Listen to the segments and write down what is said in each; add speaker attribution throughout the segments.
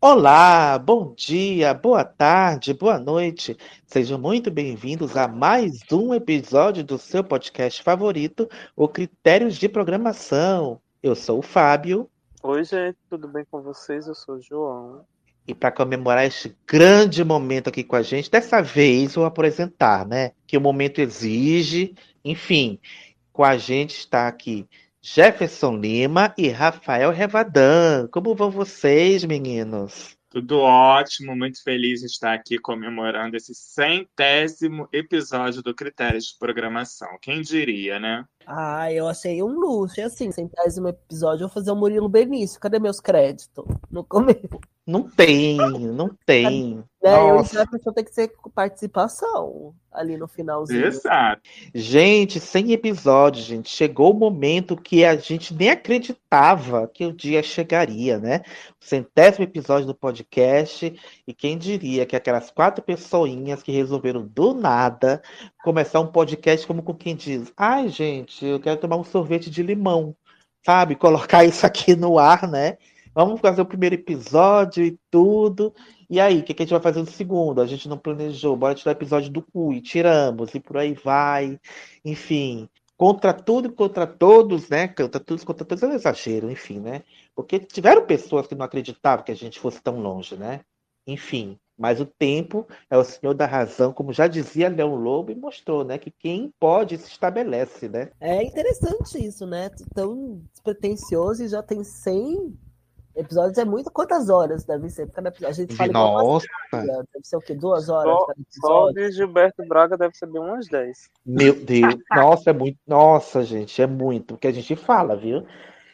Speaker 1: Olá, bom dia, boa tarde, boa noite. Sejam muito bem-vindos a mais um episódio do seu podcast favorito, o Critérios de Programação. Eu sou o Fábio.
Speaker 2: Oi, gente, tudo bem com vocês? Eu sou o João.
Speaker 1: E para comemorar este grande momento aqui com a gente, dessa vez vou apresentar, né? Que o momento exige. Enfim, com a gente está aqui Jefferson Lima e Rafael Revadan. Como vão vocês, meninos?
Speaker 3: Tudo ótimo, muito feliz de estar aqui comemorando esse centésimo episódio do Critérios de Programação. Quem diria, né?
Speaker 4: Ah, eu achei um luxo. E assim, centésimo episódio, eu vou fazer o Murilo Benício. Cadê meus créditos? No começo.
Speaker 1: Não tem, não tem.
Speaker 4: Né? Eu e a pessoa tem que ser participação ali no finalzinho.
Speaker 3: Exato.
Speaker 1: Gente, 100 episódios, gente. Chegou o momento que a gente nem acreditava que o dia chegaria, né? O centésimo episódio do podcast. E quem diria que aquelas quatro pessoinhas que resolveram do nada começar um podcast como com quem diz: ai, gente, eu quero tomar um sorvete de limão, sabe? Colocar isso aqui no ar, né? Vamos fazer o primeiro episódio e tudo. E aí, o que, que, a gente vai fazer no segundo? A gente não planejou, bora tirar o episódio do cu e tiramos, e por aí vai. Enfim, contra tudo e contra todos, né? Contra todos, contra todos é um exagero, enfim, né? Porque tiveram pessoas que não acreditavam que a gente fosse tão longe, né? Enfim, mas o tempo é o senhor da razão, como já dizia Leão Lobo e mostrou, né? Que quem pode se estabelece, né?
Speaker 4: É interessante isso, né? Tão despretensioso e já tem 100 Episódios é muito. Quantas horas deve ser? Cada episódio. A gente fala
Speaker 1: Nossa!
Speaker 4: Deve ser o quê? Duas horas?
Speaker 2: Só, só de Gilberto Braga deve ser bem umas 10.
Speaker 1: Meu Deus! Nossa, é muito. Nossa, gente, é muito. Porque a gente fala, viu?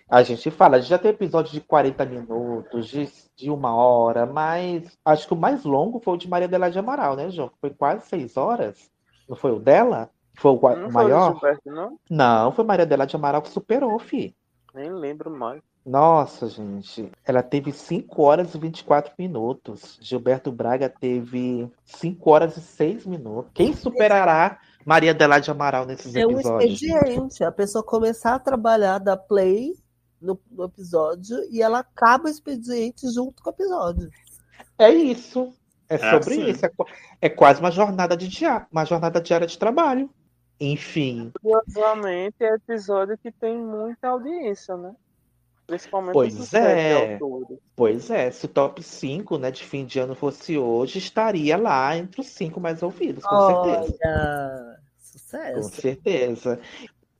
Speaker 1: A gente fala. A gente já tem episódios de 40 minutos, de, de uma hora, mas acho que o mais longo foi o de Maria Adelaide Amaral, né, João? Foi quase seis horas. Não foi o dela? Foi o
Speaker 2: Não
Speaker 1: maior?
Speaker 2: Foi o Gilberto, não?
Speaker 1: Não, foi Maria Adelaide Amaral que superou, fi.
Speaker 2: Nem lembro mais.
Speaker 1: Nossa, gente. Ela teve 5 horas e 24 minutos. Gilberto Braga teve 5 horas e 6 minutos. Quem superará Maria Adelaide Amaral nesses
Speaker 4: É um
Speaker 1: episódios?
Speaker 4: expediente. A pessoa começar a trabalhar da play no, no episódio e ela acaba o expediente junto com o episódio.
Speaker 1: É isso. É
Speaker 3: É
Speaker 1: sobre
Speaker 3: assim.
Speaker 1: isso. É, é quase uma jornada de dia, uma jornada diária de trabalho. Enfim,
Speaker 2: Curiosamente, é episódio que tem muita audiência, né? Principalmente
Speaker 1: Pois é. pois é, se o top 5 né, de fim de ano fosse hoje, estaria lá entre os cinco mais ouvidos, com certeza.
Speaker 4: Olha,
Speaker 1: Com
Speaker 4: sucesso.
Speaker 1: certeza.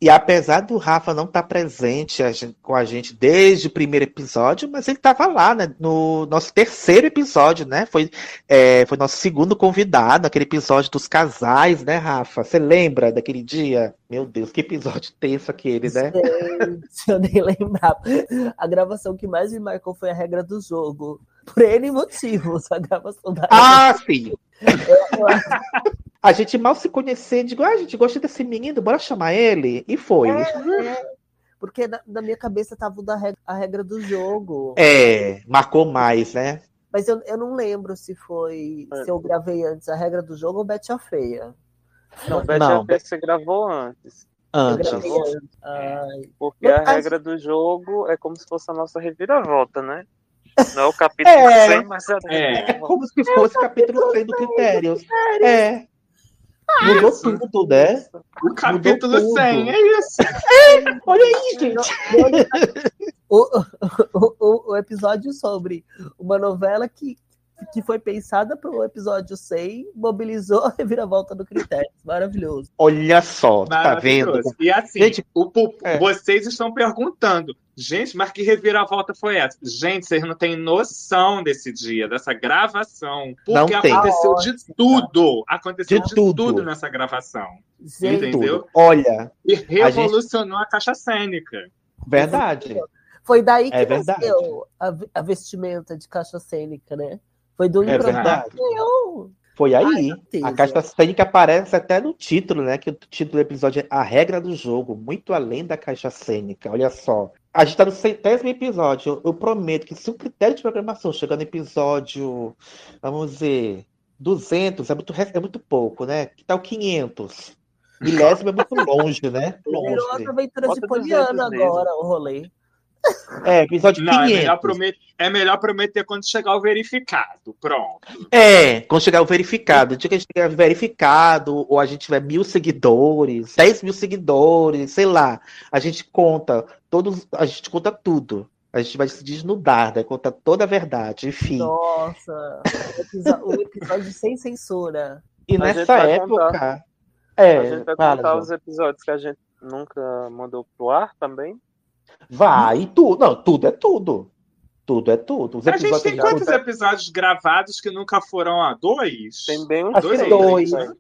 Speaker 1: E apesar do Rafa não estar presente a gen- com a gente desde o primeiro episódio, mas ele estava lá, né, no nosso terceiro episódio, né? Foi, é, foi nosso segundo convidado, aquele episódio dos casais, né, Rafa? Você lembra daquele dia? Meu Deus, que episódio tenso aquele, né?
Speaker 4: Gente, eu nem lembrava. A gravação que mais me marcou foi a regra do jogo. Por N motivos, a gravação da
Speaker 1: Ah, sim! A gente mal se conhecia, digo, ah, a gente gosta desse menino, bora chamar ele. E foi.
Speaker 4: É, porque na, na minha cabeça tava da regra, a regra do jogo.
Speaker 1: É, marcou mais, né?
Speaker 4: Mas eu, eu não lembro se foi.
Speaker 2: É.
Speaker 4: Se eu gravei antes a regra do jogo ou Bete a Feia.
Speaker 2: Não,
Speaker 1: Não,
Speaker 2: Beth
Speaker 1: não.
Speaker 2: Não, você gravou antes.
Speaker 1: Antes.
Speaker 4: antes. Ai,
Speaker 2: Porque
Speaker 4: No
Speaker 2: a regra do jogo é como se fosse a nossa reviravolta, né? Não é o capítulo
Speaker 1: É.
Speaker 2: 100, mas é a
Speaker 3: É.
Speaker 1: É como se fosse capítulo 100 do Critérios. É. Mudou
Speaker 3: Isso.
Speaker 1: tudo, né?
Speaker 3: O capítulo
Speaker 1: tudo.
Speaker 3: 100, é isso.
Speaker 1: Olha aí, gente.
Speaker 4: o, o, o, o episódio sobre uma novela que, que foi pensada para o episódio 100 mobilizou a reviravolta do critério. Maravilhoso.
Speaker 1: Olha só, tá vendo?
Speaker 3: E assim,
Speaker 1: Gente,
Speaker 3: o, pu-
Speaker 1: é.
Speaker 3: vocês estão perguntando, gente, mas que reviravolta foi essa? Gente, vocês não têm noção desse dia, dessa gravação.
Speaker 1: Não
Speaker 3: Porque
Speaker 1: tem.
Speaker 3: aconteceu de tudo. Aconteceu
Speaker 1: De
Speaker 3: de,
Speaker 1: tudo.
Speaker 3: tudo. nessa gravação.
Speaker 4: Gente,
Speaker 3: Entendeu?
Speaker 1: Tudo. Olha,
Speaker 3: E revolucionou a caixa cênica.
Speaker 1: verdade.
Speaker 4: foi daí que
Speaker 1: É
Speaker 4: nasceu a, a vestimenta de caixa cênica, né? Foi do
Speaker 1: É verdade.
Speaker 4: improvável.
Speaker 1: Foi aí.
Speaker 4: certeza.
Speaker 1: A caixa cênica aparece até no título, né? Que o título do episódio é A Regra do Jogo, muito além da caixa cênica. Olha só. A gente tá no centésimo episódio. Eu, eu prometo que se o critério de programação chegar no episódio, vamos dizer, 200, é muito, é muito pouco, né? Que tal 500? Milésimo é muito longe, né?
Speaker 4: Virou
Speaker 1: Longe.
Speaker 4: as aventuras de
Speaker 2: Bota
Speaker 4: Poliana
Speaker 2: 200 mesmo.
Speaker 4: agora, o rolê.
Speaker 1: É, episódio
Speaker 3: Não, é
Speaker 1: 500.
Speaker 3: melhor, prometer, é melhor prometer quando chegar o verificado. Pronto.
Speaker 1: É, quando chegar o verificado. O dia que a gente tiver verificado, ou a gente tiver mil seguidores, 10 mil seguidores, sei lá, a gente conta todos, a gente conta tudo. A gente vai se desnudar, né? Conta toda a verdade, enfim.
Speaker 4: Nossa, o episódio, o episódio sem censura.
Speaker 1: E
Speaker 2: A
Speaker 1: nessa
Speaker 2: vai
Speaker 1: época.
Speaker 2: contar.
Speaker 1: É,
Speaker 2: a gente vai
Speaker 1: fala,
Speaker 2: contar os episódios que a gente nunca mandou pro ar também.
Speaker 1: Vai, tudo. Não, tudo é tudo. Tudo é tudo. Os
Speaker 3: A gente tem
Speaker 1: que
Speaker 3: quantos episódios gravados que nunca foram a dois?
Speaker 2: Tem bem uns
Speaker 1: Acho que
Speaker 2: três,
Speaker 1: dois.
Speaker 2: né?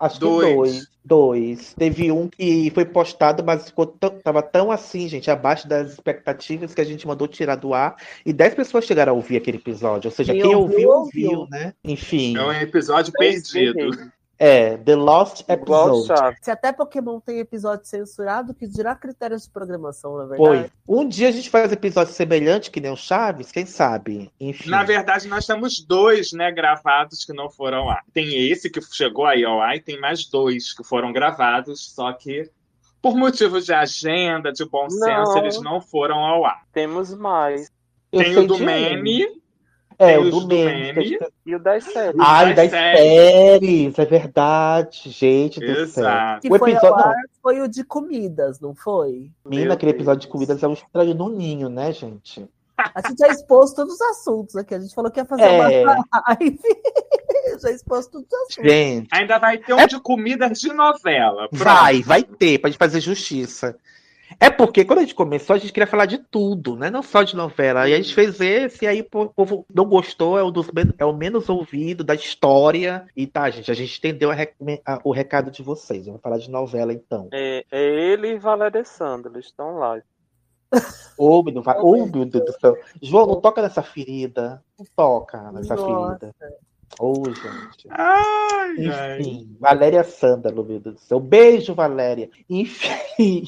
Speaker 1: Acho
Speaker 3: Dois.
Speaker 1: que dois. Dois. Teve um que foi postado, mas ficou tão, tava tão assim, gente, abaixo das expectativas que a gente mandou tirar do ar. E 10 pessoas chegaram a ouvir aquele episódio. Ou seja,
Speaker 4: Quem
Speaker 1: quem,
Speaker 4: ouviu,
Speaker 1: ouviu,
Speaker 4: ouviu.
Speaker 1: ouviu, né? Enfim.
Speaker 3: É um episódio perdido.
Speaker 1: É, The Lost Episode.
Speaker 2: Chaves.
Speaker 4: Se até Pokémon tem episódio censurado, que dirá critérios de programação, na
Speaker 1: Foi.
Speaker 4: verdade.
Speaker 1: Um dia a gente faz episódio semelhante, que nem o Chaves, quem sabe? Enfim.
Speaker 3: Na verdade, nós temos dois, né, gravados que não foram ao ar. Tem esse que chegou aí ao ar e tem mais dois que foram gravados, só que por motivos de agenda, de bom senso,
Speaker 2: Não.
Speaker 3: eles não foram ao ar.
Speaker 2: Temos mais.
Speaker 1: Eu
Speaker 3: tem o do
Speaker 1: um.
Speaker 3: meme,
Speaker 1: É,
Speaker 3: tem
Speaker 1: o do
Speaker 3: do
Speaker 1: meme.
Speaker 3: meme.
Speaker 1: gente-
Speaker 2: E o das séries.
Speaker 1: Ai,
Speaker 3: das
Speaker 1: das séries, é verdade, gente do céu.
Speaker 3: exato.
Speaker 4: Que
Speaker 1: O
Speaker 4: foi
Speaker 1: episódio-
Speaker 4: ar foi o de comidas, não foi?
Speaker 1: Menina, aquele
Speaker 2: Deus.
Speaker 1: episódio de comidas é um estranho no ninho, né, gente?
Speaker 4: A gente já expôs todos os assuntos aqui. A gente falou que ia fazer
Speaker 1: É.
Speaker 4: uma live. já expôs todos os assuntos.
Speaker 1: Gente,
Speaker 3: Ainda vai ter um de comidas de novela. Pronto.
Speaker 1: vai, vai ter, pra gente fazer justiça. É porque quando a gente começou, a gente queria falar de tudo, né? Não só de novela. E a gente fez esse, e aí o povo não gostou, é o, dos, é o menos ouvido da história. E tá, gente, a gente entendeu a a- o recado de vocês. Vamos falar de novela, então.
Speaker 2: É, é ele e Valéria Sandra, eles estão lá.
Speaker 1: Ô, meu, vai- ô, meu Deus do céu. João, não toca nessa ferida. Não toca nessa
Speaker 4: Nossa.
Speaker 1: ferida. Ô, gente.
Speaker 3: Ai, ai.
Speaker 1: Enfim, Valéria Sândalo, meu Deus do céu. Beijo, Valéria. Enfim.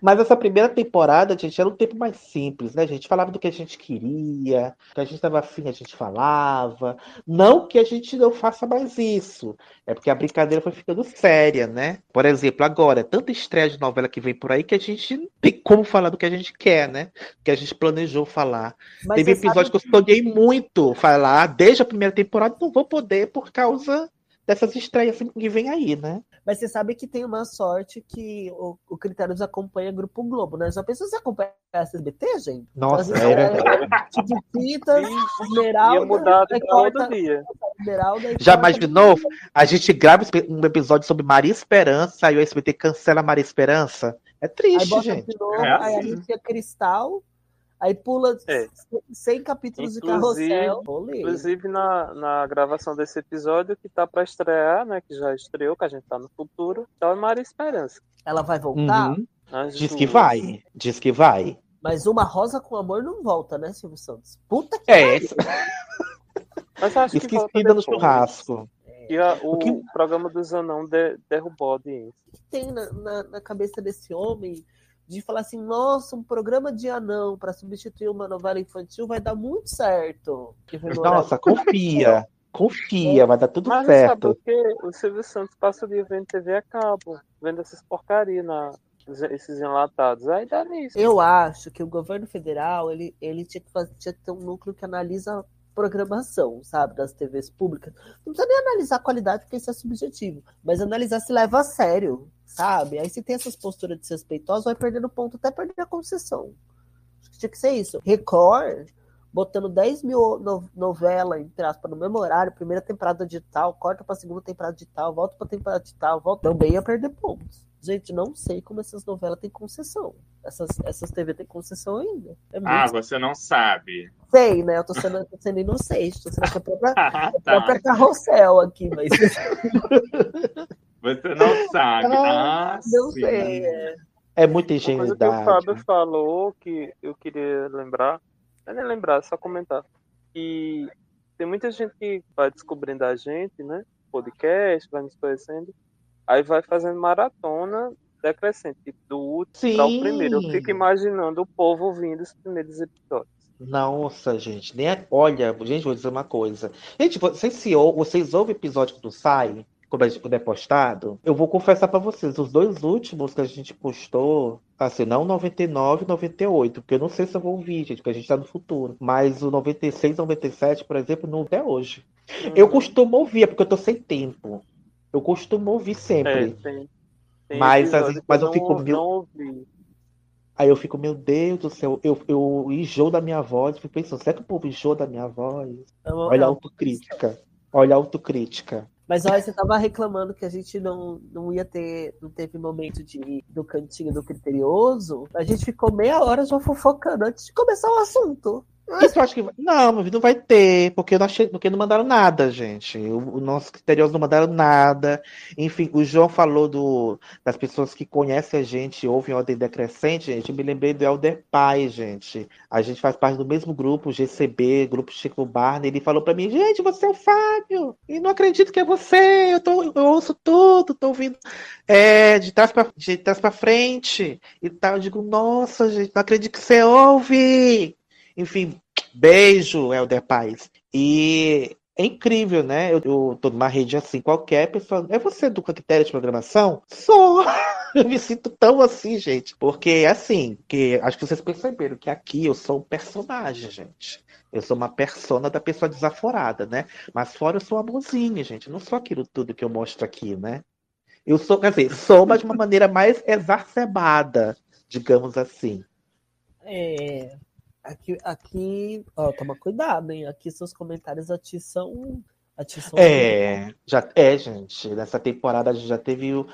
Speaker 1: Mas essa primeira temporada, gente, era um tempo mais simples, né? A gente falava do que a gente queria, que a gente estava afim, a gente falava. Não que a gente não faça mais isso. É porque a brincadeira foi ficando séria, né? Por exemplo, agora, é tanta estreia de novela que vem por aí que a gente não tem como falar do que a gente quer, né? Que a gente planejou falar.
Speaker 4: Mas
Speaker 1: Teve
Speaker 4: sabe
Speaker 1: episódio que eu sonhei muito falar desde a primeira temporada, não vou poder por causa dessas estreias que vem aí, né?
Speaker 4: Mas você sabe que tem uma sorte que o, o Critérios acompanha Grupo Globo, né? Já pensou se acompanha a SBT, gente?
Speaker 1: Nossa,
Speaker 4: As
Speaker 1: é verdade.
Speaker 4: Chiquititas,
Speaker 2: Ia
Speaker 4: Esmeralda,
Speaker 2: mudar
Speaker 4: aí
Speaker 2: todo dia.
Speaker 4: Esmeralda e
Speaker 1: Já imaginou? A gente grava um episódio sobre Maria Esperança e o SBT cancela Maria Esperança. É triste, gente.
Speaker 4: de novo,
Speaker 3: É
Speaker 4: aí a
Speaker 3: assim.
Speaker 4: gente tinha Cristal, aí pula
Speaker 2: É.
Speaker 4: 100 capítulos
Speaker 2: Inclusive-
Speaker 4: de carrossel.
Speaker 2: Inclusive na, na gravação desse episódio que tá pra estrear, né? Que já estreou, que a gente tá no futuro. Então é Maria Esperança.
Speaker 4: Ela vai voltar,
Speaker 1: Uhum. Diz que vai. Diz que vai.
Speaker 4: mas uma rosa com amor não volta, né, Silvio Santos? Puta que
Speaker 1: É,
Speaker 2: Mas acho que volta
Speaker 1: esquecida no
Speaker 2: depois.
Speaker 1: churrasco.
Speaker 2: E a- o
Speaker 1: O que-
Speaker 2: programa do Zanão de, derrubou a audiência.
Speaker 4: tem na, na, na cabeça desse homem de falar assim, nossa, um programa de anão para substituir uma novela infantil vai dar muito certo.
Speaker 1: Nossa, confia. Confia, vai dar tudo
Speaker 2: Mas sabe
Speaker 1: certo.
Speaker 2: por quê? O Silvio Santos passa o dia vendo TV a cabo, vendo essas porcarias, na, esses enlatados. Aí dá nisso.
Speaker 4: Eu acho que o governo federal ele, ele tinha, que fazer, tinha que ter um núcleo que analisa a programação, sabe, das TVs públicas. Não precisa nem analisar a qualidade, porque isso é subjetivo, mas analisar se leva a sério, sabe? Aí se tem essas posturas desrespeitosas, vai perdendo ponto até perder a concessão. Acho que tinha que ser isso. Record, botando 10 mil no, novela, entre aspas, no mesmo horário, primeira temporada de tal, corta pra segunda temporada de tal, volta pra temporada de tal, volta. Também ia perder pontos. Gente, não sei como essas novelas têm concessão. Essas, essas TV têm concessão ainda. É muito
Speaker 3: Ah, você não sabe.
Speaker 4: sei, né? Eu tô sendo, tô sendo inocente, tô sendo a própria, a
Speaker 3: tá.
Speaker 4: própria carrossel aqui, mas
Speaker 3: Você não sabe. Ah,
Speaker 4: não
Speaker 3: sim.
Speaker 4: sei. é.
Speaker 1: É muita
Speaker 2: Uma coisa que o
Speaker 1: ingenuidade.
Speaker 2: Fábio falou que eu queria lembrar, não é nem lembrar, só comentar. Que tem muita gente que vai descobrindo a gente, né? Podcast, vai nos conhecendo, aí vai fazendo maratona decrescente, tipo, do último para o
Speaker 1: Sim.
Speaker 2: primeiro. Eu fico imaginando o povo ouvindo os primeiros episódios.
Speaker 1: Nossa, gente, nem é- olha, gente, vou dizer uma coisa. Gente, vocês, se ou- vocês ouvem o episódio quando sai, quando, a é postado? Eu vou confessar pra vocês, os dois últimos que a gente postou, Assim, não 99, 98, porque eu não sei se eu vou ouvir, gente, porque a gente tá no futuro. Mas o 96, 97, por exemplo, não até hoje. Eu costumo ouvir, é porque eu tô sem tempo. Eu costumo ouvir
Speaker 2: É,
Speaker 1: sempre.
Speaker 2: tem, tem
Speaker 1: Mas, mas eu
Speaker 2: não-
Speaker 1: fico
Speaker 2: não ouvi.
Speaker 1: Aí eu fico, meu Deus do céu, eu, eu enjoo da minha voz, fico pensando, será que o povo enjoa da minha voz?
Speaker 4: É uma-
Speaker 1: Olha a
Speaker 4: é uma-
Speaker 1: autocrítica. Olha a autocrítica.
Speaker 4: Mas olha, você tava reclamando que a gente não, não ia ter, não teve momento de do cantinho do criterioso. A gente ficou meia hora já fofocando antes de começar o assunto.
Speaker 1: Isso eu acho que. Não, meu não vai ter, porque, não achei, porque não mandaram nada, gente. O, nosso criterioso não mandaram nada. Enfim, o João falou do, das pessoas que conhecem a gente, ouvem ordem decrescente, gente. Eu me lembrei do Elder Pai, gente. A gente faz parte do mesmo grupo, GCB, Grupo Chico Barney. Ele falou pra mim, gente, você é o Fábio. E não acredito que é você. Eu, tô, eu ouço tudo, tô ouvindo é, de, trás pra, de trás pra frente. E tal. Eu digo, nossa, gente, não acredito que você ouve. Enfim, beijo, Helder Paz. E é incrível, né? Eu, eu tô numa rede assim, qualquer pessoa. É você do critério de programação? Sou! Eu me sinto tão assim, gente. Porque, assim, que acho que vocês perceberam que aqui eu sou um personagem, gente. Eu sou uma persona da pessoa desaforada, né? Mas fora eu sou amorzinho, gente. Eu não sou aquilo tudo que eu mostro aqui, né? Eu sou, quer dizer, sou, mas de uma maneira mais exacerbada, digamos assim.
Speaker 4: É. Aqui, aqui, ó, toma cuidado, hein? Aqui seus comentários atiçam. atiçam
Speaker 1: É, já é, gente. Nessa temporada a gente já teve o-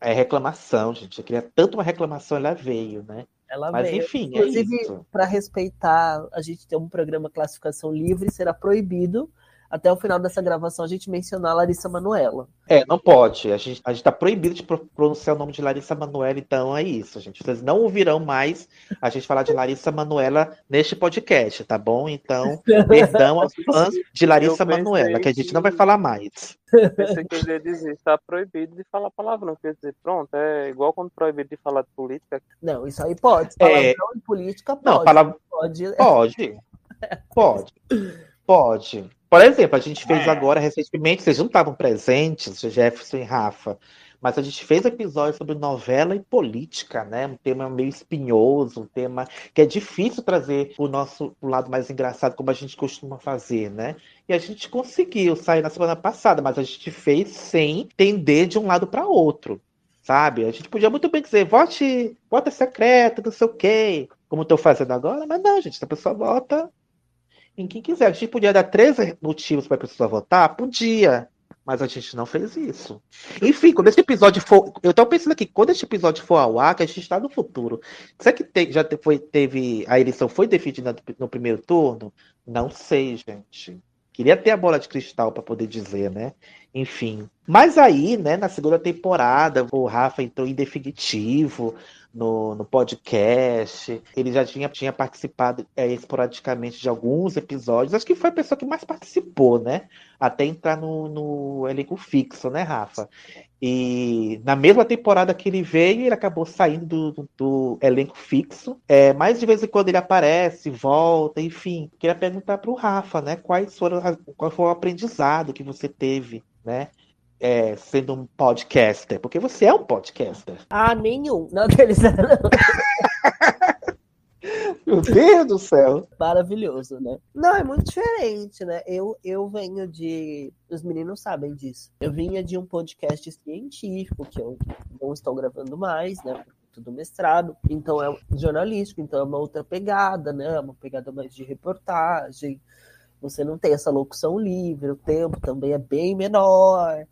Speaker 1: é, reclamação, gente. Eu queria tanto uma reclamação, ela veio, né?
Speaker 4: Ela
Speaker 1: Mas
Speaker 4: veio.
Speaker 1: enfim, é
Speaker 4: Inclusive,
Speaker 1: isso.
Speaker 4: para respeitar, a gente tem um programa classificação livre, será proibido até o final dessa gravação a gente mencionar a Larissa Manoela.
Speaker 1: É, não pode. A gente, a gente tá proibido de pro- pronunciar o nome de Larissa Manoela, então é isso, gente. Vocês não ouvirão mais a gente falar de Larissa Manoela neste podcast, tá bom? Então, perdão aos fãs de Larissa
Speaker 2: Eu
Speaker 1: Manoela, que a gente não vai falar mais.
Speaker 2: Pensei que ele ia dizer, está proibido de falar palavrão. Quer dizer, pronto, é igual quando proibido de falar de política.
Speaker 4: Não, isso aí pode.
Speaker 1: É.
Speaker 4: Palavrão em política pode.
Speaker 1: Não,
Speaker 4: pode.
Speaker 1: Pode. Pode. Pode. Por exemplo, a gente fez
Speaker 3: É.
Speaker 1: agora recentemente, vocês não estavam presentes, Jefferson e Rafa, mas a gente fez episódio sobre novela e política, né? Um tema meio espinhoso, um tema que é difícil trazer o nosso o lado mais engraçado, como a gente costuma fazer, né? E a gente conseguiu sair na semana passada, mas a gente fez sem tender de um lado para outro. Sabe? A gente podia muito bem dizer, vote, voto secreto, não sei o quê, como estou fazendo agora, mas não, gente, a pessoa vota em quem quiser. A gente podia dar três motivos para a pessoa votar? Podia. Mas a gente não fez isso. Enfim, quando esse episódio for. Eu tô pensando aqui, quando esse episódio for ao ar, que a gente está no futuro. Será que te- já foi, teve. A eleição foi definida no primeiro turno? Não sei, gente. Queria ter a bola de cristal para poder dizer, né? Enfim. Mas aí, né, na segunda temporada, o Rafa entrou em definitivo no, no podcast. Ele já tinha, tinha participado é, esporadicamente de alguns episódios. Acho que foi a pessoa que mais participou, né? Até entrar no, no elenco fixo, né, Rafa? E na mesma temporada que ele veio, ele acabou saindo do, do- do elenco fixo. É, mas de vez em quando ele aparece, volta, enfim. Queria perguntar para o Rafa, né? Quais foram qual foi o aprendizado que você teve, né? é, sendo um podcaster? Porque você é um podcaster.
Speaker 4: Ah, nenhum. Não, aqueles
Speaker 1: Meu Deus do céu.
Speaker 4: maravilhoso, né? Não, é muito diferente, né? Eu, eu venho de. Os meninos sabem disso. Eu vinha de um podcast científico, que eu não estou gravando mais, né? Tudo mestrado. Então é jornalístico, então é uma outra pegada, né? É uma pegada mais de reportagem. Você não tem essa locução livre, o tempo também é bem menor,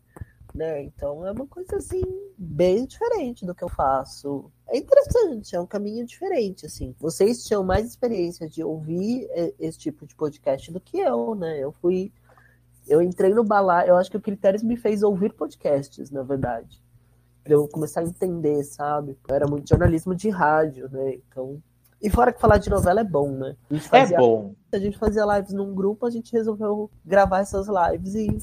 Speaker 4: né? Então é uma coisa assim, bem diferente do que eu faço. É interessante, é um caminho diferente, assim. Vocês tinham mais experiência de ouvir eh, esse tipo de podcast do que eu, né? Eu fui. Eu entrei no balaio, eu acho que o Critérios me fez ouvir podcasts, na verdade. Pra eu começar a entender, sabe? Era muito jornalismo de rádio, né? Então. E fora que falar de novela é bom, né?
Speaker 1: É bom.
Speaker 4: a gente fazia lives num grupo, a gente resolveu gravar essas lives e,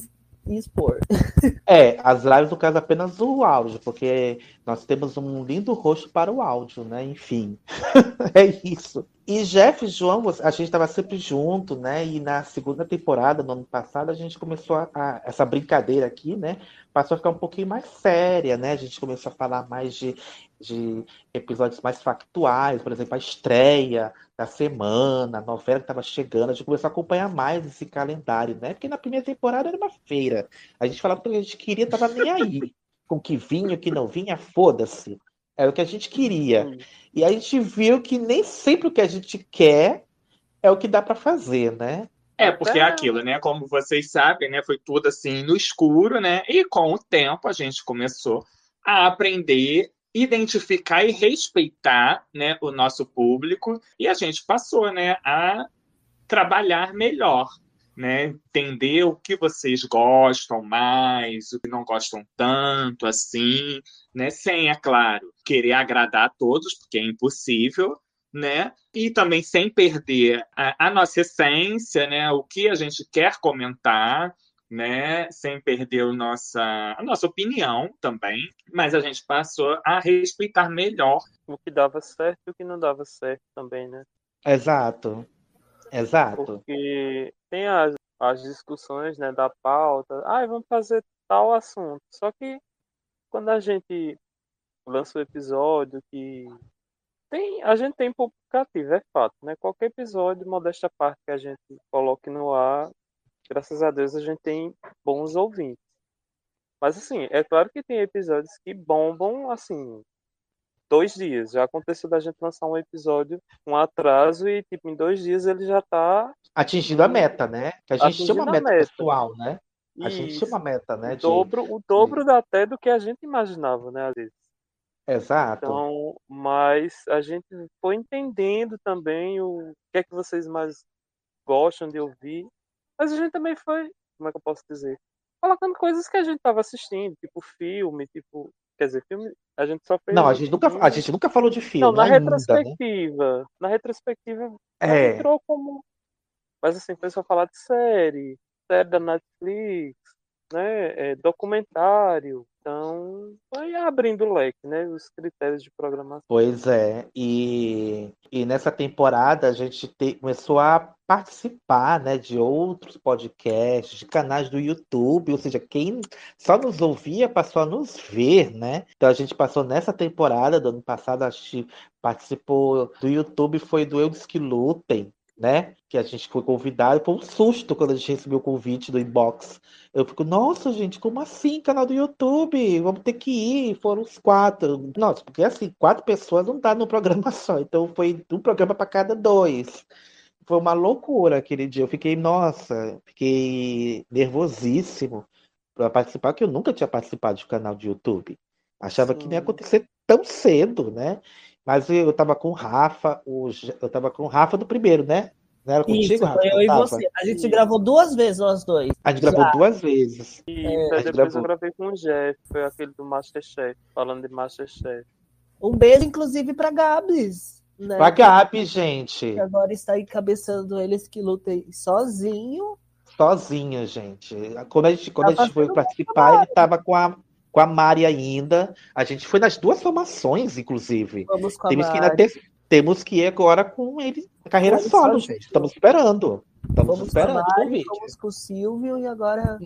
Speaker 4: e expor.
Speaker 1: É, as lives, no caso, apenas o áudio, porque nós temos um lindo rosto para o áudio, né? Enfim. É isso. E Jeff e João, a gente estava sempre junto, né? E na segunda temporada, no ano passado, a gente começou a, a, essa brincadeira aqui, né? Passou a ficar um pouquinho mais séria, né? A gente começou a falar mais de, de episódios mais factuais, por exemplo, a estreia da semana, a novela que estava chegando, a gente começou a acompanhar mais esse calendário, né? Porque na primeira temporada era uma feira. A gente falava que a gente queria, tava nem aí. Com que vinha, o que não vinha, foda-se. Era o que a gente queria. E a gente viu que nem sempre o que a gente quer é o que dá para fazer, né?
Speaker 3: É, porque é aquilo, né? Como vocês sabem, né? Foi tudo assim no escuro, né? E com o tempo a gente começou a aprender, identificar e respeitar, né, o nosso público e a gente passou, né, a trabalhar melhor, né? Entender o que vocês gostam mais, o que não gostam tanto, assim, né? Sem, é claro, querer agradar a todos, porque é impossível, né? E também sem perder a, a nossa essência, né? O que a gente quer comentar, né? Sem perder o nossa, a nossa opinião também, mas a gente passou a respeitar melhor
Speaker 2: o que dava certo e o que não dava certo também, né?
Speaker 1: Exato. Exato.
Speaker 2: Porque tem as, as discussões né, da pauta, ah, vamos fazer tal assunto. Só que quando a gente lança o episódio que tem, a gente tem público cativo, é fato, né? Qualquer episódio, modesta parte que a gente coloque no ar, graças a Deus a gente tem bons ouvintes. Mas assim, é claro que tem episódios que bombam assim, dois dias. Já aconteceu da gente lançar um episódio com um atraso e, tipo, em dois dias ele já tá.
Speaker 1: Atingindo a meta, né? Que a gente tinha uma meta, meta, pessoal, né? A Isso. gente tinha uma meta, né?
Speaker 2: O dobro, o dobro de... até do que a gente imaginava, né, às vezes.
Speaker 1: Exato.
Speaker 2: Então, mas a gente foi entendendo também o que é que vocês mais gostam de ouvir. Mas a gente também foi, como é que eu posso dizer? Colocando coisas que a gente estava assistindo, tipo filme, tipo Quer dizer, filme. A gente só fez.
Speaker 1: Não, a gente nunca, a gente nunca falou de filme.
Speaker 2: Não, na ainda, retrospectiva. Né? Na retrospectiva é. entrou como. Mas assim, começou a falar de série, série da Netflix, né? É, documentário. Então, foi abrindo o leque, né? Os critérios de programação.
Speaker 1: Pois é. E, e nessa temporada a gente te, começou a participar né, de outros podcasts, de canais do YouTube, ou seja, quem só nos ouvia passou a nos ver, né? Então a gente passou nessa temporada do ano passado, a gente participou do YouTube, foi do Eles que Lutem, né? Que a gente foi convidado, foi um susto quando a gente recebeu o convite do inbox. Eu fico, nossa, gente, como assim? Canal do YouTube? Vamos ter que ir. Foram os quatro. Nossa, porque assim, quatro pessoas não dá no programa só. Então foi um programa para cada dois. Foi uma loucura aquele dia. Eu fiquei, nossa, fiquei nervosíssimo para participar, que eu nunca tinha participado de canal de YouTube. Achava Sim. que não ia acontecer tão cedo, né? Mas eu estava com o Rafa, o, eu estava com o Rafa do primeiro, né? Não era contigo,
Speaker 4: Isso,
Speaker 1: Rafa?
Speaker 4: eu e você. A gente gravou duas vezes, nós dois.
Speaker 1: A gente gravou duas vezes.
Speaker 2: E é, depois gravou... eu gravei com o Jeff, foi aquele do Masterchef, falando de Masterchef.
Speaker 4: Um beijo, inclusive, pra Gabs. Né?
Speaker 1: Pra Gabi, gente.
Speaker 4: Que agora está encabeçando eles que lutem sozinho.
Speaker 1: Sozinho, gente. Quando a gente, quando tá a gente foi participar, ele estava com a com a Mari ainda. A gente foi nas duas formações, inclusive.
Speaker 4: Vamos com
Speaker 1: temos
Speaker 4: a
Speaker 1: que
Speaker 4: Mari.
Speaker 1: Ter, temos que ir agora com ele carreira Vamos solo, gente. Estamos esperando. Estamos vamos esperando
Speaker 4: com a Mari, Vamos com o Silvio e agora.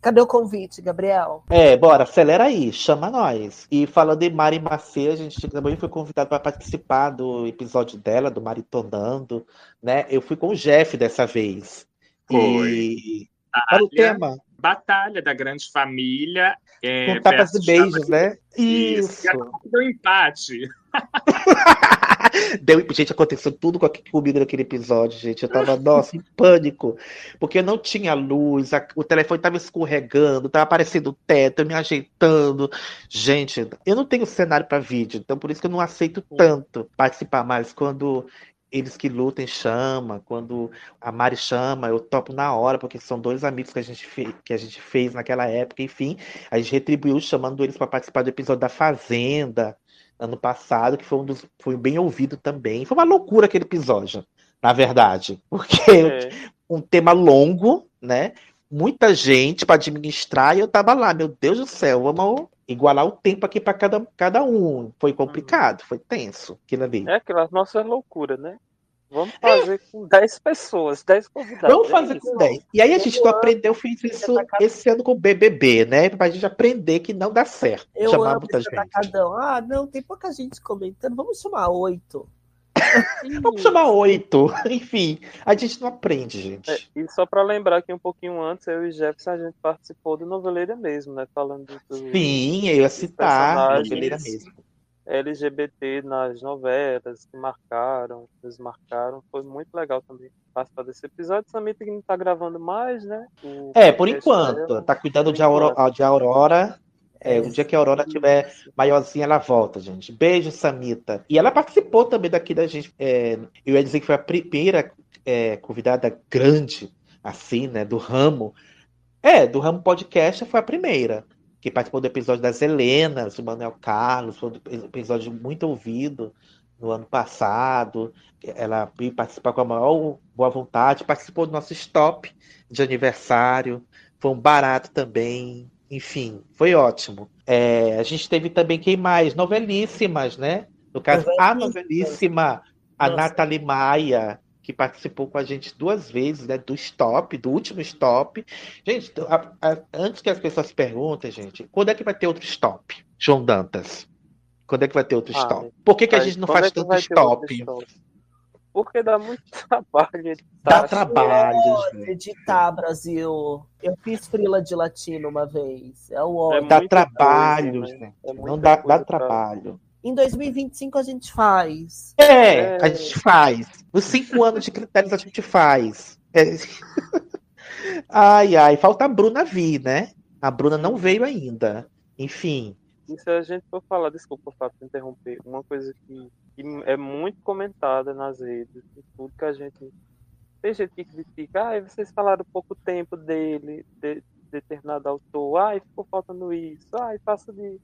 Speaker 4: Cadê o convite, Gabriel?
Speaker 1: É, bora, acelera aí, chama nós. E falando de Mari Macê, a gente também foi convidado para participar do episódio dela, do Maritonando, né? Eu fui com o Jeff dessa vez.
Speaker 3: Foi.
Speaker 1: E... Qual o tema?
Speaker 3: Batalha da Grande Família. É,
Speaker 1: Com tapas e beijos, né?
Speaker 3: Isso. Isso. Deu empate.
Speaker 1: Deu, gente, aconteceu tudo comigo naquele episódio, gente. Eu tava, nossa, em pânico. Porque não tinha luz, a, o telefone tava escorregando, tava aparecendo o teto, eu me ajeitando. Gente, eu não tenho cenário para vídeo, então por isso que eu não aceito tanto participar mais. Quando eles que lutem chama, quando a Mari chama, eu topo na hora, porque são dois amigos que a gente, fez, que a gente fez naquela época, enfim, a gente retribuiu chamando eles para participar do episódio da Fazenda ano passado, que foi um dos foi bem ouvido também. Foi uma loucura aquele episódio, na verdade, porque é. um tema longo, né? Muita gente para administrar e eu tava lá, meu Deus do céu, vamos igualar o tempo aqui para cada, cada um. Foi complicado, foi tenso aquilo ali.
Speaker 2: É aquela nossa loucura, né? Vamos fazer com 10 pessoas, 10 convidados.
Speaker 1: Vamos
Speaker 2: é
Speaker 1: fazer
Speaker 2: isso.
Speaker 1: com 10. E aí a gente não aprendeu, fez isso esse ano com o BBB, né? Pra gente aprender que não dá certo.
Speaker 4: Eu
Speaker 1: chamar
Speaker 4: amo
Speaker 1: muita gente.
Speaker 4: Ah, não, tem pouca gente comentando. Vamos chamar oito.
Speaker 1: Vamos chamar oito. Enfim, a gente não aprende, gente.
Speaker 2: É, e só pra lembrar que um pouquinho antes, eu e Jefferson, a gente participou do Noveleira mesmo, né? Falando do
Speaker 1: Sim, eu ia citar. Noveleira mesmo.
Speaker 2: LGBT nas novelas que marcaram, nos marcaram. Foi muito legal também participar desse episódio. Também que não tá gravando mais, né? O
Speaker 1: É, por enquanto.
Speaker 2: dela.
Speaker 1: Tá cuidando
Speaker 2: Por
Speaker 1: de Aurora. De Aurora. É, o dia que a Aurora tiver maiorzinha, ela volta, gente. Beijo, Samita. E ela participou também daqui da gente. é, eu ia dizer que foi a primeira é, convidada grande, assim, né, do ramo. É, do ramo podcast foi a primeira. Que participou do episódio das Helenas, do Manuel Carlos, foi um episódio muito ouvido no ano passado. Ela veio participar com a maior boa vontade, participou do nosso stop de aniversário. Foi um barato também. Enfim, foi ótimo. É, a gente teve também quem mais? Novelíssimas, né? No caso, a novelíssima, a
Speaker 4: Nossa.
Speaker 1: Nathalie Maia, que participou com a gente duas vezes, né? Do stop, do último stop. Gente, a- a- antes que as pessoas perguntem, gente, quando é que vai ter outro stop? João Dantas. Quando é que vai ter outro
Speaker 2: Ah,
Speaker 1: stop? Por que, que a gente não faz
Speaker 2: é
Speaker 1: tanto
Speaker 2: outro
Speaker 1: stop?
Speaker 2: Porque dá muito trabalho.
Speaker 1: Dá
Speaker 2: tá?
Speaker 1: trabalho, gente.
Speaker 4: Editar, Brasil. Eu fiz frila de latino uma vez. É o
Speaker 2: É
Speaker 4: ódio.
Speaker 1: Dá trabalho,
Speaker 2: coisa, né?
Speaker 1: gente.
Speaker 2: É
Speaker 1: Não dá, dá trabalho.
Speaker 4: Em 2025 a gente faz.
Speaker 1: É,
Speaker 2: É.
Speaker 1: a gente faz. Os cinco anos de critérios a gente faz. É. Ai, ai, falta a Bruna vir, né? A Bruna não veio ainda. Enfim,
Speaker 2: E se a gente for falar, desculpa, Fábio, te interromper, uma coisa que, que é muito comentada nas redes, tudo que a gente. Tem gente que critica, ah, vocês falaram pouco tempo dele, de determinado autor, ai, ficou faltando isso, ai, passa de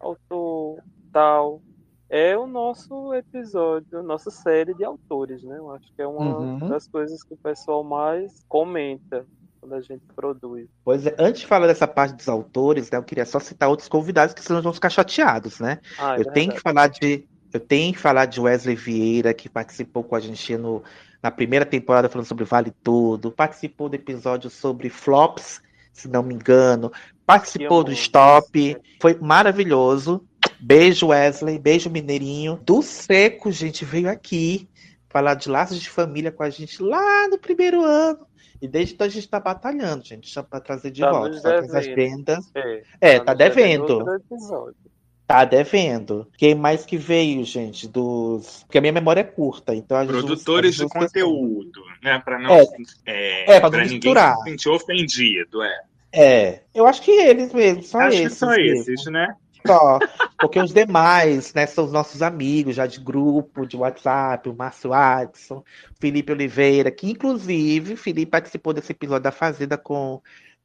Speaker 2: autor tal. É o nosso episódio, nossa série de autores, né? Eu acho que é uma
Speaker 1: Uhum.
Speaker 2: das coisas que o pessoal mais comenta quando a gente produz.
Speaker 1: pois é, antes de falar dessa parte dos autores, né, eu queria só citar outros convidados que senão vamos ficar chateados, né?
Speaker 2: Ah, é
Speaker 1: Eu tenho que
Speaker 2: verdade.
Speaker 1: falar de. Eu tenho que falar de Wesley Vieira, que participou com a gente no, na primeira temporada falando sobre Vale Tudo, participou do episódio sobre flops, se não me engano, participou do Stop, foi maravilhoso. Beijo, Wesley, beijo, Mineirinho. Do Seco, gente, veio aqui falar de laços de família com a gente lá no primeiro ano. E desde então a gente tá batalhando, gente, para trazer de
Speaker 2: Tá
Speaker 1: volta. Só que as agendas.
Speaker 2: É,
Speaker 1: É, tá
Speaker 2: nos devendo.
Speaker 1: Tá devendo. Quem mais que veio, gente? Dos. Porque a minha memória é curta, então a gente.
Speaker 3: Produtores de
Speaker 1: pessoas-
Speaker 3: conteúdo, né? Para não,
Speaker 1: É.
Speaker 3: é,
Speaker 1: É, pra não
Speaker 3: pra ninguém
Speaker 1: misturar.
Speaker 3: se sentir ofendido, é.
Speaker 1: É, eu acho que eles mesmo, só
Speaker 3: Acho
Speaker 1: esses.
Speaker 3: que só
Speaker 1: mesmo.
Speaker 3: esses, né?
Speaker 1: Só. Porque os demais, né, são os nossos amigos já de grupo, de WhatsApp, o Márcio Adson, Felipe Oliveira, que inclusive Felipe participou desse episódio da Fazenda com,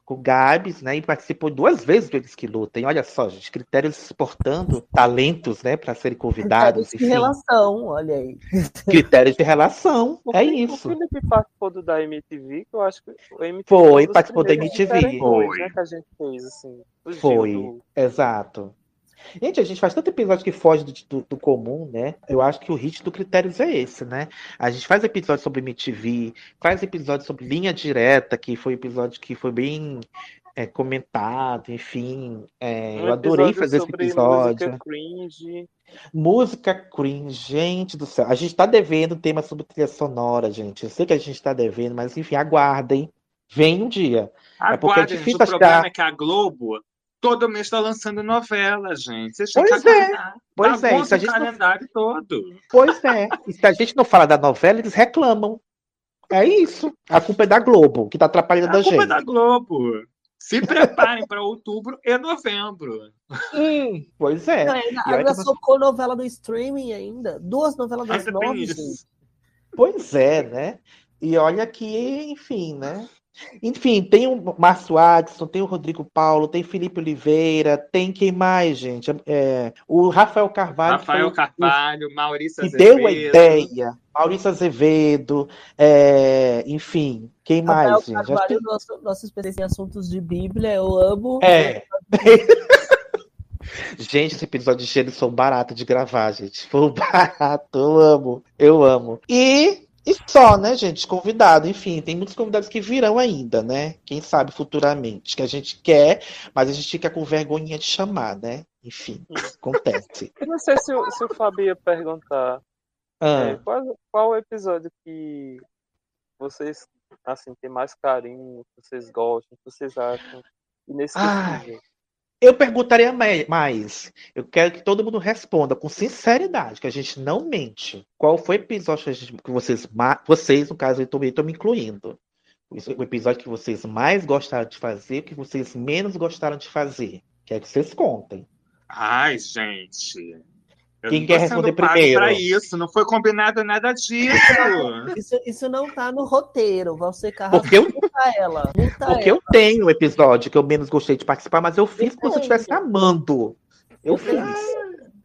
Speaker 1: com o Gabs, né? E participou duas vezes do Eles que Lutem. Olha só, gente, critérios exportando talentos, né, para serem convidados.
Speaker 4: Critérios de
Speaker 1: enfim.
Speaker 4: relação, olha aí.
Speaker 1: Critérios de relação.
Speaker 2: O
Speaker 1: É
Speaker 2: Felipe-
Speaker 1: isso.
Speaker 2: O Felipe participou do da MTV, que eu acho que o MTV
Speaker 1: Foi,
Speaker 2: dos
Speaker 1: participou da MTV.
Speaker 2: diferentões,
Speaker 3: Foi.
Speaker 2: Né, que a gente fez, assim.
Speaker 1: Foi,
Speaker 2: do-
Speaker 1: exato. Gente, a gente faz tanto episódio que foge do, do- do comum, né? Eu acho que o hit do Critérios é esse, né? A gente faz episódio sobre MTV, faz episódio sobre Linha Direta, que foi um episódio que foi bem é, comentado, enfim. é,
Speaker 2: Um
Speaker 1: eu adorei fazer esse episódio.
Speaker 2: Música cringe.
Speaker 1: Música cringe, gente do céu. A gente tá devendo tema sobre trilha sonora, gente. Eu sei que a gente tá devendo, mas enfim, aguardem. Vem um dia. É porque é
Speaker 3: Aguardem,
Speaker 1: difícil
Speaker 3: o problema
Speaker 1: achar-
Speaker 3: é que a Globo todo mês está lançando novela, gente. Vocês têm
Speaker 1: Pois
Speaker 3: que
Speaker 1: é, pois é, isso a
Speaker 3: o
Speaker 1: gente não-
Speaker 3: calendário todo.
Speaker 1: Pois é. E se a gente não fala da novela, eles reclamam. É isso. A culpa é da Globo, que tá atrapalhando a,
Speaker 3: A culpa é
Speaker 1: gente.
Speaker 3: da Globo. Se preparem para outubro e novembro.
Speaker 1: Hum, pois é.
Speaker 4: Não, ainda,
Speaker 1: E
Speaker 4: socou novela no streaming ainda. Duas novelas das nove, gente.
Speaker 1: Pois é, né? E olha que, enfim, né? Enfim, tem o Márcio Adson, tem o Rodrigo Paulo, tem Felipe Oliveira, tem quem mais, gente? É, o Rafael Carvalho, que
Speaker 3: Rafael
Speaker 1: foi o-
Speaker 3: Carvalho, Maurício
Speaker 1: que deu a
Speaker 3: Azevedo.
Speaker 1: ideia. Maurício Azevedo, é, enfim, quem mais,
Speaker 4: Rafael
Speaker 1: gente? Acho
Speaker 4: Carvalho,
Speaker 1: que-
Speaker 4: nosso, nosso especialista em assuntos de Bíblia, eu amo.
Speaker 1: É. Gente, esse episódio de gêneros foi barato de gravar, gente. Foi um barato, eu amo, eu amo. E, e só, né, gente? Convidado, enfim, tem muitos convidados que virão ainda, né? Quem sabe futuramente, que a gente quer, mas a gente fica com vergonhinha de chamar, né? Enfim, acontece.
Speaker 2: Eu não sei se, o- se o Fábio ia perguntar
Speaker 1: Ah,
Speaker 2: é, qual, qual o episódio que vocês assim têm mais carinho, que vocês gostam, que vocês acham inesquecível.
Speaker 1: Eu perguntaria mai- mais. Eu quero que todo mundo responda com sinceridade, que a gente não mente. Qual foi o episódio que, a gente- que vocês, vocês, no caso, eu estou me incluindo, o episódio que vocês mais gostaram de fazer, o que vocês menos gostaram de fazer? Quero que vocês contem.
Speaker 3: Ai, gente. Eu
Speaker 1: Quem
Speaker 3: não
Speaker 1: quer responder primeiro?
Speaker 3: Pra isso, não foi combinado nada disso.
Speaker 4: Isso, isso não tá no roteiro. Você
Speaker 1: Porque eu,
Speaker 4: multa ela. Multa
Speaker 1: porque
Speaker 4: ela.
Speaker 1: eu tenho o episódio que eu menos gostei de participar, mas eu fiz como se eu estivesse amando. Eu fiz.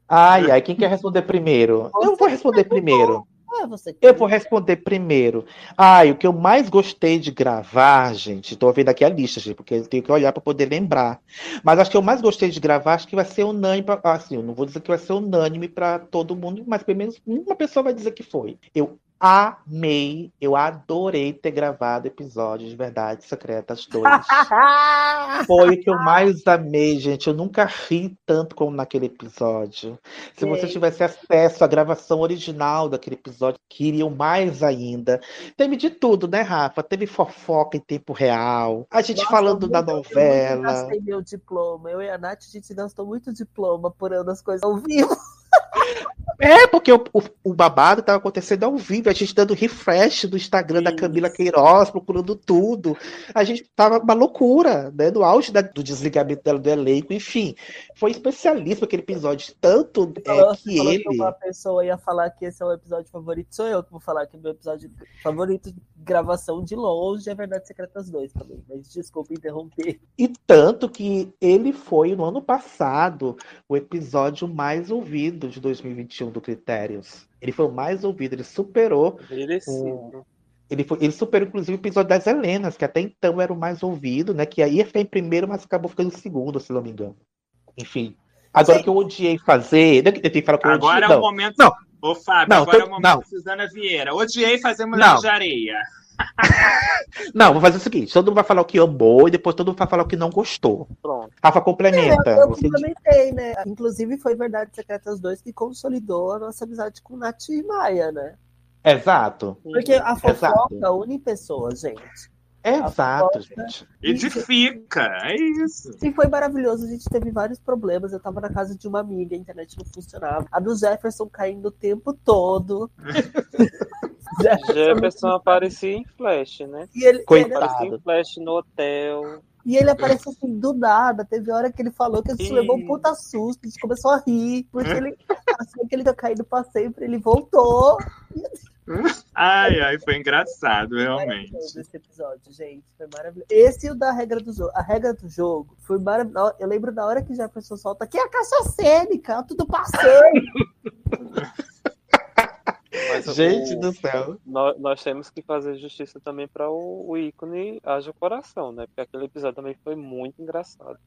Speaker 1: Ai, ai, quem quer responder primeiro? Eu vou responder primeiro.
Speaker 4: Você
Speaker 1: Eu vou responder primeiro. Ai, o que eu mais gostei de gravar, gente, tô vendo aqui a lista, gente, porque eu tenho que olhar para poder lembrar. Mas acho que eu mais gostei de gravar, acho que vai ser unânime, pra, assim, eu não vou dizer que vai ser unânime para todo mundo, mas pelo menos uma pessoa vai dizer que foi. Eu amei, eu adorei ter gravado episódios de Verdades Secretas 2. Foi o que eu mais amei, gente. Eu nunca ri tanto como naquele episódio. Se você tivesse acesso à gravação original daquele episódio, queriam mais ainda. Teve de tudo, né, Rafa? Teve fofoca em tempo real. A gente
Speaker 4: Nossa,
Speaker 1: falando da
Speaker 4: Eu
Speaker 1: novela.
Speaker 4: gastei meu diploma. Eu e a Nath, a gente gastou muito diploma apurando as coisas ao vivo.
Speaker 1: É, porque o, o, o babado estava acontecendo ao vivo, a gente dando refresh do Instagram da. Camila Queiroz, procurando tudo. A gente tava uma loucura, né? No auge da- do desligamento dela do elenco, enfim. Foi especialista aquele episódio, tanto é,
Speaker 4: Falou-
Speaker 1: que
Speaker 4: falou
Speaker 1: ele.
Speaker 4: que uma pessoa ia falar que esse é o episódio favorito, sou eu que vou falar que é meu episódio favorito de gravação de longe é Verdade Secretas 2 também. Mas desculpa interromper.
Speaker 1: E tanto que ele foi, no ano passado, o episódio mais ouvido de 2021 do Critérios. Ele foi o mais ouvido, ele superou
Speaker 2: Merecido.
Speaker 1: Ele, foi- ele superou, inclusive, o episódio das Helenas, que até então era o mais ouvido, né? Que aí ia ficar em primeiro, mas acabou ficando em segundo, se não me engano. Enfim. Agora
Speaker 4: Sim.
Speaker 1: que eu odiei fazer. É que tentei falar que eu
Speaker 3: Agora
Speaker 1: odiei,
Speaker 3: é o
Speaker 1: não.
Speaker 3: momento.
Speaker 1: Não.
Speaker 3: Ô, Fábio,
Speaker 1: Não,
Speaker 3: agora
Speaker 1: tô-
Speaker 3: é o momento
Speaker 1: não.
Speaker 3: Suzana Vieira. Odiei fazer mulher de areia.
Speaker 1: Não, vou fazer o seguinte: todo mundo vai falar o que amou e depois todo mundo vai falar o que não gostou.
Speaker 2: Pronto.
Speaker 1: Rafa, complementa.
Speaker 4: Eu
Speaker 1: Você-
Speaker 4: complementei, né? Inclusive foi Verdade Secretas 2 que consolidou a nossa amizade com Nath e Maia, né?
Speaker 1: Exato.
Speaker 4: Porque a fofoca
Speaker 1: Exato.
Speaker 4: une pessoas, gente.
Speaker 1: Exato, gente.
Speaker 3: Edifica, é isso.
Speaker 4: E foi maravilhoso, a gente teve vários problemas. Eu tava na casa de uma amiga, a internet não funcionava. A do Jefferson caindo o tempo todo.
Speaker 2: Jefferson aparecia em flash, né?
Speaker 4: E ele,
Speaker 1: Coitado.
Speaker 2: Aparecia em flash no hotel.
Speaker 4: e ele apareceu assim do nada. Teve hora que ele falou que a gente levou um puta susto, a gente começou a rir, porque ele achou que ele ia cair pra sempre, ele voltou.
Speaker 3: Ai, ai, foi engraçado, realmente.
Speaker 4: Maravilhoso esse episódio, gente. Foi maravilhoso. Esse e o da regra do jogo. A regra do jogo foi maravilhoso. Eu lembro da hora que Jefferson solta aqui é a caixa cênica, tudo passeio.
Speaker 2: Mas
Speaker 1: Gente
Speaker 2: o-
Speaker 1: do céu.
Speaker 2: nós, nós temos que fazer justiça também para o, o ícone Haja Coração, né? Porque aquele episódio também foi muito engraçado.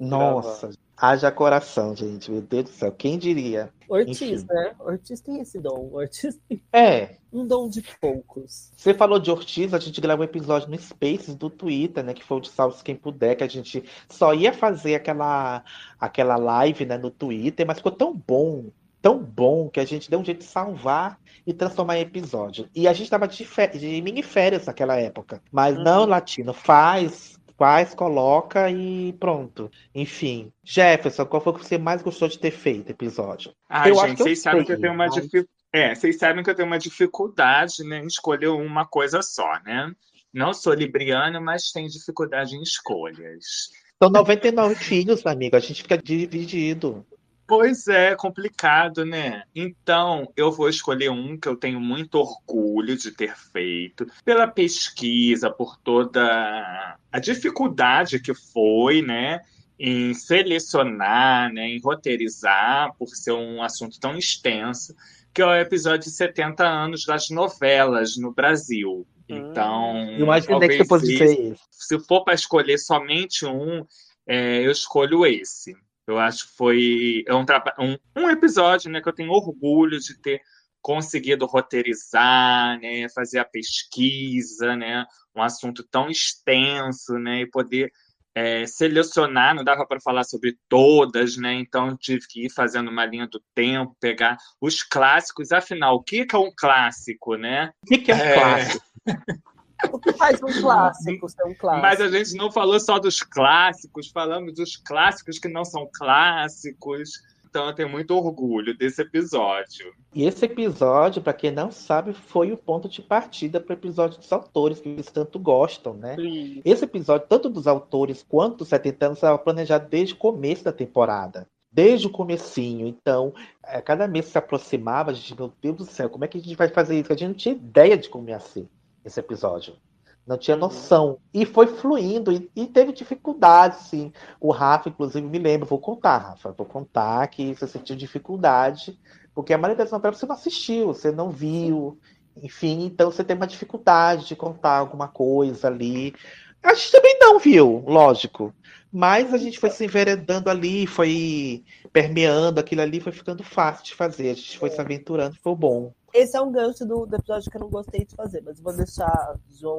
Speaker 1: Nossa, haja coração, gente. Meu Deus do céu. Quem diria?
Speaker 4: Ortiz,
Speaker 1: Enfim.
Speaker 4: né? Ortiz tem esse dom. Ortiz tem
Speaker 1: É,
Speaker 4: um dom de poucos.
Speaker 1: Você falou de Ortiz, a gente gravou um episódio no Spaces do Twitter, né? Que foi o de Salve Quem Puder, que a gente só ia fazer aquela, aquela live, né, no Twitter, mas ficou tão bom, tão bom, que a gente deu um jeito de salvar e transformar em episódio. E a gente tava de, de mini férias naquela época. Mas
Speaker 2: Uhum.
Speaker 1: não, Latino, faz, faz, coloca e pronto. Enfim. Jefferson, qual foi o que você mais gostou de ter feito episódio?
Speaker 3: Ai,
Speaker 1: Eu acho
Speaker 3: gente,
Speaker 1: que eu
Speaker 3: vocês sabem
Speaker 1: sei,
Speaker 3: que eu tenho uma
Speaker 1: mas-
Speaker 3: dificuldade. É, vocês sabem que eu tenho uma dificuldade né, em escolher uma coisa só, né? Não sou libriana, mas tenho dificuldade em escolhas.
Speaker 1: São 99 filhos, amigo. A gente fica dividido.
Speaker 3: Pois é, complicado, né? Então, eu vou escolher um que eu tenho muito orgulho de ter feito, pela pesquisa, por toda a dificuldade que foi, né? Em selecionar, né, em roteirizar, por ser um assunto tão extenso, que é o episódio de 70 anos das novelas no Brasil. Então,
Speaker 1: Eu imaginei que você fosse dizer isso.
Speaker 3: se for para escolher somente um, é, eu escolho esse. Eu acho que foi é um, um, episódio né, que eu tenho orgulho de ter conseguido roteirizar, né, fazer a pesquisa, né, um assunto tão extenso, né, e poder é, selecionar, não dava para falar sobre todas, né? Então tive que ir fazendo uma linha do tempo, pegar os clássicos. Afinal, o que é um clássico, né?
Speaker 1: O que é um é... clássico?
Speaker 4: O que faz um clássico ser um clássico?
Speaker 3: Mas a gente não falou só dos clássicos, falamos dos clássicos que não são clássicos. Então eu tenho muito orgulho desse episódio.
Speaker 1: E esse episódio, para quem não sabe, foi o ponto de partida para o episódio dos autores que eles tanto gostam, né? Sim. Esse episódio, tanto dos autores quanto dos 70 anos, estava planejado desde o começo da temporada desde o comecinho. Então, é, cada mês que se aproximava, a gente, meu Deus do céu, como é que a gente vai fazer isso? A gente não tinha ideia de como ia ser esse episódio. Não tinha uhum. noção. E foi fluindo, e, e teve dificuldade, sim. O Rafa, inclusive, me lembra, vou contar, Rafa, vou contar que você sentiu dificuldade, porque a maioria das novelas você não assistiu, você não viu, enfim, então você tem uma dificuldade de contar alguma coisa ali. A gente também não viu, lógico. Mas a gente foi se enveredando ali, foi permeando aquilo ali, foi ficando fácil de fazer. A gente foi se aventurando, foi bom.
Speaker 4: Esse é um gancho do, do, episódio que eu não gostei de fazer, mas vou deixar João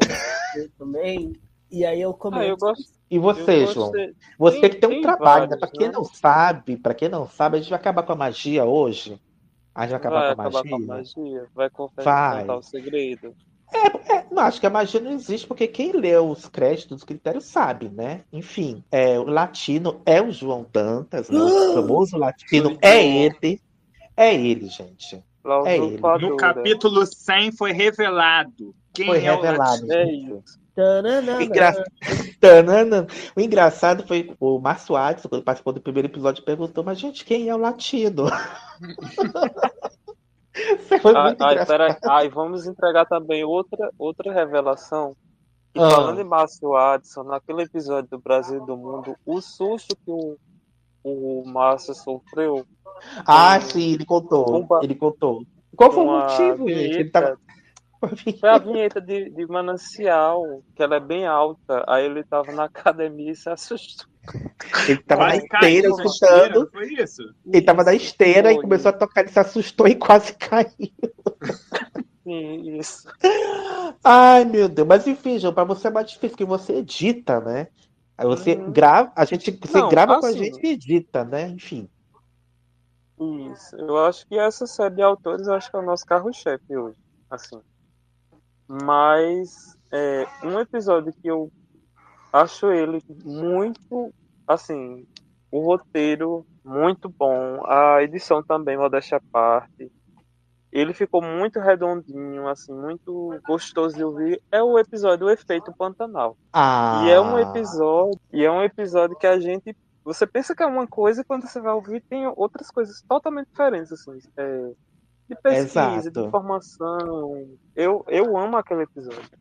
Speaker 4: também. E aí eu comento. Ah, eu
Speaker 1: gosto, e você, João? Você tem, que tem um trabalho, né? Para quem né? não sabe, para quem não sabe, a gente vai acabar com a magia hoje. A gente vai acabar, vai com, a acabar com a magia.
Speaker 2: Vai confessar o segredo.
Speaker 1: É, é, não, acho que a magia não existe, porque quem lê os créditos, os critérios, sabe, né? Enfim, é, o latino é o João Dantas, né? o famoso latino é ele. É ele, gente. É ele.
Speaker 3: No capítulo 100 foi revelado. Quem
Speaker 1: foi
Speaker 3: é
Speaker 1: revelado. O, é isso. O, engra... o engraçado foi o Márcio Adson, quando participou do primeiro episódio, perguntou: Mas, gente, quem é o latino?
Speaker 2: foi muito ai, peraí. ai, vamos entregar também outra, outra revelação. E ah. falando em Márcio Adson, naquele episódio do Brasil e do Mundo, o susto que o, o Márcio sofreu
Speaker 1: ah, sim, ele contou. Ele contou. Qual foi o motivo, vinheta, gente? Ele tava...
Speaker 2: Foi a vinheta de, de Manancial, que ela é bem alta. Aí ele tava na academia e se assustou.
Speaker 1: Ele tava quase na esteira escutando. Foi isso? Ele tava na esteira foi. e começou a tocar, ele se assustou e quase caiu.
Speaker 2: Isso.
Speaker 1: Ai, meu Deus. Mas enfim, João, pra você é mais difícil que você edita, né? Aí você uhum. grava, a gente, você Não, grava assim, com a gente e edita, né? Enfim.
Speaker 2: Isso. Eu acho que essa série de autores eu acho que é o nosso carro-chefe hoje. Assim. Mas é, um episódio que eu acho ele muito assim, o roteiro muito bom, a edição também, modéstia à parte. Ele ficou muito redondinho, assim, muito gostoso de ouvir. É o episódio O Efeito Pantanal.
Speaker 1: Ah.
Speaker 2: E é um episódio, e é um episódio que a gente você pensa que é uma coisa e quando você vai ouvir tem outras coisas totalmente diferentes, assim. É, de pesquisa, Exato. de informação. Eu, eu amo aquele episódio.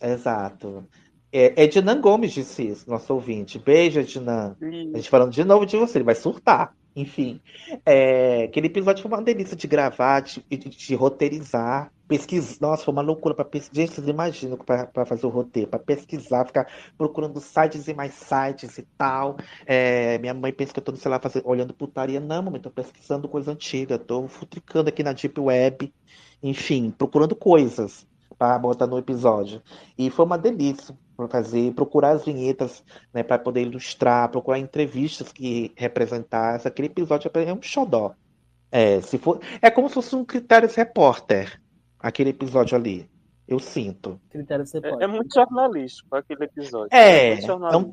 Speaker 1: Exato. É, Ednan Gomes disse isso, nosso ouvinte. Beijo, Ednan. A gente falando de novo de você, ele vai surtar. Enfim, é, aquele episódio foi uma delícia de gravar, de, de, de roteirizar, pesquisar. Nossa, foi uma loucura para pesquisar. Gente, vocês imaginam para fazer o roteiro, para pesquisar, ficar procurando sites e mais sites e tal. É, minha mãe pensa que eu estou, sei lá, fazendo, olhando putaria. Não, mamãe, estou pesquisando coisa antiga, estou futricando aqui na Deep Web. Enfim, procurando coisas para botar no episódio. E foi uma delícia fazer, procurar as vinhetas né, para poder ilustrar, procurar entrevistas que representassem. Aquele episódio é um xodó. É, se for, é como se fosse um critério repórter, aquele episódio ali. Eu sinto.
Speaker 2: É, é, muito jornalístico aquele episódio.
Speaker 1: É, é, é, um,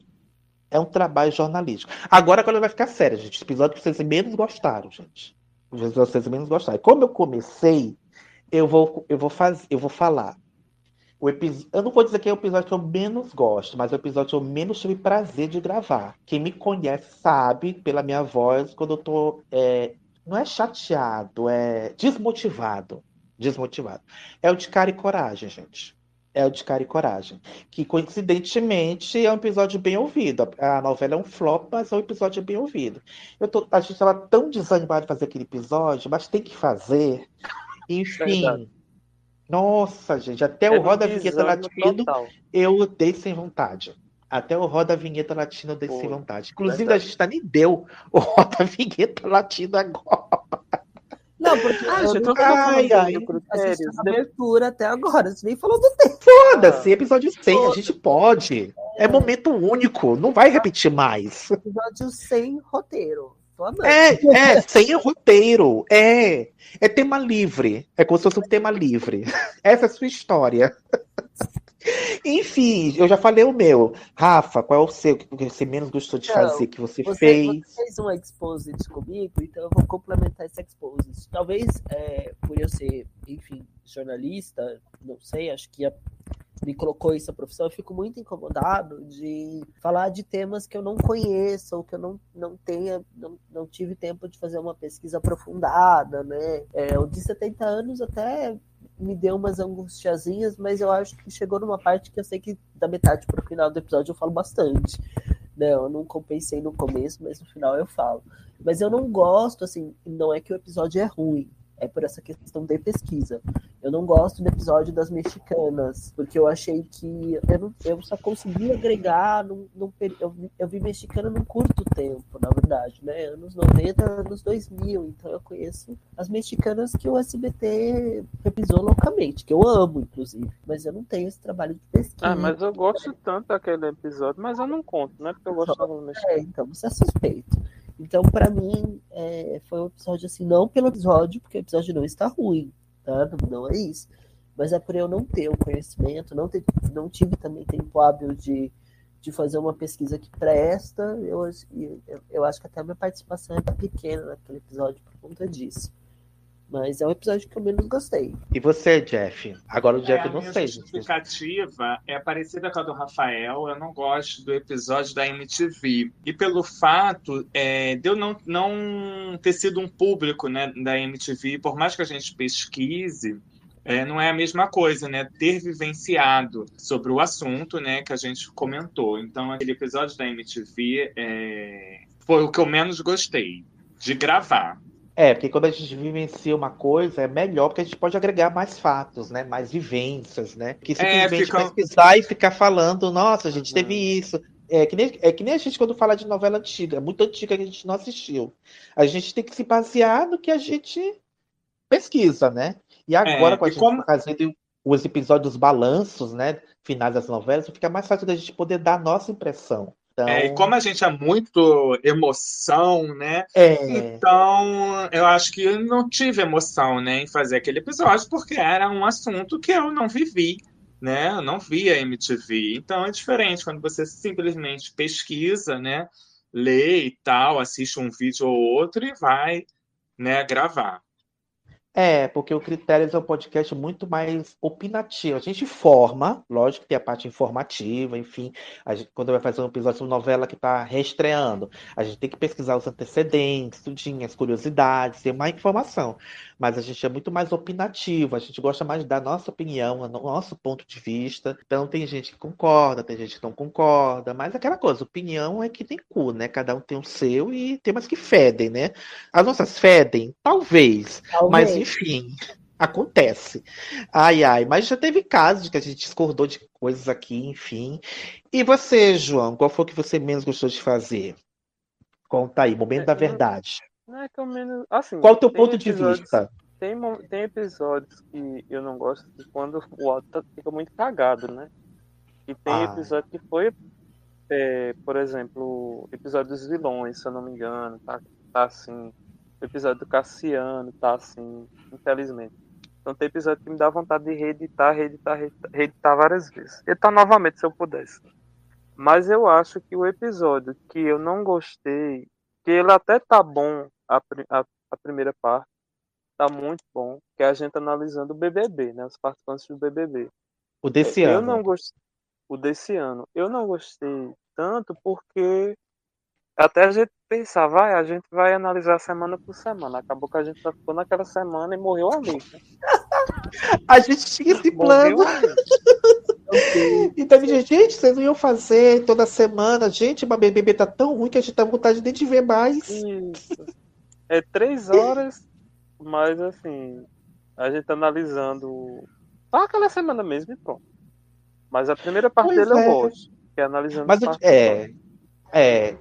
Speaker 1: é um trabalho jornalístico. Agora, agora vai ficar sério, gente. Episódio que vocês menos gostaram, gente. Vocês menos gostaram. Como eu comecei, eu vou, eu vou fazer, eu vou falar. O episódio, eu não vou dizer que é o episódio que eu menos gosto, mas é o episódio que eu menos tive prazer de gravar. Quem me conhece sabe, pela minha voz, quando eu tô. É, não é chateado, é desmotivado. Desmotivado. É o de cara e coragem, gente. É o de cara e coragem. Que coincidentemente é um episódio bem ouvido. A novela é um flop, mas é um episódio bem ouvido. Eu tô, a gente estava tão desanimado de fazer aquele episódio, mas tem que fazer. Enfim. Nossa, gente, até é o Roda Vinheta Latino eu dei sem vontade. Até o Roda Vinheta Latino eu dei sem vontade. Inclusive,
Speaker 2: Verdade.
Speaker 1: a gente tá nem deu o Roda Vinheta Latino agora.
Speaker 4: Não, porque
Speaker 2: Ah,
Speaker 4: eu
Speaker 2: tava
Speaker 1: Ai, ai.
Speaker 4: a tá abertura até agora, gente nem falou do tempo.
Speaker 1: Foda-se, episódio 100, a gente pode. É momento único, não vai repetir mais.
Speaker 4: Episódio sem roteiro.
Speaker 1: É, é, sem roteiro. É. É tema livre. É como se fosse um tema livre. Essa é a sua história. Enfim, eu já falei o meu. Rafa, qual é o seu que você menos gostou de fazer, que você,
Speaker 4: Você,
Speaker 1: fez?
Speaker 4: você fez um exposit comigo, então eu vou complementar esse exposit. Talvez, é, por eu ser, enfim, jornalista, não sei, acho que a- me colocou isso profissão, eu fico muito incomodado de falar de temas que eu não conheço, ou que eu não, não tenha, não, não tive tempo de fazer uma pesquisa aprofundada, né? É, o de 70 anos até me deu umas angustiazinhas, mas eu acho que chegou numa parte que eu sei que da metade para o final do episódio eu falo bastante. Não, eu não compensei no começo, mas no final eu falo. Mas eu não gosto, assim, não é que o episódio é ruim, é por essa questão de pesquisa. Eu não gosto do episódio das mexicanas, porque eu achei que eu, não- eu só consegui agregar num, num eu, vi- eu vi mexicana num curto tempo, na verdade, né? Anos 90, anos 2000, então eu conheço as mexicanas que o SBT reprisou loucamente, que eu amo, inclusive, mas eu não tenho esse trabalho de pesquisa.
Speaker 2: Ah, mas eu gosto tanto daquele episódio, mas eu não conto, né? Porque eu gostava do mexicano.
Speaker 4: É, então, você é suspeito. Então, pra mim, é, foi um episódio assim, não pelo episódio, porque o episódio não está ruim, tá? Não, não é isso. Mas é por eu não ter o conhecimento, não, ter, não tive também tempo hábil de, de fazer uma pesquisa que presta. Eu, eu, eu acho que até a minha participação é pequena naquele episódio por conta disso. Mas é o episódio que eu menos gostei.
Speaker 1: E você, Jeff? Agora o Jeff
Speaker 3: É,
Speaker 1: não
Speaker 3: a minha
Speaker 1: sei.
Speaker 3: justificativa é parecida com a do Rafael. Eu não gosto do episódio da MTV. E pelo fato é, de eu não, não ter sido um público né, da MTV, por mais que a gente pesquise, é, não é a mesma coisa, né? Ter vivenciado sobre o assunto né, que a gente comentou. Então, aquele episódio da MTV é, foi o que eu menos gostei de gravar.
Speaker 1: É, porque quando a gente vivencia uma coisa, é melhor, porque a gente pode agregar mais fatos, né? Mais vivências, né? Que simplesmente
Speaker 3: fica-
Speaker 1: pesquisar e ficar falando, nossa, a gente teve isso. É que, nem, é que nem a gente quando fala de novela antiga, muito antiga que a gente não assistiu. A gente tem que se basear no que a gente pesquisa, né? E agora,
Speaker 3: É,
Speaker 1: com a gente
Speaker 3: como-
Speaker 1: fazendo os episódios balanços, né? Finais das novelas, fica mais fácil da gente poder dar a nossa impressão. Então,
Speaker 3: É, e como a gente é muito emoção, né?
Speaker 1: é,
Speaker 3: Então, eu acho que eu não tive emoção, né, em fazer aquele episódio, porque era um assunto que eu não vivi, né? Eu não via MTV. Então, é diferente quando você simplesmente pesquisa, né, lê e tal, assiste um vídeo ou outro e vai, né, gravar.
Speaker 1: É, porque o Critérios é um podcast muito mais opinativo. A gente forma, lógico que tem a parte informativa, enfim. Gente, quando vai fazer um episódio sobre novela que está reestreando, a gente tem que pesquisar os antecedentes, tudinho, as curiosidades, ter mais informação. Mas a gente é muito mais opinativo, a gente gosta mais da nossa opinião, do nosso ponto de vista. Então tem gente que concorda, tem gente que não concorda, mas é aquela coisa, opinião é que tem cu, né? Cada um tem o seu e tem umas que fedem, né? As nossas fedem? Talvez. Mas
Speaker 4: Talvez.
Speaker 1: Enfim, acontece. Ai, ai, mas já teve casos que a gente discordou de coisas aqui, enfim. E você, João, qual foi o que você menos gostou de fazer? Conta aí, momento da
Speaker 2: É, eu-
Speaker 1: verdade.
Speaker 2: Não é que eu menos. Assim,
Speaker 1: Qual o teu ponto de vista?
Speaker 2: Tem, tem episódios que eu não gosto de quando o áudio tá- fica muito cagado, né? E tem
Speaker 1: Ah.
Speaker 2: episódio que foi, é, por exemplo, episódio dos vilões, se eu não me engano, tá, tá assim. Episódio do Cassiano tá assim, infelizmente. Então tem episódio que me dá vontade de reeditar, reeditar, reeditar, reeditar várias vezes. Editar novamente se eu pudesse. Mas eu acho que o episódio que eu não gostei, que ele até tá bom, a, a, a primeira parte, tá muito bom, que é a gente analisando o BBB, né? Os participantes do BBB.
Speaker 1: O desse
Speaker 2: eu
Speaker 1: ano.
Speaker 2: não gostei. O desse ano. Eu não gostei tanto porque até a gente pensava, vai, a gente vai analisar semana por semana. Acabou que a gente só ficou naquela semana e morreu ali.
Speaker 1: A gente tinha esse plano. Então, me diz, gente, vocês não iam fazer toda semana. Gente, mas BBB tá tão ruim que a gente tá com vontade nem de ver mais.
Speaker 2: Isso. É três horas, mas assim, a gente analisando só aquela semana mesmo e pronto. Mas a primeira parte
Speaker 1: Pois
Speaker 2: dele
Speaker 1: é.
Speaker 2: eu gosto. Que é analisando
Speaker 1: Mas é, é.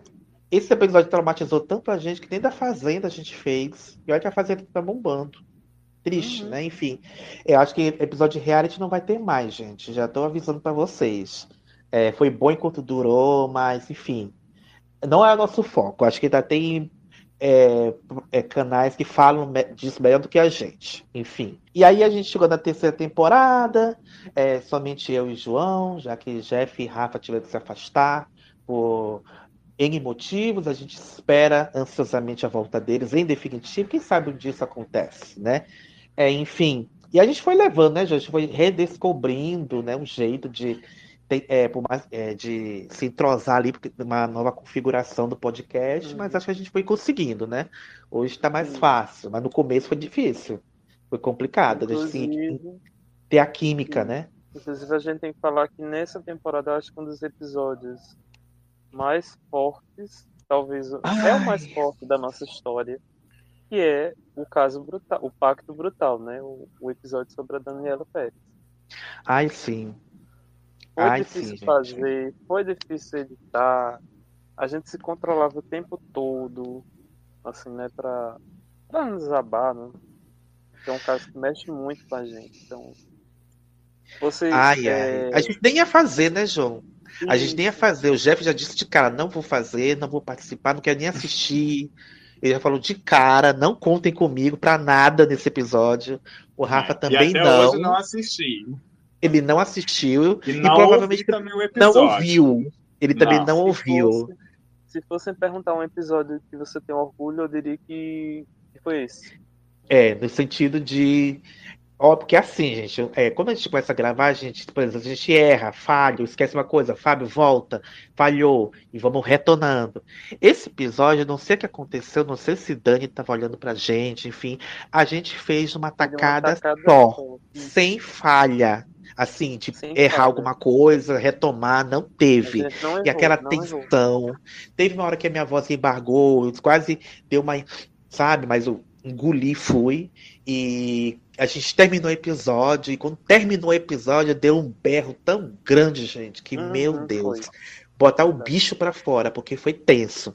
Speaker 1: Esse episódio traumatizou tanto a gente que nem da Fazenda a gente fez. E olha que a Fazenda tá bombando. Triste,
Speaker 2: Uhum.
Speaker 1: né? Enfim. Eu acho que episódio de reality não vai ter mais, gente. Já tô avisando pra vocês. É, foi bom enquanto durou, mas enfim. Não é o nosso foco. Acho que ainda tem é, é, canais que falam disso melhor do que a gente. Enfim. E aí a gente chegou na terceira temporada. É, somente eu e João, já que Jeff e Rafa tiveram que se afastar por N motivos. A gente espera ansiosamente a volta deles, em definitivo. Quem sabe um dia isso acontece, né? É, enfim. E a gente foi levando, né? A gente foi redescobrindo né, um jeito de, é, por mais- é, de se entrosar ali, uma nova configuração do podcast,
Speaker 2: Uhum.
Speaker 1: mas acho que a gente foi conseguindo, né? Hoje está mais
Speaker 2: Sim.
Speaker 1: fácil, mas no começo foi difícil. Foi complicado. A gente tem que
Speaker 2: Inclusive,
Speaker 1: ter a química,
Speaker 2: Sim.
Speaker 1: né?
Speaker 2: inclusive, a gente tem que falar que nessa temporada, acho que um dos episódios mais fortes, talvez o- é o mais
Speaker 1: Ai.
Speaker 2: forte da nossa história, que é o caso brutal, o Pacto Brutal, né? O, o episódio sobre a Daniela Pérez.
Speaker 1: Ai, sim.
Speaker 2: Foi
Speaker 1: Ai,
Speaker 2: difícil
Speaker 1: sim, gente.
Speaker 2: fazer, foi difícil editar. A gente se controlava o tempo todo, assim, né, pra, pra não desabar, né? Que é um caso que mexe muito com a gente. Então, você.
Speaker 1: Ai,
Speaker 2: é,
Speaker 1: ai. A gente nem ia fazer, né, João? A gente nem ia fazer. O Jeff já disse de cara, não vou fazer, não vou participar, não quero nem assistir. Ele já falou de cara, não contem comigo pra nada nesse episódio. O Rafa
Speaker 3: É,
Speaker 1: também
Speaker 3: e até
Speaker 1: não.
Speaker 3: hoje não assisti.
Speaker 1: Ele não assistiu
Speaker 3: E
Speaker 1: e
Speaker 3: não
Speaker 1: provavelmente
Speaker 3: ouvi também o
Speaker 1: não ouviu. Ele também
Speaker 3: Não.
Speaker 1: não,
Speaker 2: Se
Speaker 1: ouviu.
Speaker 2: fosse- se fossem perguntar um episódio que você tem orgulho, eu diria que, que foi esse.
Speaker 1: É, no sentido de. Ó, porque assim, gente, é, quando a gente começa a gravar, a gente, por exemplo, a gente erra, falha, esquece uma coisa, Fábio volta, falhou, e vamos retornando. Esse episódio, não sei o que aconteceu, não sei se Dani estava olhando pra gente, enfim, a gente fez uma
Speaker 2: Deu uma
Speaker 1: tacada
Speaker 2: tacada
Speaker 1: só,
Speaker 2: só.
Speaker 1: sem falha. Assim, de
Speaker 2: Sem
Speaker 1: errar
Speaker 2: falha.
Speaker 1: alguma coisa, retomar, não teve.
Speaker 2: não
Speaker 1: E
Speaker 2: errou,
Speaker 1: aquela
Speaker 2: não errou.
Speaker 1: tensão. Teve uma hora que a minha voz embargou, quase deu uma, sabe, mas eu engoli e fui. E a gente terminou o episódio, e quando terminou o episódio, deu um berro tão grande, gente, que,
Speaker 2: Uhum,
Speaker 1: meu Deus,
Speaker 2: foi.
Speaker 1: botar o bicho pra fora, porque foi tenso.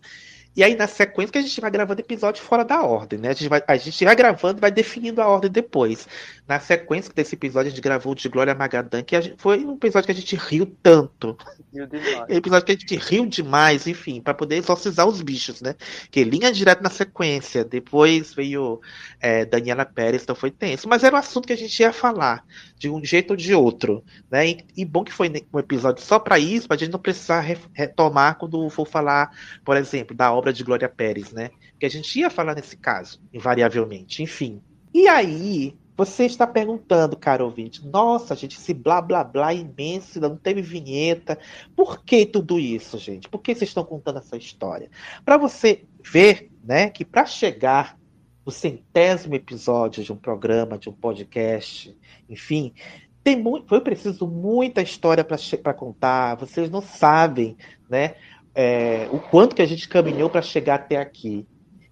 Speaker 1: E aí, na sequência, que a gente vai gravando episódio fora da ordem, né? A gente vai, a gente vai gravando e vai definindo a ordem depois. Na sequência desse episódio, a gente gravou de Glória Magadan, que a gente- foi um episódio que a gente riu tanto.
Speaker 2: Viu demais.
Speaker 1: É um episódio que a gente riu demais, enfim, pra poder exorcizar os bichos, né? Que linha direto na sequência. Depois veio é, Daniela Pérez, então foi tenso. Mas era um assunto que a gente ia falar, de um jeito ou de outro, né? E, e bom que foi um episódio só pra isso, pra gente não precisar re- retomar quando for falar, por exemplo, da obra de Glória Pérez, né? Que a gente ia falar nesse caso, invariavelmente, enfim. E aí, você está perguntando, caro ouvinte, nossa, gente, esse blá blá blá imenso, não teve vinheta. Por que tudo isso, gente? Por que vocês estão contando essa história? Para você ver, né, que para chegar no centésimo episódio de um programa, de um podcast, enfim, tem muito, foi preciso muita história para contar. Vocês não sabem, né, é, o quanto que a gente caminhou para chegar até aqui.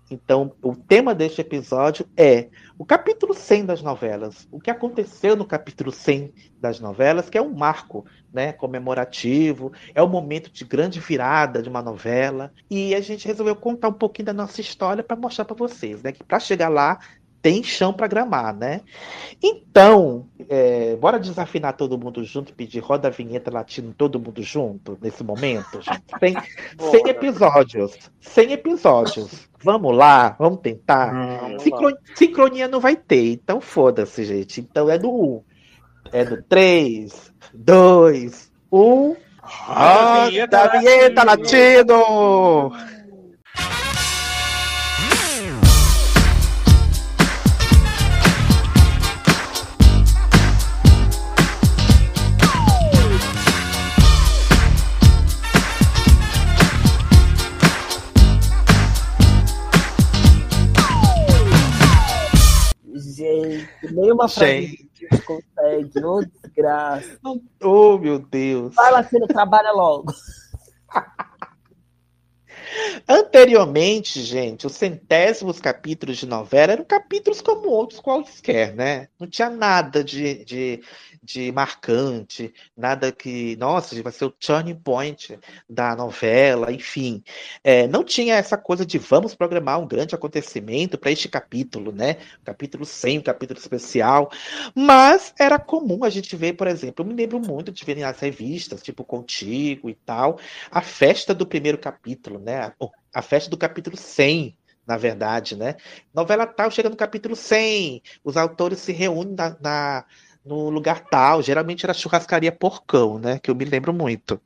Speaker 1: Então, o tema deste episódio é o capítulo 100 das novelas. O que aconteceu no capítulo 100 das novelas, que é um marco né, comemorativo, é o momento de grande virada de uma novela. E a gente resolveu contar um pouquinho da nossa história para mostrar para vocês, né, que para chegar lá tem chão para gramar, né? Então, é, bora desafinar todo mundo junto, pedir roda a vinheta latino todo mundo junto nesse momento, gente. Sem, sem episódios, sem episódios. Vamos lá, vamos tentar.
Speaker 2: Vamos
Speaker 1: Sincro-
Speaker 2: lá.
Speaker 1: Sincronia não vai ter, então foda-se, gente. Então é no 1. É no 3, 2, 1. Roda a vinheta latino!
Speaker 4: Gente, nenhuma frase
Speaker 1: Gente.
Speaker 4: consegue. Ô, desgraça.
Speaker 1: Oh, meu Deus.
Speaker 4: Vai lá, filho, trabalha logo.
Speaker 1: Anteriormente, gente, os centésimos capítulos de novela eram capítulos como outros quaisquer, né? Não tinha nada de, de, de marcante, nada que, nossa, vai ser o turning point da novela, enfim. É, não tinha essa coisa de vamos programar um grande acontecimento para este capítulo, né? Capítulo 100, um capítulo especial. Mas era comum a gente ver, por exemplo, eu me lembro muito de ver nas revistas, tipo Contigo e tal, a festa do primeiro capítulo, né? A festa do capítulo 100, na verdade, né? Novela tal chega no capítulo 100, os autores se reúnem na, na no lugar tal. Geralmente era churrascaria Porcão, né? Que eu me lembro muito.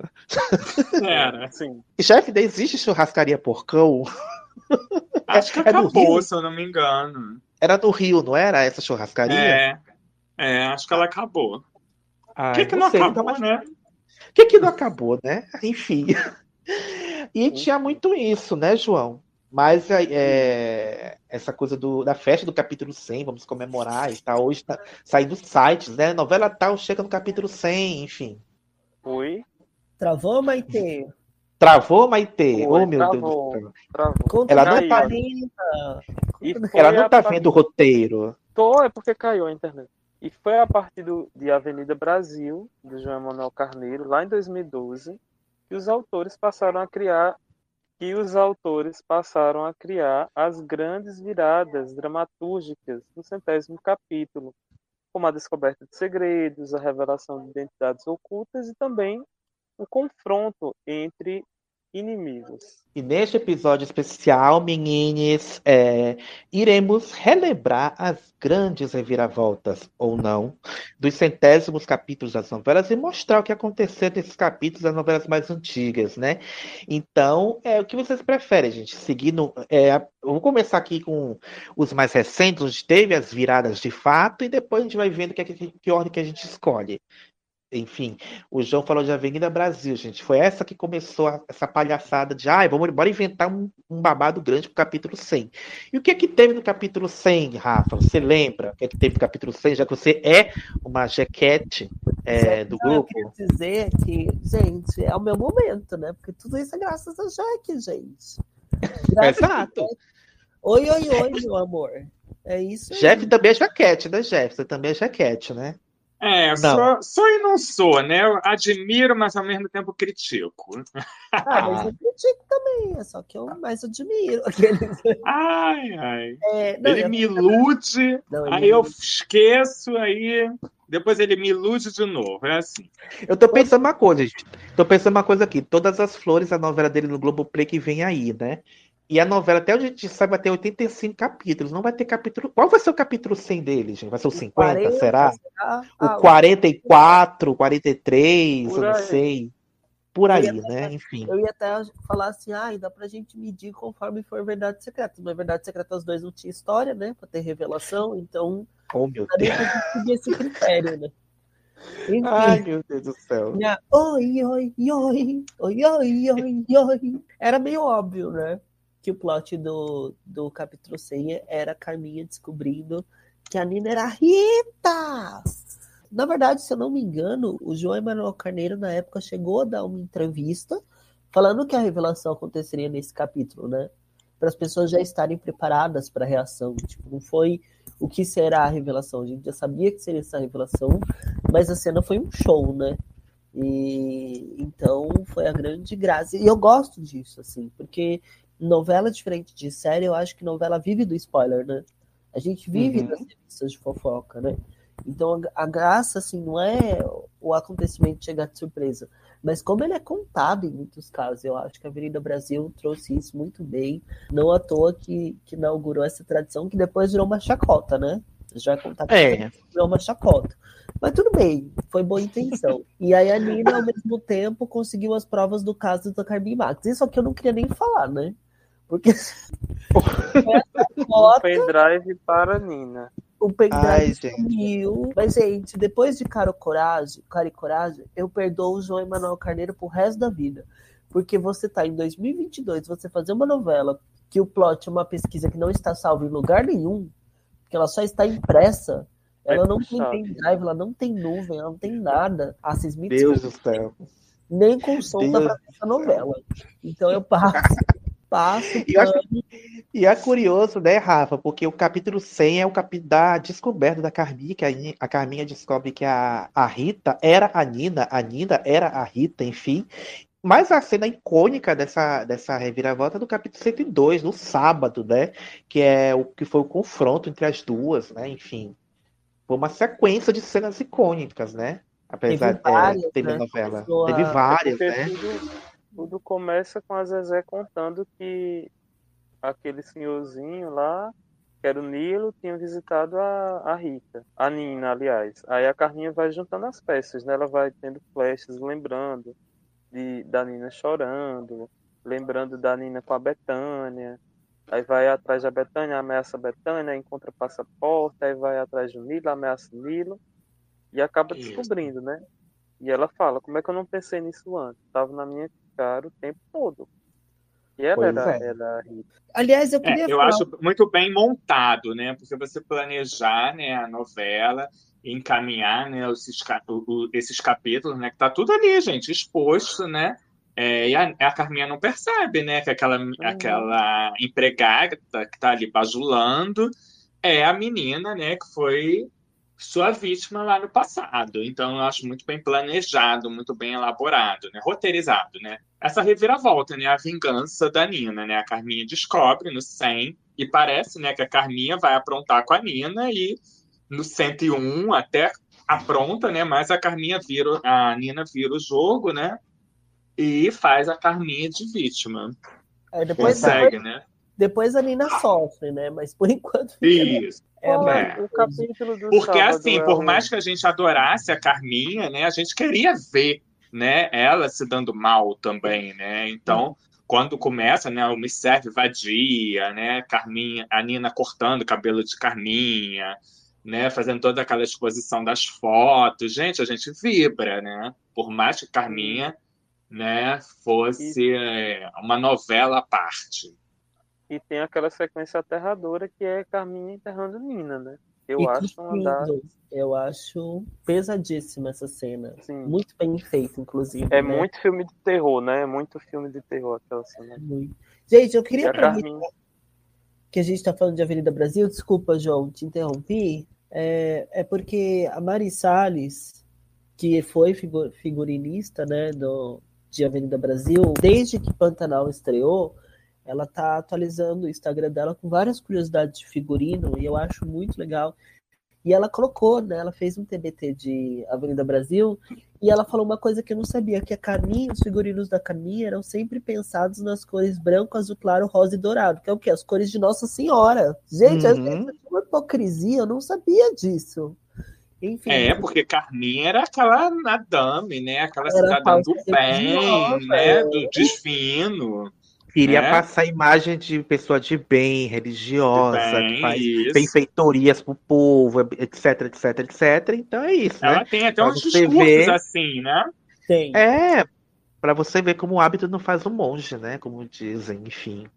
Speaker 3: Era, sim.
Speaker 1: Chefe, existe churrascaria Porcão?
Speaker 3: Acho que é, acabou, é se eu não me engano.
Speaker 1: Era no Rio, não era essa churrascaria?
Speaker 3: É, é acho que ela acabou. O que, que não, não acabou, né?
Speaker 1: O que, que não acabou, né? Enfim. E tinha muito isso, né, João? Mas é, é, essa coisa do, da festa do capítulo 100, vamos comemorar e tal. Hoje está saindo sites, né? Novela tal chega no capítulo 100, enfim.
Speaker 2: Oi?
Speaker 4: Travou, Maite?
Speaker 1: Travou, Maite? Ô, oh, meu travou, Deus do céu.
Speaker 2: Travou.
Speaker 1: Ela não tá, ela não tá vendo o roteiro.
Speaker 2: Tô, é porque caiu a internet. E foi a partir do, de Avenida Brasil, do João Manuel Carneiro, lá em 2012, que os autores passaram a criar que os autores passaram a criar as grandes viradas dramatúrgicas no centésimo capítulo, como a descoberta de segredos, a revelação de identidades ocultas e também o confronto entre inimigos.
Speaker 1: E neste episódio especial, meninas, é, iremos relembrar as grandes reviravoltas, ou não, dos centésimos capítulos das novelas e mostrar o que aconteceu nesses capítulos das novelas mais antigas, né? Então, é, o que vocês preferem, gente? Seguindo. É, eu vou começar aqui com os mais recentes, onde teve as viradas de fato, e depois a gente vai vendo que, que, que ordem que a gente escolhe. Enfim, o João falou de Avenida Brasil, gente. Foi essa que começou a, essa palhaçada de, ai, ah, vamos bora inventar um, um, babado grande pro capítulo 100. E o que é que teve no capítulo 100, Rafa? Você lembra o que é que teve no capítulo 100, já que você é uma jequete é, do grupo? Eu
Speaker 4: quero dizer que, gente, é o meu momento, né? Porque tudo isso é graças a Jaque, gente.
Speaker 1: Exato.
Speaker 4: Oi, oi, oi, meu amor. É isso
Speaker 1: aí. Jeff também é jaquete, né, Jeff? Você também é jaquete, né?
Speaker 3: É, sou, sou e não sou, né? Eu admiro, mas ao mesmo tempo critico.
Speaker 4: Ah, mas eu critico também, é só que eu mais admiro.
Speaker 3: Ai, ai. É, não, ele eu... me ilude, não, aí eu esqueço, aí depois ele me ilude de novo. É assim.
Speaker 1: Eu tô pensando uma coisa, gente. Tô pensando uma coisa aqui. Todas as flores, a novela dele no Globoplay que vem aí, né? E a novela, até onde a gente sabe, vai ter 85 capítulos. Não vai ter capítulo. Qual vai ser o capítulo 100 dele, gente? Vai ser o 50, 40, será? será? Ah, o 44, 43, eu não sei. Por aí, né?
Speaker 4: Até,
Speaker 1: Enfim.
Speaker 4: Eu ia até falar assim, ah, dá pra gente medir conforme for Verdade Secreta. Na Verdade Secreta, os dois não tinham história, né? Pra ter revelação, então.
Speaker 1: Oh, meu Deus.
Speaker 4: seguir esse critério, né?
Speaker 1: Enfim. Ai, meu Deus do céu.
Speaker 4: Minha, oi, oi, oi, oi, oi, oi, oi. Era meio óbvio, né? Que o plot do, do capítulo 100 era a Carminha descobrindo que a Nina era Rita. Na verdade, se eu não me engano, o João Emanuel Carneiro, na época, chegou a dar uma entrevista falando que a revelação aconteceria nesse capítulo, né? Para as pessoas já estarem preparadas para a reação. Tipo, não foi o que será a revelação. A gente já sabia que seria essa revelação, mas a cena foi um show, né? E então foi a grande graça. E eu gosto disso, assim, porque novela diferente de série, eu acho que novela vive do spoiler, né? A gente vive uhum. das revistas de fofoca, né? Então a, graça, assim, não é o acontecimento chegar de surpresa, mas como ele é contado em muitos casos. Eu acho que a Avenida Brasil trouxe isso muito bem. Não à toa que, que inaugurou essa tradição, que depois virou uma chacota, né? Já é contado
Speaker 1: é.
Speaker 4: virou uma chacota. Mas tudo bem, foi boa intenção. E aí a Nina, ao mesmo tempo, conseguiu as provas do caso da Carmen Max. Isso aqui eu não queria nem falar, né? Porque
Speaker 2: o pendrive para Nina.
Speaker 4: O pendrive sumiu. Mas, gente, depois de Caro Coragem, Cara e Coragem, eu perdoo o João Emanuel Carneiro pro resto da vida. Porque você tá em 2022, você fazer uma novela que o plot é uma pesquisa que não está salva em lugar nenhum, que ela só está impressa, ela é não tem pendrive, ela não tem nuvem, ela não tem nada. Ah, vocês me
Speaker 1: Deus do céu.
Speaker 4: Nem com som dá pra essa novela. Então eu passo. Passa
Speaker 1: E
Speaker 4: pano.
Speaker 1: E é curioso, né, Rafa? Porque o capítulo 100 é o capítulo da descoberta da Carminha, que a, a Carminha descobre que a, a Rita era a Nina, a Nina era a Rita, enfim. Mas a cena icônica dessa, dessa reviravolta é do capítulo 102, no sábado, né? Que é o que foi o confronto entre as duas, né? Enfim. Foi uma sequência de cenas icônicas, né? Apesar de ter
Speaker 4: né?
Speaker 1: novela. Teve várias, né?
Speaker 2: tudo, tudo começa com a Zezé contando que aquele senhorzinho lá, que era o Nilo, tinha visitado a, a Rita, a Nina, aliás. Aí a Carminha vai juntando as peças, né? Ela vai tendo flashes, lembrando de, da Nina chorando, lembrando da Nina com a Betânia. Aí vai atrás da Betânia, ameaça a Betânia, encontra passaporte, aí vai atrás do Nilo, ameaça o Nilo, e acaba descobrindo, né? E ela fala, como é que eu não pensei nisso antes? Tava na minha cara o tempo todo. E ela
Speaker 1: Pois
Speaker 2: era,
Speaker 1: é.
Speaker 2: era.
Speaker 4: Aliás, eu
Speaker 3: É,
Speaker 4: queria
Speaker 3: eu
Speaker 4: falar.
Speaker 3: acho muito bem montado, né? Porque você planejar, né, a novela, encaminhar, né, esses, esses capítulos, né, que tá tudo ali, gente, exposto, né? É, e a, a Carminha não percebe, né, que aquela, aquela empregada que tá ali bajulando é a menina, né, que foi sua vítima lá no passado. Então, eu acho muito bem planejado, muito bem elaborado, né, roteirizado, né? Essa reviravolta, né, a vingança da Nina, né? A Carminha descobre no 100 e parece, né, que a Carminha vai aprontar com a Nina e no 101 até apronta, né, mas a Carminha vira, a Nina vira o jogo, né? E faz a Carminha de vítima.
Speaker 4: É, depois,
Speaker 3: Consegue,
Speaker 4: depois,
Speaker 3: né?
Speaker 4: Depois a Nina sofre, né? Mas por enquanto
Speaker 3: Isso.
Speaker 4: é, mas-
Speaker 2: é o capítulo do
Speaker 3: Porque
Speaker 2: sábado
Speaker 3: assim,
Speaker 2: é
Speaker 3: por mais que a gente adorasse a Carminha, né, a gente queria ver, né, ela se dando mal também, né? Então, quando começa, né, o Me Serve Vadia, né, Carminha, a Nina cortando o cabelo de Carminha, né, fazendo toda aquela exposição das fotos, gente, a gente vibra, né? Por mais que Carminha, né, fosse é, uma novela à parte.
Speaker 2: E tem aquela sequência aterradora que é Carminha enterrando Nina, né? Eu
Speaker 4: e
Speaker 2: acho um andar.
Speaker 4: cuspindo. Eu acho pesadíssima essa cena.
Speaker 2: Assim,
Speaker 4: Muito bem feita, inclusive.
Speaker 2: é
Speaker 4: né?
Speaker 2: muito filme de terror, né? É muito filme de terror aquela cena.
Speaker 4: Muito. Gente, eu queria aproveitar que a gente está falando de Avenida Brasil. Desculpa, João, te interrompi. É, é porque a Mari Salles, que foi figu- figurinista né, do, de Avenida Brasil, desde que Pantanal estreou, ela tá atualizando o Instagram dela com várias curiosidades de figurino e eu acho muito legal. E ela colocou, né? Ela fez um TBT de Avenida Brasil e ela falou uma coisa que eu não sabia, que a Carminha, os figurinos da Carminha eram sempre pensados nas cores branco, azul claro, rosa e dourado, que é o quê? As cores de Nossa Senhora. Gente,
Speaker 1: Uhum.
Speaker 4: é uma hipocrisia, eu não sabia disso. Enfim.
Speaker 3: É, porque Carminha era aquela madame, né? Aquela cidadã do
Speaker 4: falsa
Speaker 3: bem, né?
Speaker 4: é.
Speaker 3: Do desfino.
Speaker 1: Queria
Speaker 3: né?
Speaker 1: passar a imagem de pessoa de bem, religiosa,
Speaker 3: bem,
Speaker 1: que faz
Speaker 3: isso.
Speaker 1: benfeitorias pro povo, etc, etc, etc. Então é isso,
Speaker 3: Ela
Speaker 1: né?
Speaker 3: tem até
Speaker 1: Pra
Speaker 3: uns
Speaker 1: você
Speaker 3: discursos
Speaker 1: ver.
Speaker 3: assim, né?
Speaker 4: Tem.
Speaker 1: É, pra você ver como o hábito não faz o monge, né? Como dizem, enfim.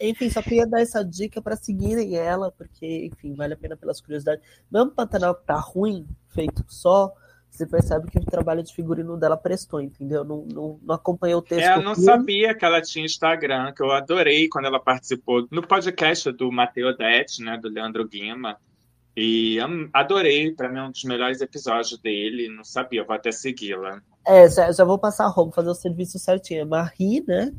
Speaker 4: Enfim, só queria dar essa dica para seguirem ela, porque, enfim, vale a pena pelas curiosidades. Mesmo o Pantanal que tá ruim, feito só, você percebe que o trabalho de figurino dela prestou, entendeu? Não, não, não acompanhei o texto.
Speaker 3: É, eu não sabia que ela tinha Instagram, que eu adorei quando ela participou no podcast do Matteo Detti, né? Do Leandro Guima. E adorei, pra mim é um dos melhores episódios dele. Não sabia, vou até segui-la.
Speaker 4: É, já, já vou passar a roupa, fazer o serviço certinho. É Marie, né?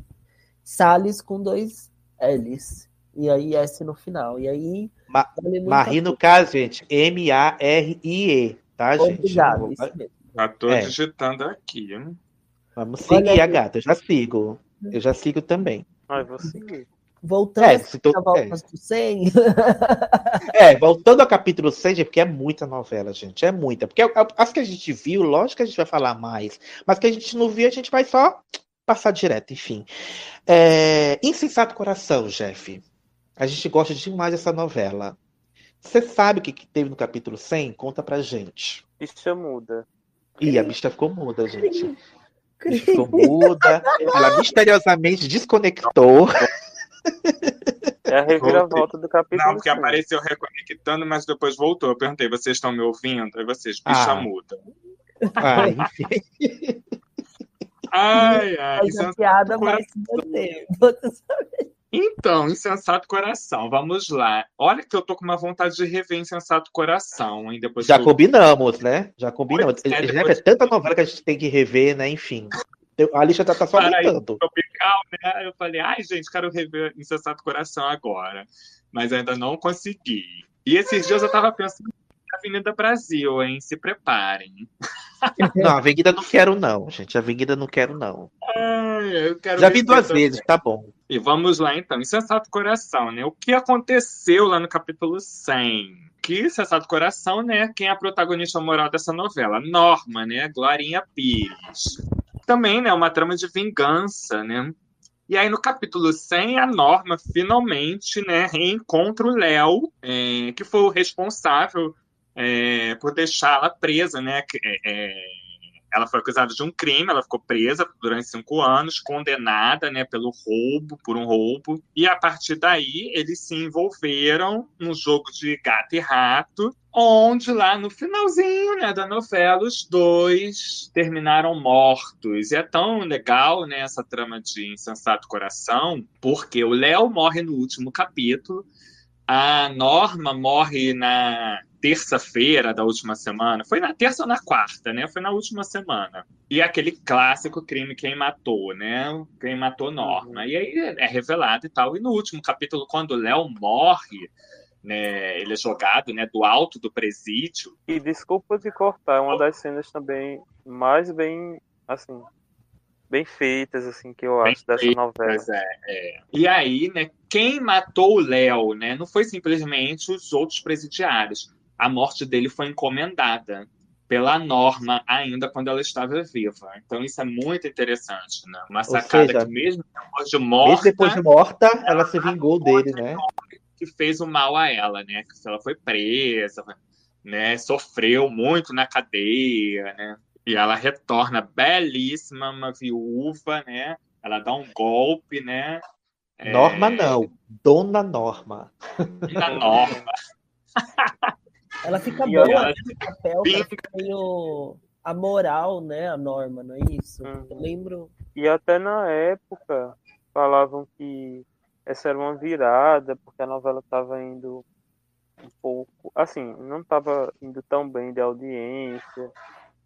Speaker 4: Salles com dois L's. E aí S no final. E aí.
Speaker 1: Ma Marie,
Speaker 4: a
Speaker 1: no caso, gente, M-A-R-I-E, tá, gente?
Speaker 4: Obrigado,
Speaker 1: Vamos-
Speaker 4: isso mesmo.
Speaker 3: Já tô
Speaker 1: É.
Speaker 3: digitando aqui.
Speaker 1: Vamos
Speaker 4: Olha
Speaker 1: seguir a
Speaker 4: aí.
Speaker 1: gata, eu já sigo. Eu já sigo também.
Speaker 2: Ai, vou seguir.
Speaker 4: Voltando
Speaker 1: É, se tô-
Speaker 4: voltas do 100.
Speaker 1: É, voltando ao capítulo 6, gente, porque é muita novela, gente. É muita. Porque as que a gente viu, lógico que a gente vai falar mais. Mas que a gente não viu, a gente vai só passar direto, enfim. É, Insensato Coração, Jeff. A gente gosta demais dessa novela. Você sabe o que, que teve no capítulo 100? Conta pra gente.
Speaker 2: Isso muda.
Speaker 1: Ih, a bicha ficou muda, gente. A bicha ficou muda. Ela misteriosamente desconectou.
Speaker 2: É a reviravolta do capítulo.
Speaker 3: Não, porque
Speaker 2: cinco.
Speaker 3: apareceu reconectando, mas depois voltou. Eu perguntei, vocês estão me ouvindo? Aí vocês, bicha
Speaker 1: Ah.
Speaker 3: muda.
Speaker 1: Ah, enfim.
Speaker 3: Ai, ai, isso é
Speaker 4: a piada se manter. Você sabe?
Speaker 3: Então, Insensato Coração, vamos lá. Olha que eu tô com uma vontade de rever Insensato Coração, hein? Depois
Speaker 1: Já
Speaker 3: eu-
Speaker 1: combinamos, né? Já combinamos.
Speaker 3: Pois é, depois-
Speaker 1: é tanta novela que a gente tem que rever, né? Enfim. A lista tá, tá só aumentando.
Speaker 3: tropical, né? Eu falei, ai, gente, quero rever Insensato Coração agora. Mas ainda não consegui. E esses dias eu tava pensando Avenida Brasil, hein? Se preparem.
Speaker 1: Não, a Avenida não quero, não, gente. A Avenida não quero, não.
Speaker 3: Ai, eu quero
Speaker 1: Já vi duas vezes, tá bom.
Speaker 3: E vamos lá, então. Insensato Coração, né? O que aconteceu lá no capítulo 100? Que Insensato Coração, né? Quem é a protagonista moral dessa novela? Norma, né? Glorinha Pires. Também, né? Uma trama de vingança, né? E aí, no capítulo 100, a Norma finalmente, né? Reencontra o Léo, é, que foi o responsável é, por deixá-la presa, né? é, é, ela foi acusada de um crime, ela ficou presa durante cinco anos, condenada, né, pelo roubo, por um roubo. E a partir daí eles se envolveram num jogo de gato e rato, onde lá no finalzinho, né, da novela os dois terminaram mortos. E é tão legal, né, essa trama de Insensato Coração, porque o Léo morre no último capítulo, a Norma morre na terça-feira da última semana. Foi na terça ou na quarta, né? Foi na última semana. E aquele clássico crime quem matou, né? Quem matou Norma. E aí é revelado e tal. E no último capítulo, quando o Léo morre, né? Ele é jogado, né? Do alto do presídio.
Speaker 2: E desculpa de cortar, é uma das cenas também mais bem, assim, bem feitas, assim, que eu
Speaker 3: Bem
Speaker 2: acho dessa
Speaker 3: feitas,
Speaker 2: novela.
Speaker 3: É, é. E aí, né? Quem matou o Léo, né? Não foi simplesmente os outros presidiários. A morte dele foi encomendada pela Norma ainda quando ela estava viva. Então isso é muito interessante, né? Uma sacada
Speaker 1: seja,
Speaker 3: que mesmo depois de
Speaker 1: Mesmo
Speaker 3: morta,
Speaker 1: depois de morta, ela se vingou dele, né?
Speaker 3: que fez o mal a ela, né? Que ela foi presa, né? Sofreu muito na cadeia, né? E ela retorna belíssima, uma viúva, né? Ela dá um golpe, né? É,
Speaker 1: Norma não. Dona Norma.
Speaker 3: Na Norma.
Speaker 4: Ela fica
Speaker 2: E
Speaker 4: boa
Speaker 2: ela-
Speaker 4: nesse papel, ela fica meio a moral, né? A norma, não é isso?
Speaker 2: Uhum.
Speaker 4: Eu lembro.
Speaker 2: E até na época falavam que essa era uma virada, porque a novela estava indo um pouco, assim, não estava indo tão bem de audiência.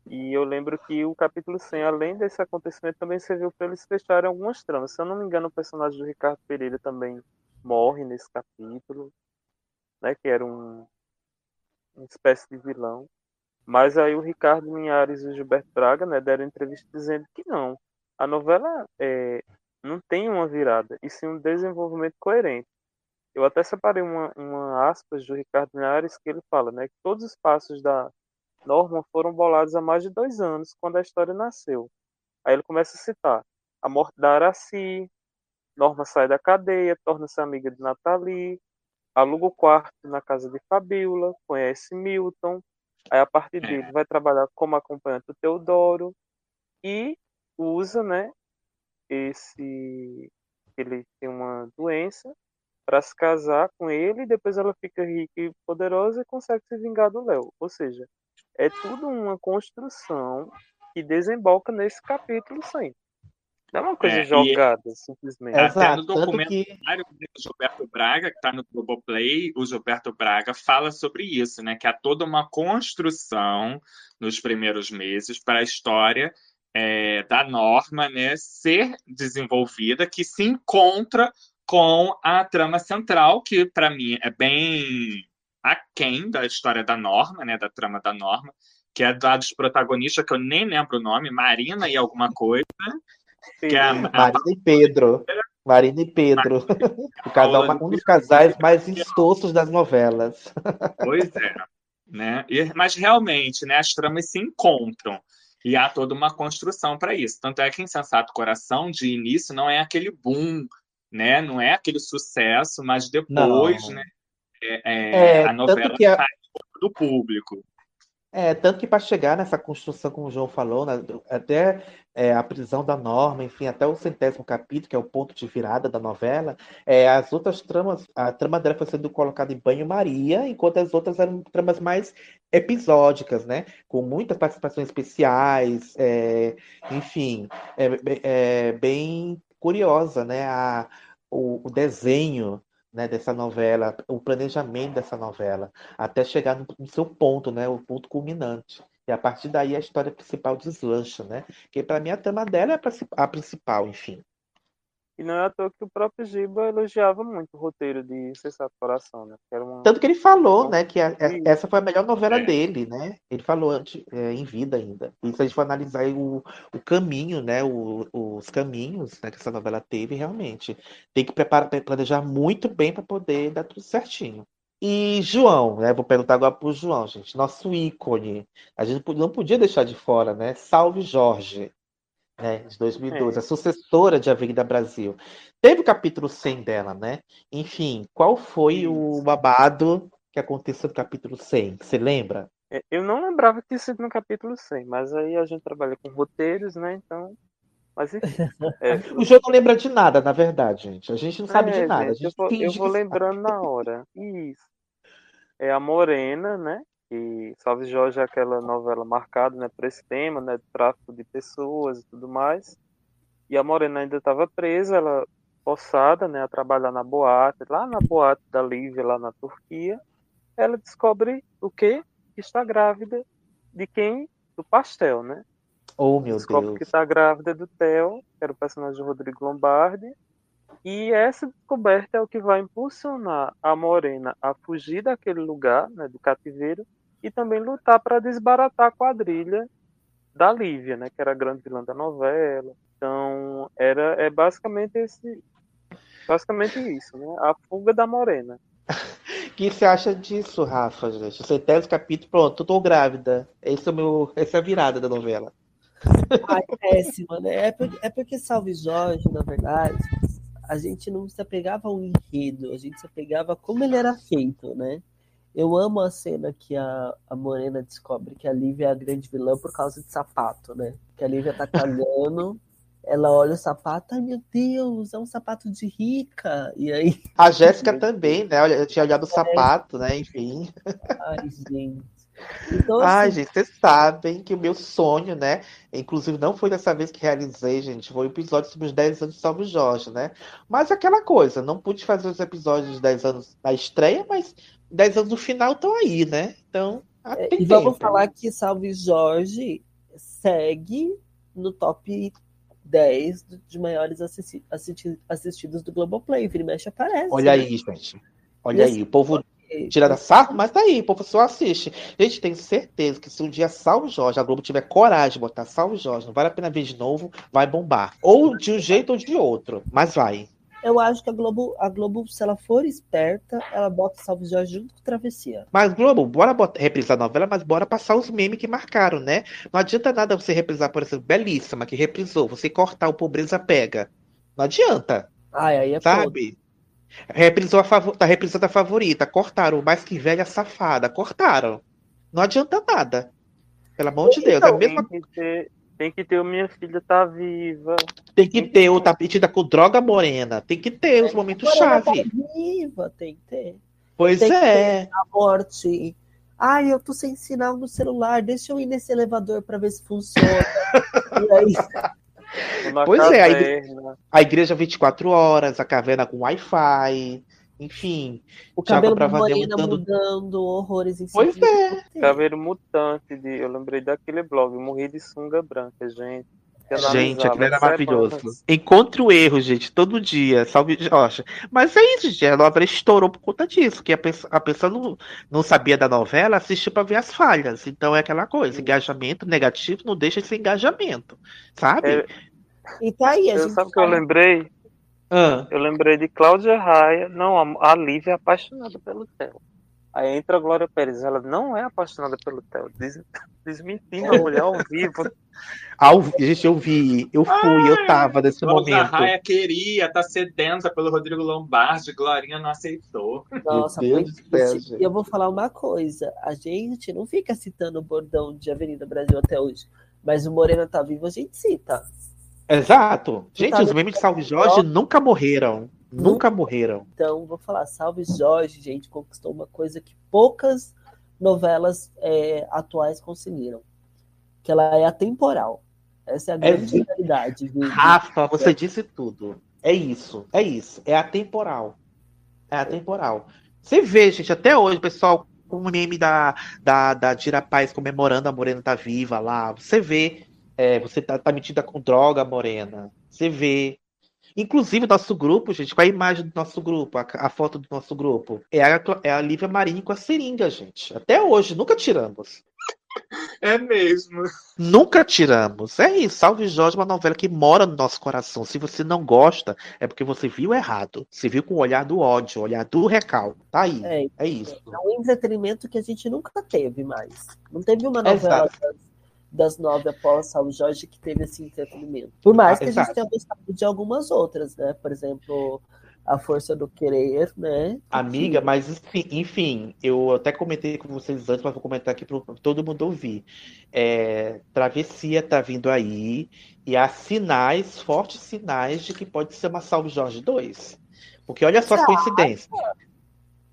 Speaker 2: E eu lembro que o capítulo 100, além desse acontecimento, também serviu para eles fecharem algumas tramas. Se eu não me engano, o personagem do Ricardo Pereira também morre nesse capítulo, né, que era um uma espécie de vilão. Mas aí o Ricardo Linhares e o Gilberto Braga né, deram entrevista dizendo que não. A novela é, não tem uma virada, e sim um desenvolvimento coerente. Eu até separei uma, uma aspas do Ricardo Linhares que ele fala né, que todos os passos da Norma foram bolados há mais de dois anos, quando a história nasceu. Aí ele começa a citar a morte da Araci, Norma sai da cadeia, torna-se amiga de Nathalie, aluga o quarto na casa de Fabiola, conhece Milton, aí a partir
Speaker 3: É.
Speaker 2: dele vai trabalhar como acompanhante do Teodoro e usa, né, esse ele tem uma doença para se casar com ele e depois ela fica rica e poderosa e consegue se vingar do Léo. Ou seja, é tudo uma construção que desemboca nesse capítulo 100. Não é uma coisa
Speaker 3: É, e-
Speaker 2: jogada, simplesmente.
Speaker 3: Até
Speaker 1: Exato.
Speaker 3: no documento-
Speaker 1: que
Speaker 3: do Gilberto Braga, que está no Globoplay, o Gilberto Braga fala sobre isso, né? Que há toda uma construção nos primeiros meses para a história é, da norma né, ser desenvolvida, que se encontra com a trama central, que para mim é bem aquém da história da norma, né? Da trama da norma, que é da dos protagonistas, que eu nem lembro o nome, Marina e alguma coisa, que é
Speaker 1: Marina e Pedro. Marina e Pedro. O casal, um dos casais mais insoços das novelas.
Speaker 3: Pois é, né? E- mas realmente, né, as tramas se encontram e há toda uma construção para isso. Tanto é que Insensato Coração, de início, não é aquele boom, né? Não é aquele sucesso, mas depois,
Speaker 1: Não.
Speaker 3: né? é- é,
Speaker 1: É,
Speaker 3: a novela
Speaker 1: a-
Speaker 3: sai do público.
Speaker 1: É, tanto que para chegar nessa construção, como o João falou, né, até é, a prisão da Norma, enfim, até o centésimo capítulo, que é o ponto de virada da novela, é, as outras tramas, a trama dela foi sendo colocada em banho-maria, enquanto as outras eram tramas mais episódicas, né? Com muitas participações especiais, é, enfim, é, é bem curiosa, né? A, o, o desenho né, dessa novela, o planejamento dessa novela, até chegar no, no, seu ponto, né, o ponto culminante. E a partir daí a história principal deslancha, né? Que para mim a trama dela é a principal, enfim.
Speaker 2: E não é à toa que o próprio Giba elogiava muito o roteiro de Sensato Coração, né?
Speaker 1: Que uma... Tanto que ele falou, né, que a, a, essa foi a melhor novela é. dele, né? Ele falou antes, é, em vida ainda. E se a gente for analisar o, o caminho, né, o, os caminhos né, que essa novela teve, realmente, tem que preparar, planejar muito bem para poder dar tudo certinho. E João, né? Vou perguntar agora para o João, gente. Nosso ícone. A gente não podia deixar de fora, né? Salve Jorge né, de 2012, é. a sucessora de Avenida Brasil. Teve o capítulo 100 dela, né? Enfim, qual foi Isso. o babado que aconteceu no capítulo 100? Você lembra?
Speaker 2: É, eu não lembrava que tinha sido no capítulo 100, mas aí a gente trabalha com roteiros, né? Então. Mas enfim.
Speaker 1: É... o jogo não lembra de nada, na verdade, gente. A gente não sabe é, de nada.
Speaker 2: Gente, eu vou, eu vou lembrando sabe. na hora. Isso. É a Morena, né? E Salve Jorge é aquela novela marcada né, por esse tema, né, de tráfico de pessoas e tudo mais. E a Morena ainda estava presa, ela forçada né, a trabalhar na boate, lá na boate da Lívia, lá na Turquia. Ela descobre o quê? Que está grávida de quem? Do pastel, né?
Speaker 1: Oh, meu
Speaker 2: descobre
Speaker 1: Deus.
Speaker 2: que está grávida do Theo, que era o personagem de Rodrigo Lombardi. E essa descoberta é o que vai impulsionar a Morena a fugir daquele lugar, né, do cativeiro, e também lutar para desbaratar a quadrilha da Lívia, né, que era a grande vilã da novela. Então, era é basicamente esse basicamente isso, né? A fuga da Morena.
Speaker 1: O que você acha disso, Rafa, gente? O centésimo capítulo, pronto, tô grávida. Esse é, meu, essa é a virada da novela.
Speaker 4: Ai, péssima, né? É porque, é porque Salve Jorge, na verdade, a gente não se apegava ao enredo, a gente se apegava a como ele era feito, né? Eu amo a cena que a, a Morena descobre que a Lívia é a grande vilã por causa de sapato, né? Que a Lívia tá cagando, ela olha o sapato, ai meu Deus, é um sapato de rica. E aí.
Speaker 1: A Jéssica também, né? Eu tinha olhado o é. sapato, né? Enfim.
Speaker 4: Ai, gente. Então,
Speaker 1: Ai, assim... gente, vocês sabem que o meu sonho, né? Inclusive, não foi dessa vez que realizei, gente. Foi o um episódio sobre os 10 anos de Salve Jorge, né? Mas aquela coisa, não pude fazer os episódios de 10 anos na estreia, mas 10 anos no final estão aí, né? Então.
Speaker 4: É, e vamos falar que Salve Jorge segue no top 10 de maiores assisti assistidos do Globoplay. Vira e mexe aparece.
Speaker 1: Olha né? aí, gente. Olha aí, o povo tira da sarro, mas tá aí, o povo só assiste. Gente, tenho certeza que se um dia Salve Jorge, a Globo tiver coragem de botar Salve Jorge, não vale a pena ver de novo, vai bombar. Ou de um jeito ou de outro, mas vai.
Speaker 4: Eu acho que a Globo, a Globo, se ela for esperta, ela bota Salve Jorge junto com Travessia.
Speaker 1: Mas, Globo, bora botar, reprisar a novela, mas bora passar os memes que marcaram, né? Não adianta nada você reprisar, por exemplo, Belíssima, que reprisou, você cortar o Pobreza Pega. Não adianta.
Speaker 4: Ai, aí é
Speaker 1: Sabe? Reprisou a favor, tá reprisando a favorita, cortaram. O Mais Que Velha Safada, cortaram. Não adianta nada. Pelo amor de Deus. É a mesma...
Speaker 2: Tem que ter o Minha Filha Tá Viva.
Speaker 1: Tem que ter o Tapetida com Droga Morena. Tem que ter os momentos chave.
Speaker 4: Viva, tem que ter.
Speaker 1: Pois tem é.
Speaker 4: a morte. Ai, eu tô sem sinal no celular. Deixa eu ir nesse elevador para ver se funciona. e aí.
Speaker 1: Pois caverna. é, a igreja, a igreja 24 horas, a caverna com Wi-Fi. Enfim,
Speaker 4: o cabelo da Morena mudando... mudando, horrores em
Speaker 1: Pois é.
Speaker 2: Cabelo mutante, de, eu lembrei daquele blog, morri de sunga branca, gente.
Speaker 1: Gente, aquilo era maravilhoso. Encontre o erro, gente, todo dia. Salve Jorge. Mas é isso, gente. A novela estourou por conta disso. Que a pessoa, a pessoa não, não sabia da novela, assistiu para ver as falhas. Então é aquela coisa: engajamento negativo não deixa esse engajamento. Sabe? É...
Speaker 4: E tá aí, a
Speaker 2: gente. Sabe o que eu lembrei? Ah. Eu lembrei de Cláudia Raia. Não, a Lívia é apaixonada pelo Theo. Aí entra a Glória Pérez, ela não é apaixonada pelo Theo, des, desmentindo a mulher ao vivo.
Speaker 1: Ao, gente, eu vi, eu fui, Ai, eu tava nesse Cláudia momento.
Speaker 3: Raia queria, tá sedenta pelo Rodrigo Lombardi, Glorinha não aceitou.
Speaker 4: Nossa, Meu Deus eu vou falar uma coisa, a gente não fica citando o bordão de Avenida Brasil até hoje, mas o Morena tá vivo, a gente cita.
Speaker 1: Exato. Gente, tá os memes de Salve Jorge nunca morreram. Nunca morreram.
Speaker 4: Então, vou falar, Salve Jorge, gente, conquistou uma coisa que poucas novelas é, atuais conseguiram. Que ela é atemporal. Essa é a grande é, realidade.
Speaker 1: Rafa, você disse tudo. É isso, é isso. É atemporal. É atemporal. Você vê, gente, até hoje, pessoal, com o meme da, da, da Dira Paz comemorando a Morena tá viva lá. Você vê, é, você tá, tá metida com droga, Morena. Você vê. Inclusive, nosso grupo, gente, qual é a imagem do nosso grupo? A, a foto do nosso grupo? É a, é a Lívia Marinho com a seringa, gente. Até hoje, nunca tiramos.
Speaker 3: É mesmo.
Speaker 1: Nunca tiramos. É isso. Salve Jorge, uma novela que mora no nosso coração. Se você não gosta, é porque você viu errado. Você viu com o olhar do ódio, o olhar do recal. Tá aí. É, é isso.
Speaker 4: É um entretenimento que a gente nunca teve mais. Não teve uma novela das, das nove após Salve Jorge que teve esse entretenimento. Por mais que a gente tenha gostado de algumas outras, né? Por exemplo a força do querer, né?
Speaker 1: Amiga, mas enfim, eu até comentei com vocês antes, mas vou comentar aqui para todo mundo ouvir. É, travessia tá vindo aí e há sinais, fortes sinais de que pode ser uma Salve Jorge 2. Porque olha só as coincidências.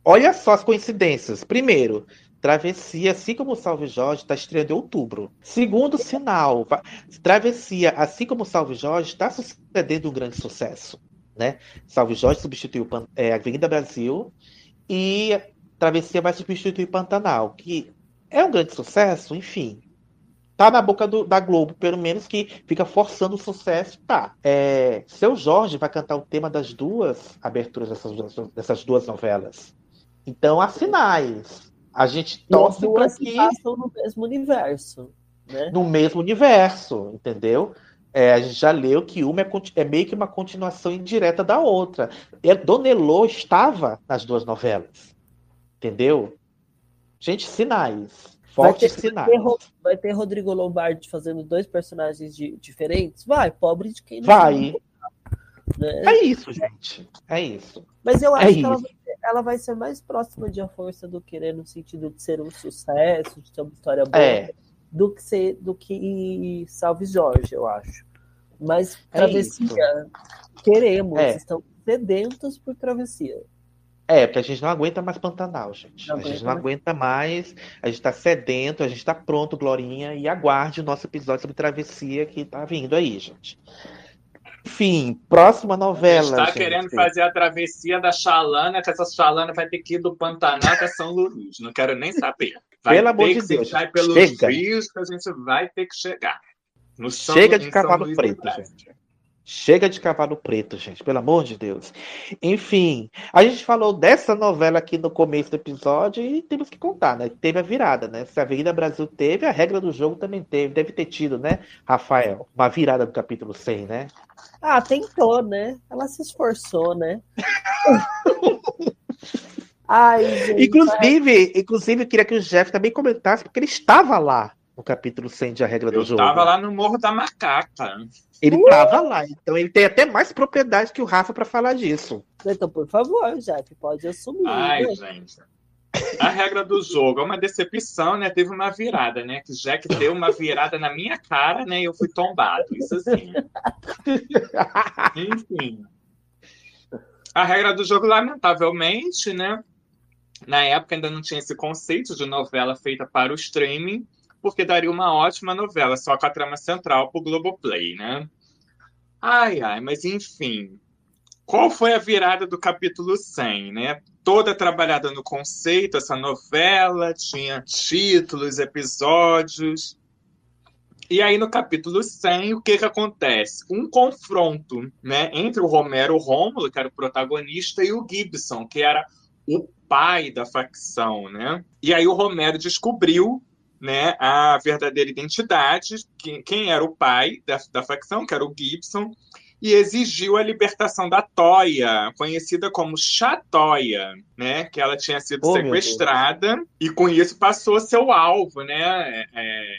Speaker 1: Olha só as coincidências. Primeiro, Travessia, assim como Salve Jorge, está estreando em outubro. Segundo sinal, Travessia, assim como Salve Jorge, está sucedendo um grande sucesso né? Salve Jorge substituiu é, Avenida Brasil e Travessia vai substituir Pantanal, que é um grande sucesso, enfim. Tá na boca do, da Globo, pelo menos que fica forçando o sucesso, tá. É, Seu Jorge vai cantar o tema das duas aberturas dessas, dessas duas novelas. Então há sinais. A gente torce para que.
Speaker 4: passam no mesmo universo. Né?
Speaker 1: No mesmo universo, entendeu? É, a gente já leu que uma é, é, meio que uma continuação indireta da outra. E Dona Elô estava nas duas novelas. Entendeu? Gente, sinais. Fortes vai ter, sinais.
Speaker 4: Vai ter, vai ter, Rodrigo Lombardi fazendo dois personagens de, diferentes? Vai, pobre de quem
Speaker 1: não Vai. Né? É isso, gente. É isso.
Speaker 4: Mas eu é acho é que ela vai, ela vai, ser mais próxima de A Força do Querer no sentido de ser um sucesso, de ter uma história boa. É do que ser do que Salve Jorge, eu acho. Mas é travessia é queremos, é. estão sedentos por travessia.
Speaker 1: É, porque a gente não aguenta mais Pantanal, gente. Não a gente não mais. aguenta mais, a gente está sedento, a gente está pronto, Glorinha, e aguarde o nosso episódio sobre travessia que está vindo aí, gente. Enfim, próxima novela.
Speaker 3: Está querendo fazer a travessia da Chalana, que essa Chalana vai ter que ir do Pantanal até São Luís. Não quero nem saber. Vai
Speaker 1: Pelo amor de Deus.
Speaker 3: Vai pelos chega. rios que a gente vai ter que chegar.
Speaker 1: No chega de cavalo preto, gente. Chega de cavalo preto, gente, pelo amor de Deus. Enfim, a gente falou dessa novela aqui no começo do episódio e temos que contar, né? Teve a virada, né? Se a Avenida Brasil teve, a regra do jogo também teve. Deve ter tido, né, Rafael? Uma virada do capítulo 100, né?
Speaker 4: Ah, tentou, né? Ela se esforçou, né?
Speaker 1: Ai, gente, inclusive, inclusive, eu queria que o Jeff também comentasse, porque ele estava lá no capítulo 100 de A Regra do Jogo.
Speaker 3: Ele estava lá no Morro da Macaca.
Speaker 1: Ele estava lá, então ele tem até mais propriedade que o Rafa para falar disso.
Speaker 4: Então, por favor, Jeff, pode assumir.
Speaker 3: Ai, né? gente. A regra do jogo é uma decepção, né? Teve uma virada, né? Que Jack deu uma virada na minha cara, né? E eu fui tombado. Isso assim. Enfim. A regra do jogo, lamentavelmente, né? Na época ainda não tinha esse conceito de novela feita para o streaming, porque daria uma ótima novela, só com a trama central para o Globoplay, né? Ai, ai, mas enfim. Qual foi a virada do capítulo 100, né? Toda trabalhada no conceito, essa novela, tinha títulos, episódios. E aí, no capítulo 100, o que que acontece? Um confronto, né? Entre o Romero Rômulo, que era o protagonista, e o Gibson, que era o pai da facção, né? E aí o Romero descobriu né, a verdadeira identidade, quem, quem era o pai da, da facção, que era o Gibson, e exigiu a libertação da Toya, conhecida como Chatoya, né? Que ela tinha sido oh, sequestrada e com isso passou a ser o alvo, né? É,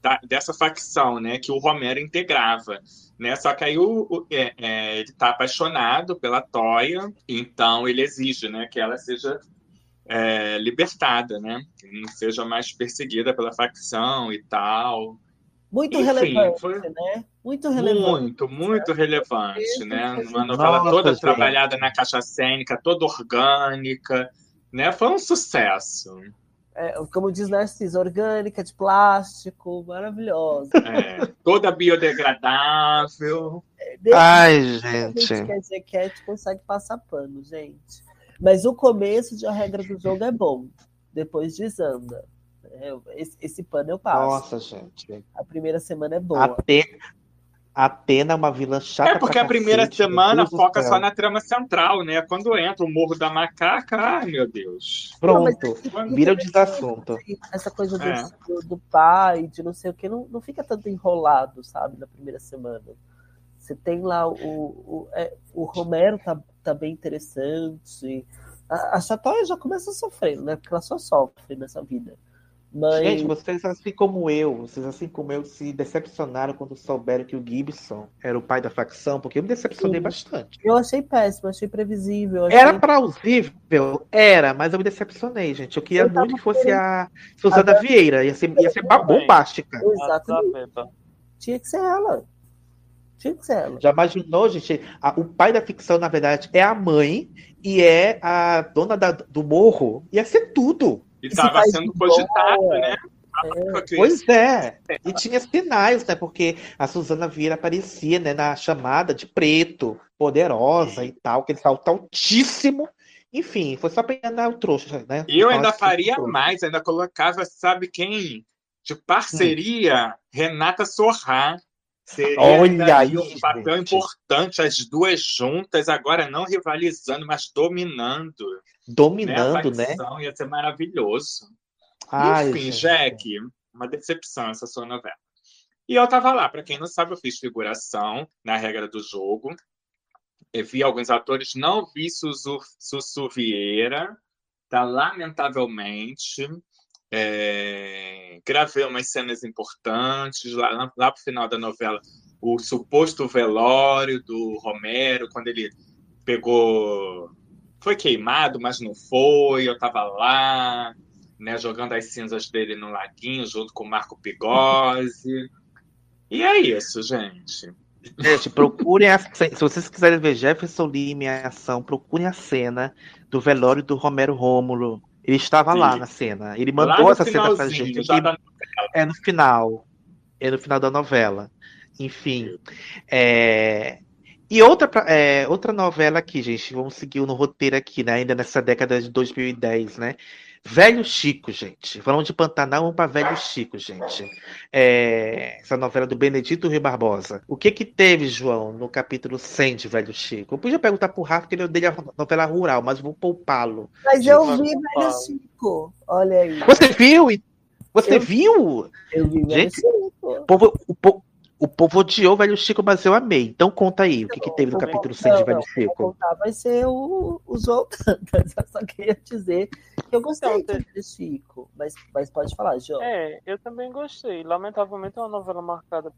Speaker 3: da, dessa facção, né? Que o Romero integrava. Né? Só que aí o, o é, é, ele está apaixonado pela Toya, então ele exige né, que ela seja é, libertada, né? Que não seja mais perseguida pela facção e tal.
Speaker 4: Muito Enfim, relevante, foi... né? Muito relevante.
Speaker 3: Muito, muito relevante, né? Uma novela Nossa, toda gente. trabalhada na caixa cênica, toda orgânica, né? Foi um sucesso
Speaker 4: é, como diz Narciso, orgânica, de plástico, maravilhosa.
Speaker 3: É, toda biodegradável.
Speaker 4: É,
Speaker 1: Ai,
Speaker 4: A gente
Speaker 1: gente.
Speaker 4: quer dizer que a gente consegue passar pano, gente. Mas o começo de a regra do jogo é bom. Depois desanda. É, Esse, esse pano eu passo.
Speaker 1: Nossa, gente.
Speaker 4: A primeira semana é boa.
Speaker 1: Ate- Atena é uma vilã chata
Speaker 3: É porque
Speaker 1: pra
Speaker 3: a primeira
Speaker 1: cacete,
Speaker 3: semana foca só na trama central, né? Quando entra o Morro da Macaca, ai meu Deus.
Speaker 4: Não,
Speaker 1: Pronto.
Speaker 3: Quando-
Speaker 1: Vira o desassunto.
Speaker 4: Essa coisa do,
Speaker 3: É.
Speaker 4: do, do pai, de não sei o que, não, não fica tanto enrolado, sabe, na primeira semana. Você tem lá o. O, é, o Romero tá, tá bem interessante. A, a já começa sofrendo, né? Porque ela só sofre nessa vida. Mas.
Speaker 1: Gente, vocês, assim como eu, vocês, assim como eu, se decepcionaram quando souberam que o Gibson era o pai da facção, porque eu me decepcionei
Speaker 4: Sim.
Speaker 1: bastante.
Speaker 4: Eu achei péssimo, achei previsível. Achei...
Speaker 1: Era plausível, era, mas eu me decepcionei, gente. Eu queria
Speaker 4: Eu
Speaker 1: muito que fosse
Speaker 4: querendo-
Speaker 1: a Suzana
Speaker 4: Agora-
Speaker 1: Vieira, ia ser, ia ser bombástica.
Speaker 4: Exatamente. Tinha que ser ela.
Speaker 1: Já imaginou, gente? A- o pai da ficção, na verdade, é a mãe e é a dona da- do morro. Ia ser tudo.
Speaker 3: E
Speaker 4: Se
Speaker 3: tava
Speaker 4: faz
Speaker 3: sendo cogitado, né?
Speaker 4: É.
Speaker 1: Pois é. E tinha sinais, né? Porque a Suzana Vieira aparecia, né, na chamada de preto, poderosa e tal, aquele salto altíssimo. Enfim, foi só pra enganar o trouxa, né?
Speaker 3: E eu ainda
Speaker 1: que
Speaker 3: faria
Speaker 1: trouxa.
Speaker 3: mais, ainda colocava, sabe quem? De parceria, Renata Sorrá. Seria
Speaker 1: Olha aí,
Speaker 3: um papel
Speaker 1: gente.
Speaker 3: importante, as duas juntas, agora não rivalizando, mas dominando. né?
Speaker 1: Dominando, né?
Speaker 3: facção, Ia ser maravilhoso.
Speaker 1: Ai,
Speaker 3: Enfim,
Speaker 1: gente.
Speaker 3: Jack, uma decepção essa sua novela. E eu tava lá, para quem não sabe, eu fiz figuração na regra do jogo. Eu vi alguns atores, não vi Suzu, Sussu Vieira, tá? Lamentavelmente. É, gravei umas cenas importantes lá, lá, pro final da novela. O suposto velório do Romero, quando ele pegou. Foi queimado, mas não foi. Eu tava lá né, jogando as cinzas dele no laguinho junto com o Marco Pigozzi. E é isso, gente.
Speaker 1: Gente, procurem a Se vocês quiserem ver Jefferson Lima em ação, procurem a cena do velório do Romero Rômulo. Ele estava lá
Speaker 3: Sim.
Speaker 1: na cena. Ele
Speaker 3: Lá
Speaker 1: mandou essa cena pra gente. aqui.
Speaker 3: tá-
Speaker 1: É no final. É no final da novela. Enfim. é, E outra, é, outra novela aqui, gente. Vamos seguir no roteiro aqui, né? Ainda nessa década de 2010, né? Velho Chico, gente. Falando de Pantanal, vamos para Velho Chico, gente. É, Essa novela do Benedito Rui Barbosa. O que que teve, João, no capítulo 100 de Velho Chico? Eu podia perguntar pro Rafa, porque ele odeia novela rural, mas vou poupá-lo.
Speaker 4: Mas eu vi Velho. Chico. Olha aí.
Speaker 1: Você viu? Você
Speaker 4: Eu-
Speaker 1: viu?
Speaker 4: Eu vi Velho
Speaker 1: Gente,
Speaker 4: Chico.
Speaker 1: O povo, o, o povo odiou o Velho Chico, mas eu amei. Então conta aí, o que, que teve no
Speaker 4: Não,
Speaker 1: capítulo 100 de
Speaker 4: não,
Speaker 1: Velho
Speaker 4: não, Vou
Speaker 1: Chico?
Speaker 4: contar, vai ser o, o João Dantas. Eu só queria dizer que eu gostei
Speaker 2: Então,
Speaker 4: do Velho Chico. Mas, mas pode falar, João.
Speaker 2: É, eu também gostei. Lamentavelmente é uma novela marcada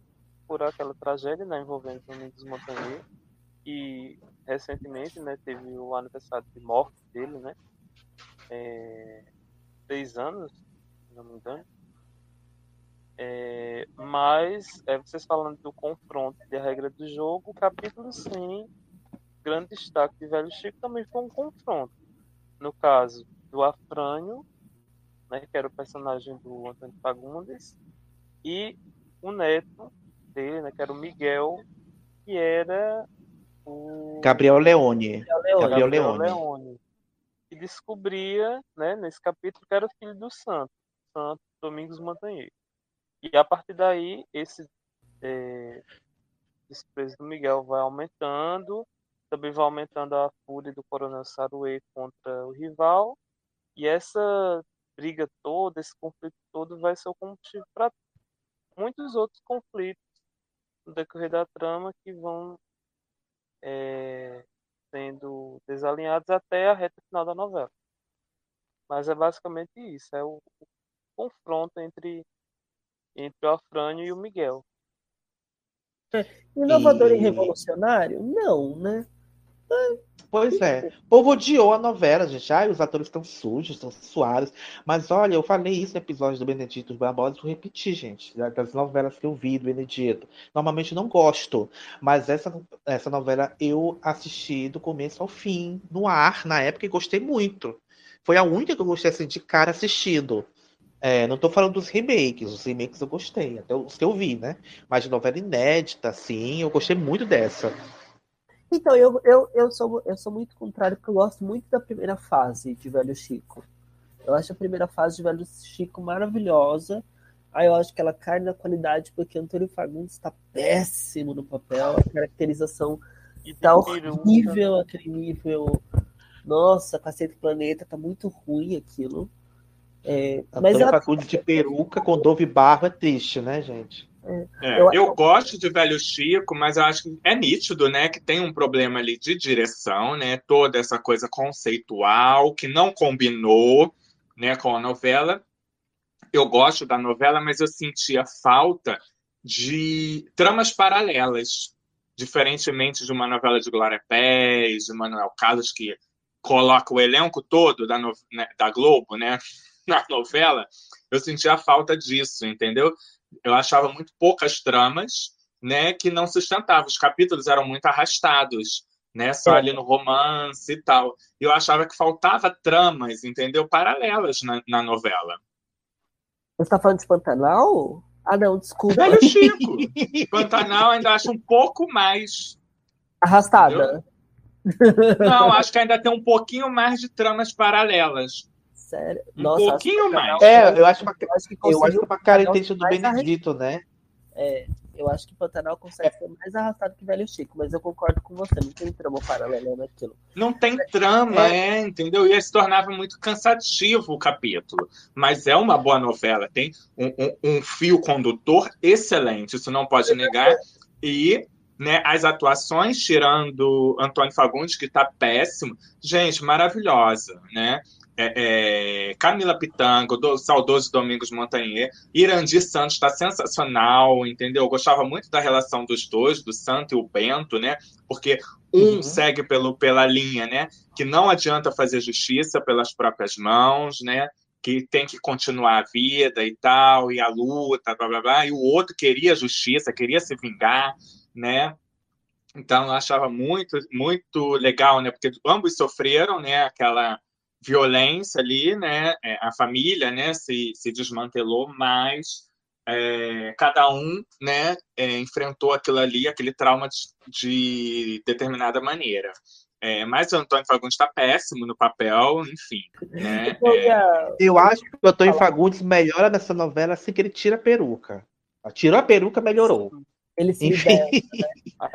Speaker 2: por aquela tragédia, né, envolvendo o Domingos Montanher. E recentemente, né, teve o aniversário de morte dele, né? É, seis anos, se não me engano. É, mas, é, vocês falando do confronto e a regra do jogo, o capítulo 100, grande destaque de Velho Chico também foi um confronto. No caso do Afrânio, né, que era o personagem do Antônio Fagundes, e o neto dele, né, que era o Miguel, que era o
Speaker 1: Gabriel Leone.
Speaker 4: Leone.
Speaker 1: Gabriel
Speaker 2: Gabriel
Speaker 1: Leone.
Speaker 2: Leone, que descobria, né, nesse capítulo, que era filho do santo, Santo Domingos Montanheiro. E a partir daí, esse é, desprezo do Miguel vai aumentando, também vai aumentando a fúria do Coronel Saruê contra o rival, e essa briga toda, esse conflito todo, vai ser o combustível para muitos outros conflitos no decorrer da trama que vão é, sendo desalinhados até a reta final da novela. Mas é basicamente isso, é o, o confronto entre, entre o Afrânio e o Miguel.
Speaker 4: Inovador
Speaker 1: E-
Speaker 4: e revolucionário? Não, né?
Speaker 1: Pois é. O povo odiou a novela, gente. Ai, os atores estão sujos, estão suados. Mas olha, eu falei isso no episódio do Benedito Barbosa, vou repetir, gente, da- das novelas que eu vi do Benedito. Normalmente não gosto, mas essa, essa novela eu assisti do começo ao fim, no ar, na época, e gostei muito. Foi a única que eu gostei assim, de cara assistindo. É, não tô falando dos remakes, os remakes eu gostei, até os que eu vi, né? Mas de novela inédita, assim, eu gostei muito dessa.
Speaker 4: Então, eu, eu, eu, sou, eu sou muito contrário, porque eu gosto muito da primeira fase de Velho Chico. Eu acho a primeira fase de Velho Chico maravilhosa. Aí eu acho que ela cai na qualidade, porque Antônio Fagundes está péssimo no papel, a caracterização está horrível, aquele nível. Nossa, Cacete Planeta, tá muito ruim aquilo.
Speaker 1: É, mas ela... Fagundes de peruca com Dove Barro é triste, né, gente?
Speaker 3: É, eu, eu, gosto de Velho Chico, mas eu acho que é nítido, né, que tem um problema ali de direção, né, toda essa coisa conceitual que não combinou, né, com a novela. Eu gosto da novela, mas eu sentia falta de tramas paralelas, diferentemente de uma novela de Glória Pérez, de Manuel Carlos que coloca o elenco todo da, no, né, da Globo, né, na novela. Eu sentia falta disso, entendeu? eu achava muito poucas tramas, né, que não sustentavam. Os capítulos eram muito arrastados, né, só é. ali no romance e tal. Eu achava que faltava tramas, entendeu, paralelas na, na novela.
Speaker 4: Você está falando de Pantanal? Ah, não, desculpa.
Speaker 3: Velho Chico. Pantanal ainda acho um pouco mais
Speaker 4: arrastada.
Speaker 3: Entendeu? Não, acho que ainda tem um pouquinho mais de tramas paralelas.
Speaker 4: Sério?
Speaker 3: Um Nossa, pouquinho mais.
Speaker 1: É, eu acho, uma, eu acho que, eu acho uma característica do Benedito, né?
Speaker 4: É, eu acho que Pantanal consegue ser mais arrastado que Velho Chico, mas eu concordo com você, não tem trama paralela naquilo.
Speaker 3: Não tem trama, é, é entendeu? E se tornava muito cansativo o capítulo. Mas é uma boa novela, tem um, um, um fio condutor excelente, isso não pode negar. E né, as atuações, tirando Antônio Fagundes, que está péssimo, gente, maravilhosa, né? É, é, Camila Pitanga, do saudoso Domingos Montagnier, Irandi Santos está sensacional, entendeu? Eu gostava muito da relação dos dois, do Santo e o Bento, né? Porque um uhum. segue pelo, pela linha, né? Que não adianta fazer justiça pelas próprias mãos, né? Que tem que continuar a vida e tal, e a luta, blá blá blá. E o outro queria justiça, queria se vingar, né? Então eu achava muito, muito legal, né? Porque ambos sofreram, né? Aquela violência ali, né? É, a família, né? Se, se desmantelou, mas é, cada um, né? É, enfrentou aquilo ali, aquele trauma de, de determinada maneira. É, mas o Antônio Fagundes está péssimo no papel, enfim. Né?
Speaker 1: É... Eu acho que o Antônio Fagundes melhora nessa novela assim que ele tira a peruca. Tirou a peruca, melhorou.
Speaker 4: Ele se Enfim. né?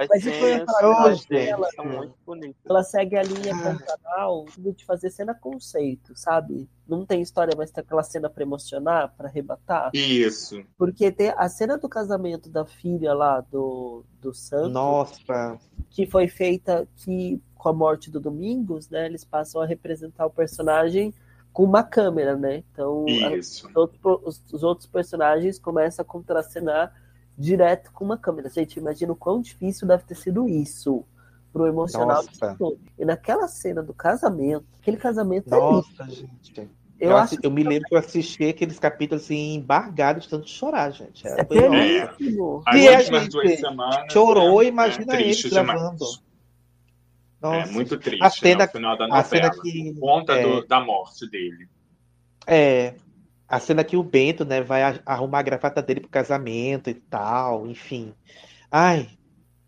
Speaker 4: Mas isso dela, muito bonita. Ela segue a linha ah. convencional de fazer cena conceito, sabe? Não tem história, mas tem aquela cena para emocionar, para arrebatar.
Speaker 3: Isso.
Speaker 4: Porque tem a cena do casamento da filha lá do, do Santos.
Speaker 1: Nossa.
Speaker 4: Que foi feita que, com a morte do Domingos, né? Eles passam a representar o personagem com uma câmera, né? Então, a, os, outros, os, outros personagens começam a contracenar direto com uma câmera. Gente, imagina o quão difícil deve ter sido isso pro emocional todo. E naquela cena do casamento, aquele casamento
Speaker 1: é Nossa, é gente. Eu, eu, acho eu me lembro que eu assisti aqueles capítulos assim, embargados, de tanto chorar, gente. Era
Speaker 4: é péssimo.
Speaker 1: É. E a gente semanas, chorou, é, imagina é, ele gravando.
Speaker 3: Nossa. É muito triste a cena, né, final da novela. A cena que, conta é, do, da morte dele.
Speaker 1: É, a cena que o Bento, né, vai arrumar a gravata dele pro casamento e tal, enfim. Ai,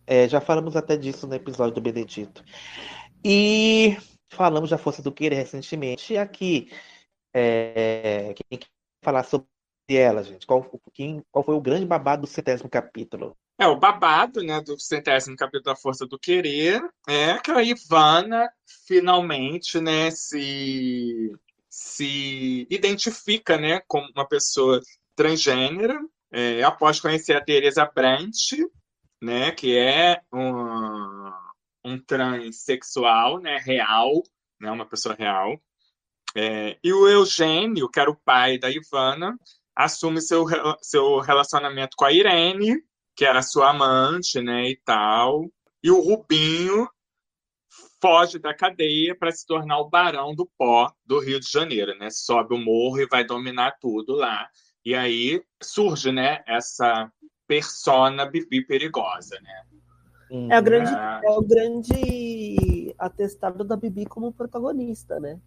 Speaker 1: é, já falamos até disso no episódio do Benedito. E falamos da Força do Querer recentemente. E aqui, é, quem quer falar sobre ela, gente? Qual, quem, qual foi o grande babado do centésimo capítulo?
Speaker 3: É, o babado, né, do centésimo capítulo da Força do Querer é que a Ivana finalmente, né, se se identifica né, como uma pessoa transgênera, é, após conhecer a Teresa Brandt, né, que é um, um transexual né, real, né, uma pessoa real. É, e o Eugênio, que era o pai da Ivana, assume seu, seu relacionamento com a Irene, que era sua amante, né, e tal. E o Rubinho foge da cadeia para se tornar o barão do pó do Rio de Janeiro, né? Sobe o morro e vai dominar tudo lá. E aí surge, né, essa persona Bibi perigosa, né?
Speaker 4: É, a grande, é... é o grande atestado da Bibi como protagonista, né?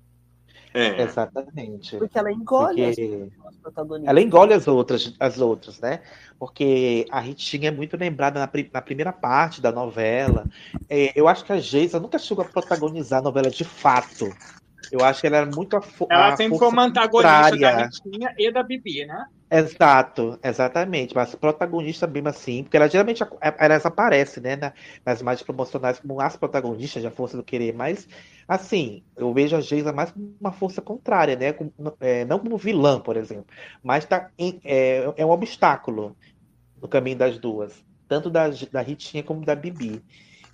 Speaker 3: É.
Speaker 1: Exatamente.
Speaker 4: Porque ela engole
Speaker 1: Porque
Speaker 4: as protagonistas.
Speaker 1: ela engole as outras, as outras, né? Porque a Ritinha é muito lembrada na, pri- na primeira parte da novela. É, eu acho que a Geisa nunca chegou a protagonizar a novela de fato. Eu acho que ela era muito a,
Speaker 3: Ela sempre foi uma antagonista da
Speaker 1: contrária.
Speaker 3: Ritinha e da Bibi, né?
Speaker 1: Exato, exatamente. Mas protagonista mesmo assim, porque ela geralmente elas aparecem, né, na- nas imagens promocionais como as protagonistas da Força do Querer, mas assim, eu vejo a Geisa mais como uma força contrária, né? como- é, não como vilã, por exemplo, mas tá em- é, é um obstáculo no caminho das duas, tanto da, da Ritinha como da Bibi.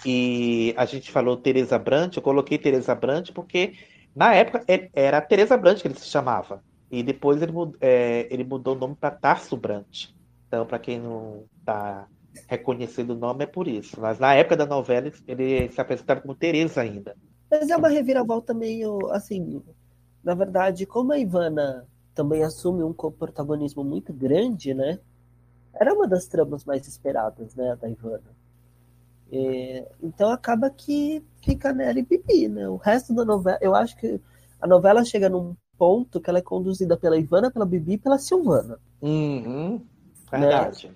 Speaker 1: E a gente falou Teresa Brant, eu coloquei Teresa Brant porque na época ele- era Teresa Brant que ele se chamava. E depois ele, é, ele mudou o nome para Tarso Brant. Então, para quem não está reconhecendo o nome, é por isso. Mas na época da novela, ele se apresentava como Teresa ainda.
Speaker 4: Mas é uma reviravolta meio assim. Na verdade, como a Ivana também assume um protagonismo muito grande, né? Era uma das tramas mais esperadas, né? Da Ivana. É, então acaba que fica nela e Bibi, né? O resto da novela, eu acho que a novela chega num ponto que ela é conduzida pela Ivana, pela Bibi e pela Silvana.
Speaker 1: Uhum, verdade.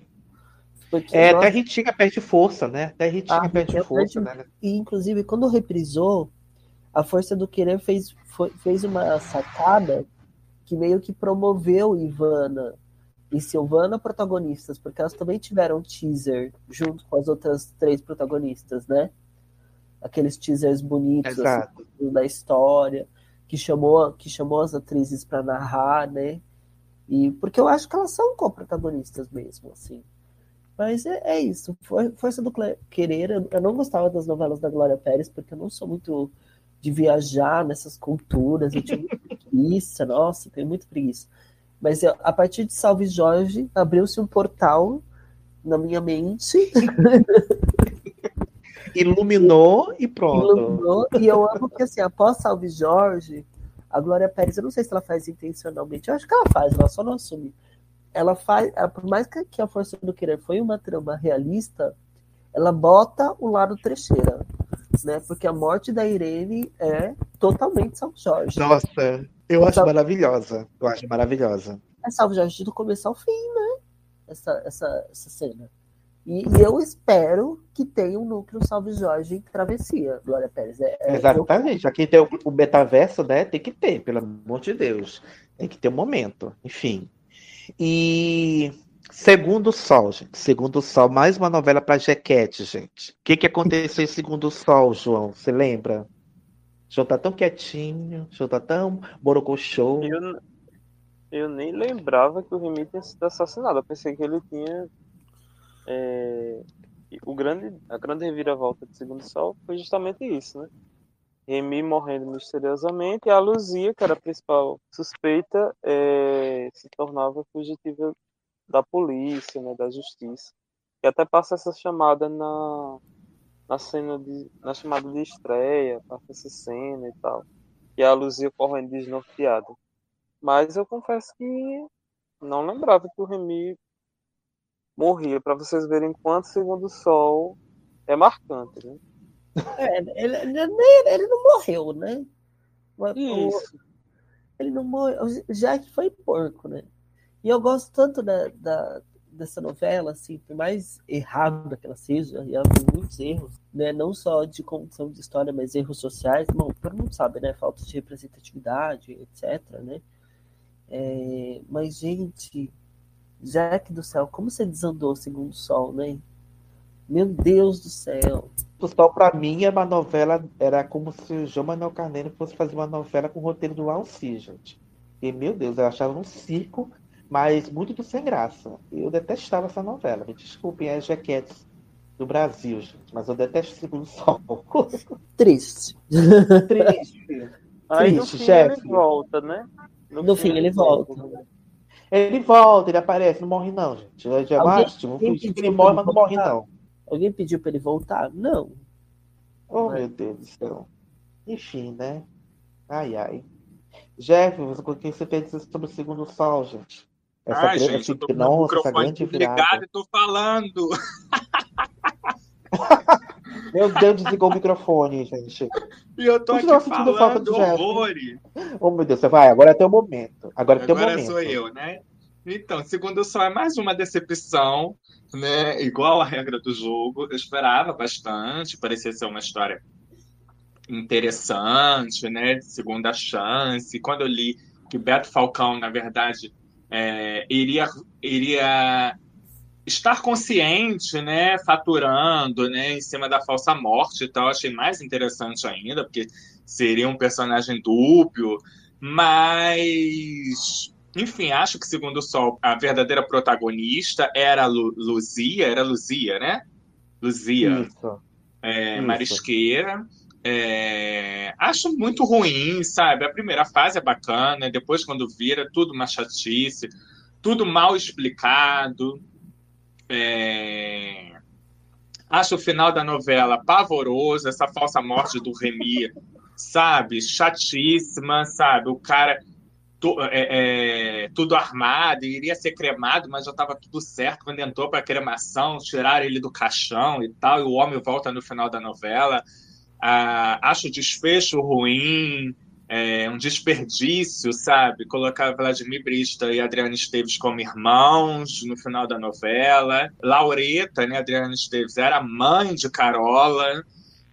Speaker 4: Porque,
Speaker 1: É,
Speaker 4: nossa,
Speaker 1: até a Ritinha perde força, né? Até a Ritinha
Speaker 4: Ah,
Speaker 1: perde
Speaker 4: Ritinha
Speaker 1: força,
Speaker 4: perde-
Speaker 1: né?
Speaker 4: E, inclusive, quando reprisou, a Força do Querer fez, foi- fez uma sacada que meio que promoveu Ivana e Silvana protagonistas, porque elas também tiveram teaser junto com as outras três protagonistas, né? Aqueles teasers bonitos assim, da história, que chamou, que chamou as atrizes para narrar, né? E porque eu acho que elas são co-protagonistas mesmo, assim. Mas é, é isso. For- Força do Querer. Eu eu não gostava das novelas da Glória Pérez, porque eu não sou muito de viajar nessas culturas. Eu tinha muita preguiça, nossa, tenho muita preguiça. Mas eu- a partir de Salve Jorge, abriu-se um portal na minha mente,
Speaker 1: Iluminou e pronto.
Speaker 4: iluminou, e eu amo que, assim, após Salve Jorge, a Glória Pérez, eu não sei se ela faz intencionalmente, eu acho que ela faz, ela só não assume. Ela faz, ela- por mais que que a Força do Querer foi uma trama realista, ela bota o lado trecheira, né? Porque a morte da Irene é totalmente Salve Jorge.
Speaker 1: Nossa, eu acho maravilhosa. Eu acho maravilhosa.
Speaker 4: É Salve Jorge do começo ao fim, né? Essa, essa, essa cena. E, e eu espero que tenha um núcleo Salve Jorge em Travessia, Glória Pérez. É, é- eu-
Speaker 1: Exatamente. Aqui tem o, o metaverso, né? Tem que ter, pelo amor de Deus. Tem que ter um momento. Enfim. E Segundo Sol, gente. Segundo Sol, mais uma novela para Jequete, gente. O que, que aconteceu em Segundo Sol, João? Você lembra? João tá tão quietinho, João tá tão borocochô.
Speaker 2: Eu, eu nem lembrava que o Remy tinha sido assassinado. Eu pensei que ele tinha. é, o grande, a grande reviravolta de Segundo Sol foi justamente isso, né? Remy morrendo misteriosamente e a Luzia, que era a principal suspeita, é, se tornava fugitiva da polícia, né, da justiça. E até passa essa chamada na, na cena de. na chamada de estreia, passa essa cena e tal. E a Luzia correndo desnorteada. Mas eu confesso que não lembrava que o Remy morria, para vocês verem quanto Segundo o Sol é marcante, né?
Speaker 4: É, ele, ele, ele não morreu, né?
Speaker 2: Isso.
Speaker 4: ele não morreu. O Jack foi porco, né? E eu gosto tanto da, da- dessa novela, assim, por mais errada que ela seja, e ela tem muitos erros, né? Não só de condição de história, mas erros sociais. Bom, todo mundo sabe, né? Falta de representatividade, etc, né? É, mas, gente, Jack do céu, como você desandou segundo o sol, né? Meu Deus do céu.
Speaker 1: O Sol, pra mim, é uma novela. Era como se o João Manuel Carneiro fosse fazer uma novela com o roteiro do Alci, gente. E, meu Deus, eu achava um circo, mas muito do sem graça. Eu detestava essa novela. Me desculpem as jaquetes do Brasil, gente, mas eu detesto o Segundo Sol.
Speaker 4: Triste.
Speaker 1: Triste.
Speaker 2: Aí no
Speaker 1: Triste,
Speaker 2: fim
Speaker 1: chefe.
Speaker 2: ele volta, né?
Speaker 4: No fim ele volta.
Speaker 1: Ele volta, ele aparece, não morre não, gente. Eu já
Speaker 4: Alguém-
Speaker 1: acho, que
Speaker 4: pediu
Speaker 1: ele morre, mas não morre não.
Speaker 4: Alguém pediu para ele voltar? Não.
Speaker 1: Oh, meu Deus do céu. Enfim, né? Ai, ai. Jeff, você- o que você tem a dizer sobre o segundo sol, gente? Essa
Speaker 3: Ai, gente, eu tô com o microfone desligado e tô falando.
Speaker 1: Meu Deus, desligou o microfone, gente.
Speaker 3: E eu tô
Speaker 1: Continua
Speaker 3: aqui
Speaker 1: sentindo falta
Speaker 3: falando
Speaker 1: do
Speaker 3: horrores.
Speaker 1: Oh, meu Deus, você vai, agora é teu momento. Agora é teu
Speaker 3: Agora
Speaker 1: momento.
Speaker 3: sou eu, né? Então, segundo o Sol, é mais uma decepção, né? Igual a regra do jogo. Eu esperava bastante, parecia ser uma história interessante, né? De segunda chance. Quando eu li que Beto Falcão, na verdade, é, iria, iria estar consciente, né? Faturando, né? Em cima da falsa morte e tal, achei mais interessante ainda, porque seria um personagem dúbio, mas enfim, acho que segundo o Sol, a verdadeira protagonista era Lu- Luzia, era Luzia, né? Luzia
Speaker 1: Isso.
Speaker 3: é,
Speaker 1: Isso.
Speaker 3: Marisqueira. É, acho muito ruim, sabe? A primeira fase é bacana, depois quando vira, tudo uma chatice, tudo mal explicado. É, Acho o final da novela pavoroso, essa falsa morte do Remy, sabe? Chatíssima, sabe? O cara tu- é, é, tudo armado, iria ser cremado, mas já estava tudo certo quando entrou para cremação, tiraram ele do caixão e tal, e o homem volta no final da novela. Ah, acho o desfecho ruim, é, um desperdício, sabe? Colocar Vladimir Brista e Adriana Esteves como irmãos no final da novela. Laureta, né? Adriana Esteves era mãe de Carola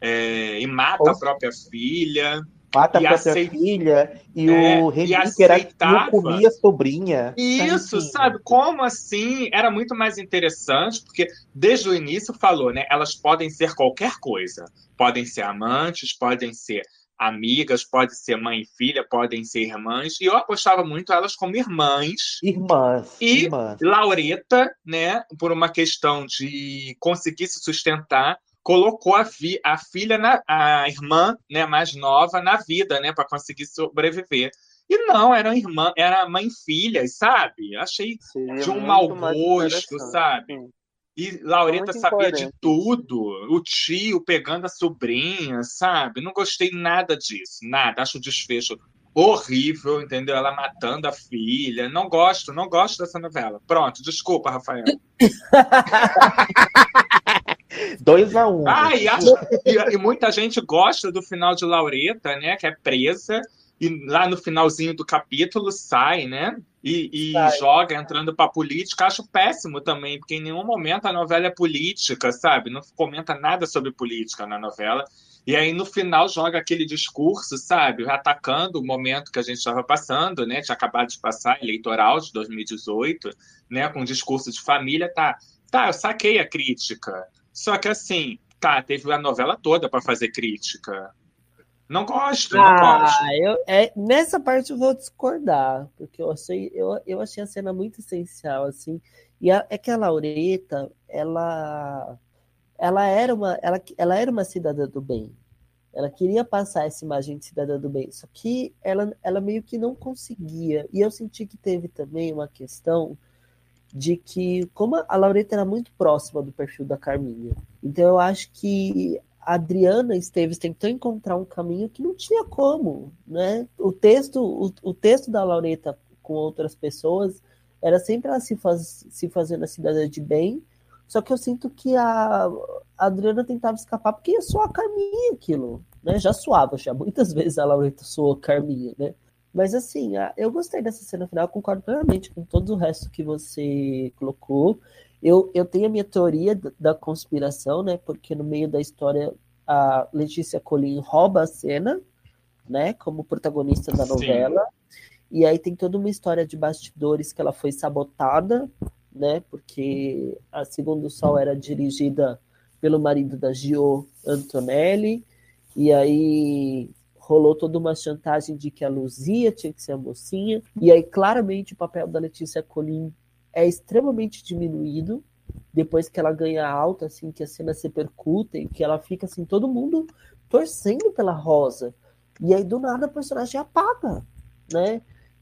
Speaker 3: é, e mata a
Speaker 1: Ou-
Speaker 3: própria filha.
Speaker 1: Mata a
Speaker 3: E
Speaker 1: própria
Speaker 3: aceit-
Speaker 1: filha e
Speaker 3: É,
Speaker 1: o
Speaker 3: e
Speaker 1: que
Speaker 3: aceitava.
Speaker 1: comia a sobrinha.
Speaker 3: Isso, sabe? Como assim? Era muito mais interessante, porque desde o início falou, né? Elas podem ser qualquer coisa. Podem ser amantes, podem ser amigas, podem ser mãe e filha, podem ser irmãs. E eu apostava muito elas como irmãs.
Speaker 1: Irmãs.
Speaker 3: E-
Speaker 1: irmãs.
Speaker 3: Laureta, né, por uma questão de conseguir se sustentar, colocou a, fi- a filha, na, a irmã, né, mais nova na vida, né, para conseguir sobreviver. E não, era irmã, era mãe e filha, sabe? Achei
Speaker 2: Seria
Speaker 3: de um mau gosto, sabe?
Speaker 2: Sim.
Speaker 3: E Laureta
Speaker 2: Muito
Speaker 3: sabia de tudo. O tio pegando a sobrinha, sabe? Não gostei nada disso, nada. Acho o desfecho horrível, entendeu? Ela matando a filha. Não gosto, não gosto dessa novela. Pronto, desculpa, Rafael.
Speaker 1: 2x1.
Speaker 3: Ah, e, acho- e- e muita gente gosta do final de Laureta, né? Que é presa. E lá no finalzinho do capítulo sai, né? E, e
Speaker 4: Sai.
Speaker 3: joga entrando pra política. Acho péssimo também, porque em nenhum momento a novela é política, sabe? Não comenta nada sobre política na novela. E aí no final joga aquele discurso, sabe? Atacando o momento que a gente estava passando, né? Tinha acabado de passar, eleitoral de 2018, né? Com discurso de família, tá? Tá, eu saquei a crítica. Só que assim, tá, teve a novela toda para fazer crítica. Não gosto, não gosto.
Speaker 4: Ah, eu, é, nessa parte eu vou discordar, porque eu achei, eu, eu achei a cena muito essencial, assim. E a- é que a Laureta, ela, ela era uma, ela, ela era uma cidadã do bem. Ela queria passar essa imagem de cidadã do bem, só que ela, ela meio que não conseguia. E eu senti que teve também uma questão de que, como a Laureta era muito próxima do perfil da Carminha, então eu acho que a Adriana Esteves tentou encontrar um caminho que não tinha como, né? O texto, o, o texto da Laureta com outras pessoas era sempre ela se, faz, se fazendo a cidadã de bem, só que eu sinto que a, a Adriana tentava escapar porque ia soar a Carminha aquilo, né? Já suava, já muitas vezes a Laureta soou Carminha, né? Mas assim, eu gostei dessa cena final, concordo plenamente com todo o resto que você colocou. Eu, eu tenho a minha teoria da- conspiração, né? Porque no meio da história a Letícia Colin rouba a cena, né? Como protagonista da
Speaker 3: Sim.
Speaker 4: novela. E aí tem toda uma história de bastidores que ela foi sabotada, né? Porque a Segundo Sol era dirigida pelo marido da Gio Antonelli. E aí rolou toda uma chantagem de que a Luzia tinha que ser a mocinha. E aí, claramente, o papel da Letícia Colin é extremamente diminuído depois que ela ganha alta, assim, que a cena se percuta e que ela fica assim, todo mundo torcendo pela Rosa. E aí, do nada, a personagem apaga, né?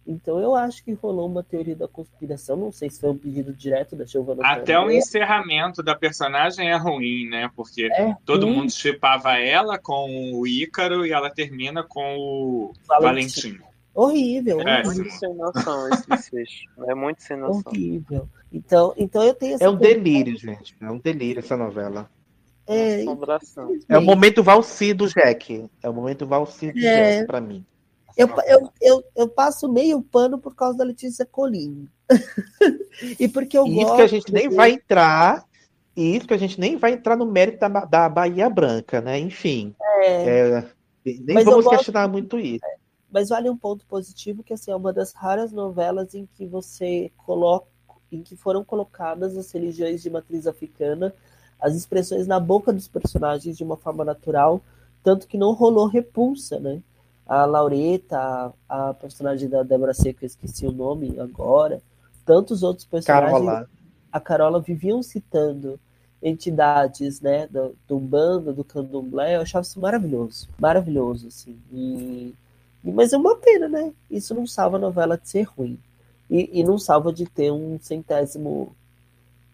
Speaker 4: Então eu acho que rolou uma teoria da conspiração, não sei se foi um pedido direto da Giovanna
Speaker 3: Até o encerramento da personagem é ruim, né? Porque
Speaker 4: É
Speaker 3: todo
Speaker 4: ruim,
Speaker 3: mundo chipava ela com o Ícaro e ela termina com o
Speaker 4: Valentim.
Speaker 3: Valentim.
Speaker 4: Horrível,
Speaker 3: É,
Speaker 4: horrível,
Speaker 2: Muito sem noção esse desfecho. É muito sem noção.
Speaker 4: horrível. Então, então eu tenho essa
Speaker 1: É um delírio, gente. É um delírio essa novela.
Speaker 4: É.
Speaker 1: É o momento Valci do Jack. É o momento Valci do
Speaker 4: É.
Speaker 1: Jack pra mim.
Speaker 4: Eu, eu, eu, eu passo meio pano por causa da Letícia Colim. e porque eu
Speaker 1: E
Speaker 4: gosto.
Speaker 1: isso que a gente nem vai entrar. E isso que a gente nem vai entrar no mérito da, da Bahia Branca, né? Enfim. é, nem
Speaker 4: Mas
Speaker 1: vamos
Speaker 4: gosto-
Speaker 1: questionar muito isso.
Speaker 4: Mas vale um ponto positivo que assim, é uma das raras novelas em que você coloca, em que foram colocadas as religiões de matriz africana, as expressões na boca dos personagens de uma forma natural, tanto que não rolou repulsa, né? A Laureta, a, a personagem da Débora Seco, eu esqueci o nome agora, tantos outros personagens
Speaker 1: Carola.
Speaker 4: a Carola viviam citando entidades, né, do, do do Candomblé, eu achava isso maravilhoso, maravilhoso, assim, e- mas é uma pena, né, isso não salva a novela de ser ruim, e, e não salva de ter um centésimo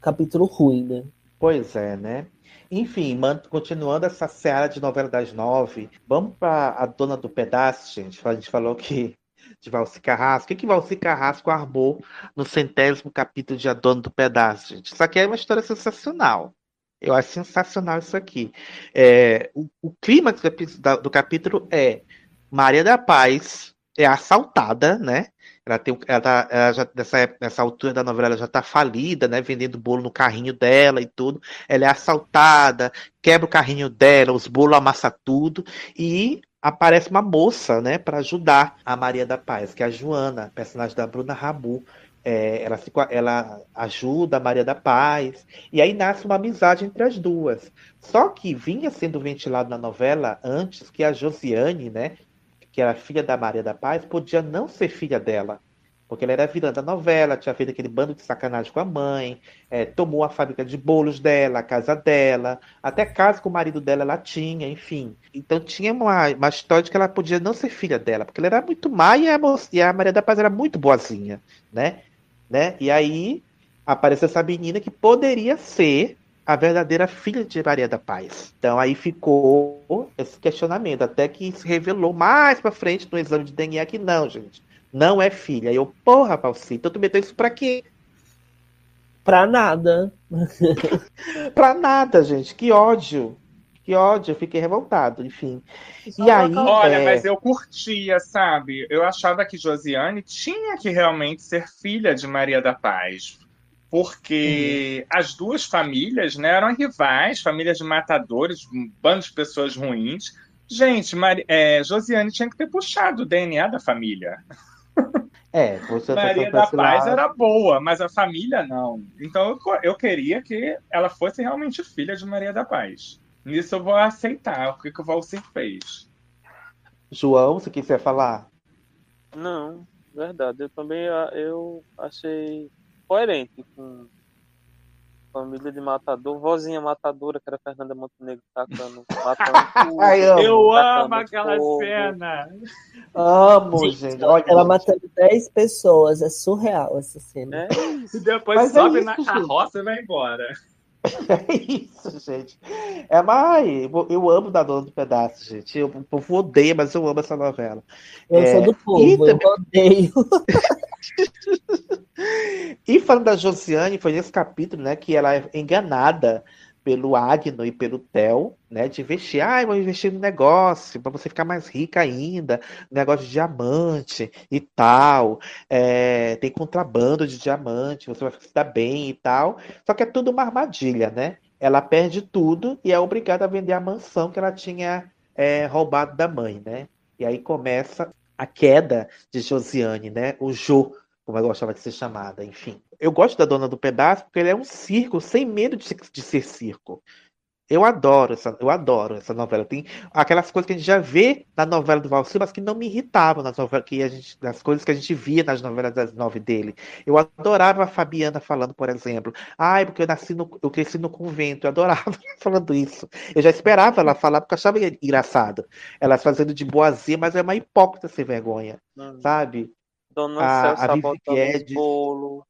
Speaker 4: capítulo ruim, né.
Speaker 1: Pois é, né? Enfim, continuando essa seara de novela das nove, vamos para a Dona do Pedaço, gente. A gente falou que de Valci Carrasco. O que, que Valci Carrasco armou no centésimo capítulo de A Dona do Pedaço, gente? Isso aqui é uma história sensacional. Eu acho sensacional isso aqui. É, o, o clímax do capítulo é Maria da Paz é assaltada, né? Ela tem, ela tá, ela já, nessa, nessa altura da novela ela já tá falida, né? Vendendo bolo no carrinho dela e tudo. Ela é assaltada, quebra o carrinho dela, os bolos amassa tudo e aparece uma moça, né, para ajudar a Maria da Paz, que é a Joana, personagem da Bruna Rabu. É, ela, se ela ajuda a Maria da Paz e aí nasce uma amizade entre as duas. Só que vinha sendo ventilado na novela antes que a Josiane, né, que era filha da Maria da Paz, podia não ser filha dela. Porque ela era vilã da novela, tinha feito aquele bando de sacanagem com a mãe, é, tomou a fábrica de bolos dela, a casa dela, até casa com o marido dela ela tinha, enfim. Então tinha uma, uma história de que ela podia não ser filha dela, porque ela era muito má e a, e a Maria da Paz era muito boazinha, né? né? E aí apareceu essa menina que poderia ser a verdadeira filha de Maria da Paz. Então aí ficou esse questionamento, até que se revelou mais pra frente no exame de DNA que não, gente, não é filha. Aí eu, porra, Palci, então tu meteu isso pra quê?
Speaker 4: Pra nada.
Speaker 1: Pra nada, gente, que ódio. Que ódio, eu fiquei revoltado, enfim.
Speaker 2: Só
Speaker 1: E aí,
Speaker 2: colocar-
Speaker 3: Olha,
Speaker 1: é,
Speaker 3: mas eu curtia, sabe? Eu achava que Josiane tinha que realmente ser filha de Maria da Paz. Porque as duas famílias né, eram rivais, famílias de matadores, um bando de pessoas ruins. Gente, Mari- é, Josiane tinha que ter puxado o DNA da família.
Speaker 1: é, você
Speaker 3: Maria da Paz era boa, mas a família não. Então eu, eu queria que ela fosse realmente filha de Maria da Paz. Nisso eu vou aceitar o que, que o Valcir fez.
Speaker 1: João, você quiser falar?
Speaker 2: Não, verdade. Eu também ah, eu achei coerente com família de matador, vozinha matadora, que era Fernanda Montenegro tacando, matando tudo.
Speaker 1: Ai, amo.
Speaker 3: Eu amo aquela
Speaker 2: fogo.
Speaker 3: cena.
Speaker 1: Amo,
Speaker 4: Gente,
Speaker 1: gente. Olha,
Speaker 4: Ela matando 10 pessoas, é surreal essa cena.
Speaker 2: É
Speaker 3: E depois
Speaker 1: Mas é
Speaker 3: sobe
Speaker 1: isso,
Speaker 3: na
Speaker 1: gente.
Speaker 3: carroça e vai embora.
Speaker 1: É isso, gente. É mais. Eu, amo da Dona do Pedaço, gente. Eu, o povo odeia, mas eu amo essa novela.
Speaker 4: Eu
Speaker 1: É,
Speaker 4: sou do povo,
Speaker 1: e
Speaker 4: eu odeio.
Speaker 1: E falando da Josiane, foi nesse capítulo, né, que ela é enganada pelo Agno e pelo Theo, né, de investir. Ah, vou investir no negócio para você ficar mais rica ainda, negócio de diamante e tal. É, tem contrabando de diamante, você vai dar bem e tal. Só que é tudo uma armadilha, né? Ela perde tudo e é obrigada a vender a mansão que ela tinha é, roubado da mãe, né? E aí começa a queda de Josiane, né? O Jo, como ela gostava de ser chamada, enfim. Eu gosto da Dona do Pedaço porque ele é um circo sem medo de de ser circo. Eu adoro essa, eu adoro essa novela. Tem aquelas coisas que a gente já vê na novela do Valsir, mas que não me irritavam nas novelas, que a gente, nas coisas que a gente via nas novelas das nove dele. Eu adorava a Fabiana falando, por exemplo, ai, porque eu nasci no, eu cresci no convento, eu adorava falando isso. Eu já esperava ela falar porque eu achava engraçado. Ela fazendo de boazinha, mas é uma hipócrita sem vergonha, sabe?
Speaker 2: Dona
Speaker 1: A-
Speaker 2: Celsa
Speaker 1: a
Speaker 2: botando
Speaker 1: Guedes.
Speaker 2: bolos.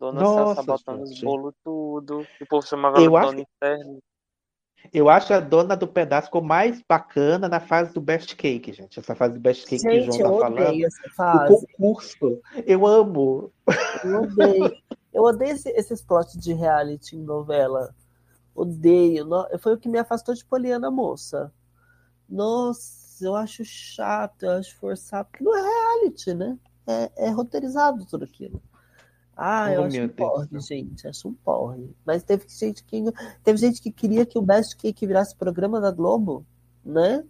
Speaker 2: Dona
Speaker 1: Nossa,
Speaker 2: Celsa botando os
Speaker 1: gente.
Speaker 2: bolos tudo. O povo chamava
Speaker 1: Eu
Speaker 2: ela
Speaker 1: acho
Speaker 2: Dona Inferno.
Speaker 1: Eu acho a dona do pedaço ficou mais bacana na fase do Best Cake, gente. Essa fase do Best Cake que o
Speaker 4: Gente,
Speaker 1: João tá falando.
Speaker 4: odeio essa
Speaker 1: O
Speaker 4: fase.
Speaker 1: concurso. Eu amo.
Speaker 4: Eu odeio. Eu odeio esse- esses plots de reality em novela. Odeio. Foi o que me afastou de Poliana Moça. Nossa, eu acho chato, eu acho forçado, porque não é reality, né? É, é roteirizado tudo aquilo. Ah, oh, eu acho um porre, gente. Acho um porre. Mas teve gente que teve gente que queria que o Best Cake virasse programa da Globo, né?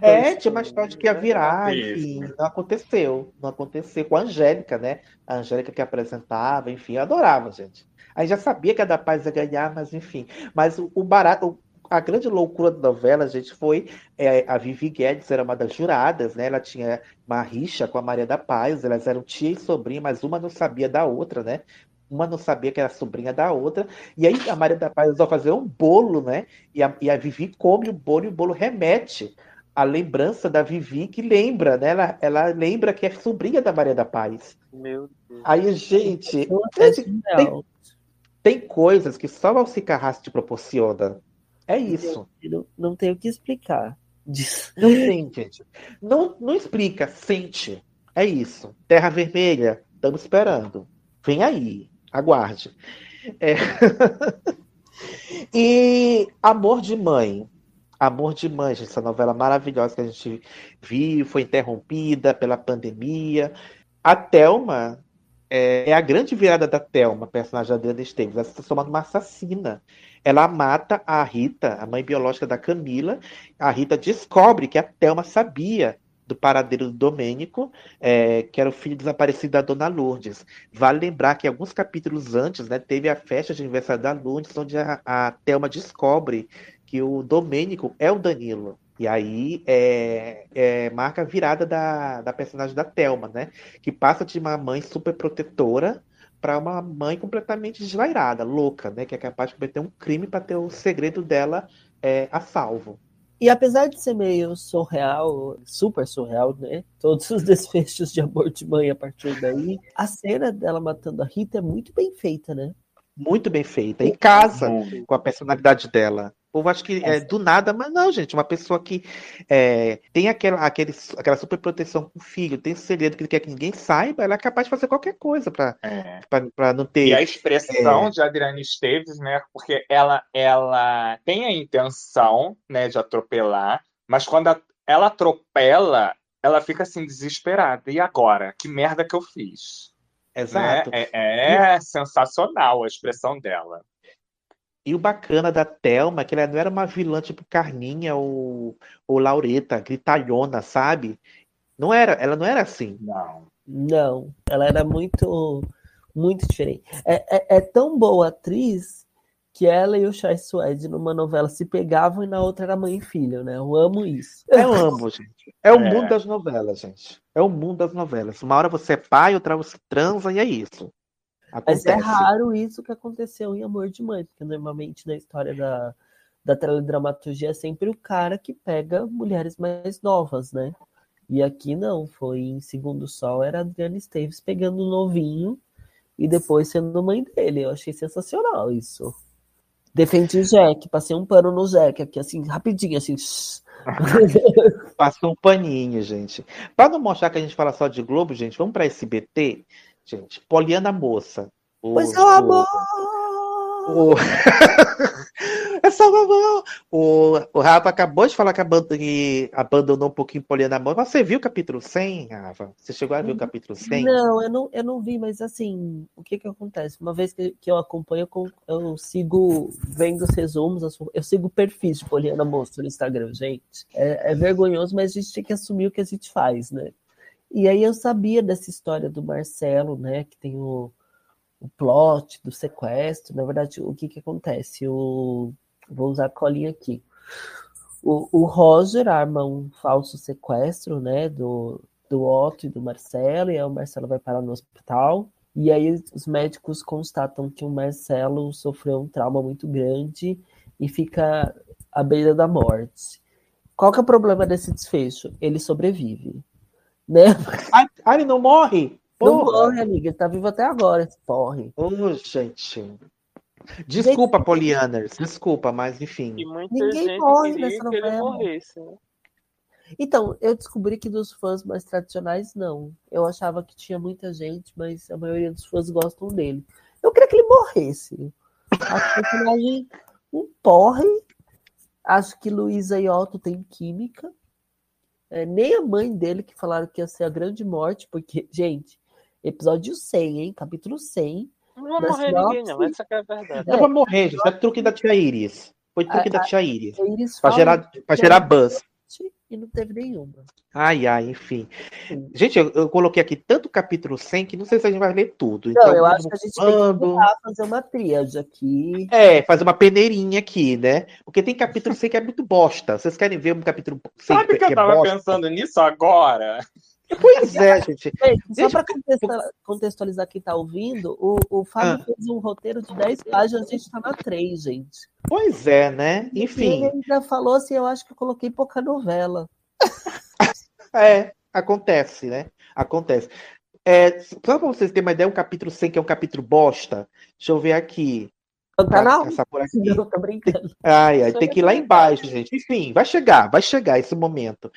Speaker 1: É, tinha uma história que ia virar, enfim, não aconteceu. Não aconteceu com a Angélica, né? A Angélica que apresentava, enfim, eu adorava, gente. Aí já sabia que a da Paz ia ganhar, mas enfim. Mas o, o barato, a grande loucura da novela, gente, foi é, a Vivi Guedes era uma das juradas, né? Ela tinha uma rixa com a Maria da Paz, elas eram tia e sobrinha, mas uma não sabia da outra, né? Uma não sabia que era sobrinha da outra. E aí a Maria da Paz resolveu fazer um bolo, né? E a, e a Vivi come o bolo e o bolo remete a lembrança da Vivi, que lembra, né? Ela, ela lembra que é sobrinha da Maria da Paz.
Speaker 2: Meu Deus.
Speaker 1: Aí, gente, é tem, tem, coisas que só o Carrasco te proporciona. É isso.
Speaker 4: Não, não tem o que explicar.
Speaker 1: Não tem, gente. Não, não explica, sente. É isso. Terra Vermelha, estamos esperando. Vem aí, aguarde. É... e Amor de Mãe. Amor de Mãe, essa novela maravilhosa que a gente viu, foi interrompida pela pandemia. A Thelma é, é a grande virada da Thelma, personagem da Adriana Esteves. Ela se transforma numa assassina. Ela mata a Rita, a mãe biológica da Camila. A Rita descobre que a Thelma sabia do paradeiro do Domênico, é, que era o filho desaparecido da Dona Lourdes. Vale lembrar que alguns capítulos antes, né, teve a festa de aniversário da Lourdes, onde a, a Thelma descobre que o Domênico é o Danilo. E aí é, é, marca a virada da, da personagem da Thelma, né? Que passa de uma mãe super protetora para uma mãe completamente desvairada, louca, né? Que é capaz de cometer um crime para ter o segredo dela é, a salvo.
Speaker 4: E apesar de ser meio surreal, super surreal, né? Todos os desfechos de amor de mãe a partir daí, a cena dela matando a Rita é muito bem feita, né?
Speaker 1: Muito bem feita. E casa com a personalidade dela povo acha que é do nada, mas não, gente. Uma pessoa que é, tem aquela, aquele, aquela super proteção com o filho, tem segredo que ele quer que ninguém saiba, ela é capaz de fazer qualquer coisa para é. não ter.
Speaker 3: E a expressão é... de Adriana Esteves, né? Porque ela, ela tem a intenção né, de atropelar, mas quando a, ela atropela, ela fica assim desesperada. E agora? Que merda que eu fiz?
Speaker 1: Exato.
Speaker 3: Né? É, é sensacional a expressão dela.
Speaker 1: E o bacana da Thelma é que ela não era uma vilã tipo Carninha ou, ou Laureta, gritalhona, sabe? Não era, ela não era assim.
Speaker 3: Não.
Speaker 4: Não, ela era muito, muito diferente. É, é, é tão boa atriz que ela e o Chai Suede numa novela se pegavam e na outra era mãe e filho, né? Eu amo isso.
Speaker 1: Eu amo, gente. É o é. mundo das novelas, gente. É o mundo das novelas. Uma hora você é pai, outra você transa e é isso.
Speaker 4: Acontece. Mas é raro isso que aconteceu em Amor de Mãe, porque normalmente na história da, da teledramaturgia é sempre o cara que pega mulheres mais novas, né? E aqui não, foi em Segundo Sol, era Adriana Esteves pegando o novinho e depois sendo mãe dele. Eu achei sensacional isso. Defendi o Jack, passei um pano no Jack aqui, assim, rapidinho, assim.
Speaker 1: Passou um paninho, gente. Para não mostrar que a gente fala só de Globo, gente, vamos para SBT gente. Poliana Moça.
Speaker 4: O, pois é o amor!
Speaker 1: O... é só o amor! O, o Rafa acabou de falar que, abandon... que abandonou um pouquinho Poliana Moça. Você viu o capítulo 100, Rafa? Você chegou a ver o capítulo 100?
Speaker 4: Não, eu não, eu não vi, mas assim, o que que acontece? Uma vez que, que eu acompanho, eu sigo vendo os resumos, eu sigo perfis de Poliana Moça no Instagram, gente. É, é vergonhoso, mas a gente tem que assumir o que a gente faz, né? E aí eu sabia dessa história do Marcelo, né? Que tem o, o plot do sequestro. Na verdade, o que que acontece? O, vou usar a colinha aqui. O, o Roger arma um falso sequestro, né? Do, do Otto e do Marcelo, e aí o Marcelo vai parar no hospital. E aí os médicos constatam que o Marcelo sofreu um trauma muito grande e fica à beira da morte. Qual que é o problema desse desfecho? Ele sobrevive né?
Speaker 1: Ah, ele não morre?
Speaker 4: Porra. Não morre, amiga. Ele tá vivo até agora, esse porre.
Speaker 1: Ô, oh, gente. Desculpa, gente... Polianers. Desculpa, mas enfim.
Speaker 4: Ninguém morre nessa novela. Morresse, né? Então, eu descobri que dos fãs mais tradicionais, não. Eu achava que tinha muita gente, mas a maioria dos fãs gostam dele. Eu queria que ele morresse. A personagem um porre. Acho que Luísa e Otto têm química. É, nem a mãe dele, que falaram que ia ser a grande morte, porque, gente, episódio 100, hein? Capítulo 100.
Speaker 2: Não vai morrer
Speaker 4: sinopse.
Speaker 2: ninguém, não. Essa que é a verdade.
Speaker 1: Não vai morrer, gente. É truque da tia Iris. Foi truque
Speaker 4: A-
Speaker 1: da
Speaker 4: a-
Speaker 1: tia Iris.
Speaker 4: Eles
Speaker 1: Pra gerar, pra gerar buzz.
Speaker 4: E não teve nenhuma.
Speaker 1: Ai, ai, enfim. Gente, eu, eu coloquei aqui tanto capítulo 100 que não sei se a gente vai ler tudo.
Speaker 4: Não,
Speaker 1: Então,
Speaker 4: eu acho que a gente tem que tentar fazer uma tríade aqui.
Speaker 1: É, fazer uma peneirinha aqui, né? Porque tem capítulo 100 que é muito bosta. Vocês querem ver um capítulo 100
Speaker 3: Sabe que eu
Speaker 1: é
Speaker 3: tava
Speaker 1: bosta?
Speaker 3: pensando nisso agora?
Speaker 1: Pois é, gente.
Speaker 4: Só para contextualizar quem está ouvindo, o, o Fábio
Speaker 1: Ah.
Speaker 4: fez um roteiro de 10 páginas, a gente está na 3, gente.
Speaker 1: Pois é, né?
Speaker 4: E ele
Speaker 1: Enfim,
Speaker 4: ainda falou assim: eu acho que eu coloquei pouca novela.
Speaker 1: é, acontece, né? Acontece. É, só pra vocês terem uma ideia, um capítulo 100 que é um capítulo bosta. Deixa eu ver aqui.
Speaker 4: Pantanal?
Speaker 1: Passar por aqui.
Speaker 4: Não, tô brincando.
Speaker 1: Ai, ai, tem que ir lá embaixo, gente. Enfim, vai chegar, vai chegar esse momento.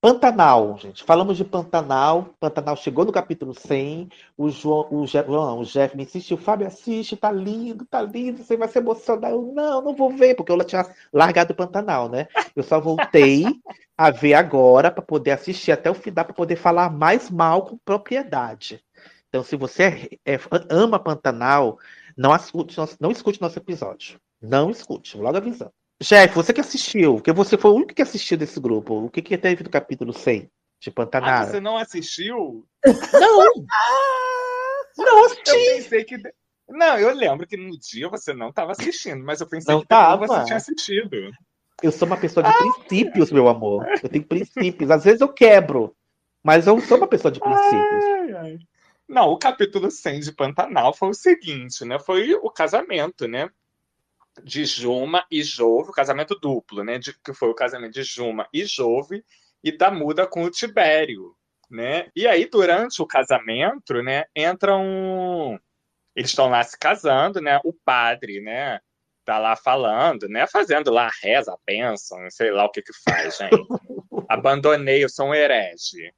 Speaker 1: Pantanal, gente. Falamos de Pantanal. Pantanal chegou no capítulo 100. O João, o, João, o Jeff me insistiu. Fábio, assiste, tá lindo, tá lindo. Você vai se emocionar. Eu, não, não vou ver, porque eu tinha largado o Pantanal, né? Eu só voltei a ver agora para poder assistir até o final, para poder falar mais mal com propriedade. Então, se você é- é- ama Pantanal, não escute, nosso- não escute nosso episódio. Não escute, logo avisando. Jeff, você que assistiu, porque você foi o único que assistiu desse grupo. O que, que teve do capítulo 100 de
Speaker 3: Ah,
Speaker 1: Pantanal?
Speaker 3: você não assistiu?
Speaker 1: Não! Não
Speaker 3: Eu
Speaker 1: assisti!
Speaker 3: pensei que. Não, eu lembro que no dia você não estava assistindo, mas eu pensei
Speaker 1: Não
Speaker 3: que
Speaker 1: tava.
Speaker 3: você tinha assistido.
Speaker 1: Eu sou uma pessoa de princípios, meu amor. Eu tenho princípios. Às vezes eu quebro, mas eu sou uma pessoa de princípios.
Speaker 3: Ai, ai. Não, o capítulo 100 de Pantanal foi o seguinte, né? Foi o casamento, né? De Juma e Jove, o casamento duplo, né? De, que foi o casamento de Juma e Jove e da muda com o Tibério, né? E aí, durante o casamento, né? Entram... Eles estão lá se casando, né? O padre, né? Tá lá falando, né? Fazendo lá a reza, a bênção, sei lá o que que faz, gente. Abandonei, eu sou um herege.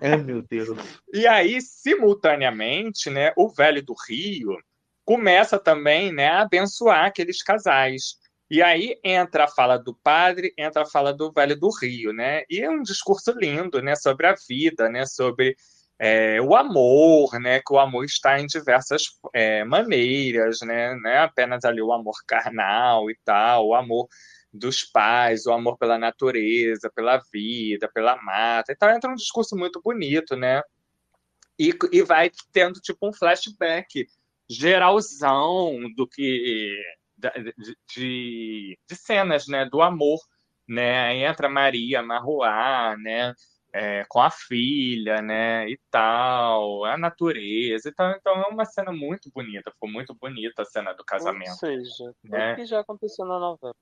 Speaker 1: Ai, meu Deus.
Speaker 3: E aí, simultaneamente, né, o Velho do Rio começa também né, a abençoar aqueles casais. E aí entra a fala do padre, entra a fala do Velho do Rio, né? E é um discurso lindo, né, sobre a vida, né, sobre é, o amor, né, que o amor está em diversas é, maneiras, né, não é apenas ali o amor carnal e tal, o amor dos pais, o amor pela natureza, pela vida, pela mata. Então entra um discurso muito bonito, né? E, e vai tendo tipo um flashback geralzão do que de, de, de cenas, né, do amor, né? Entra Maria Marruá, né? é, com a filha, né, e tal, a natureza. Então, então é uma cena muito bonita, foi muito bonita a cena do
Speaker 2: Ou
Speaker 3: casamento.
Speaker 2: seja,
Speaker 3: né?
Speaker 2: tudo que já aconteceu na novela.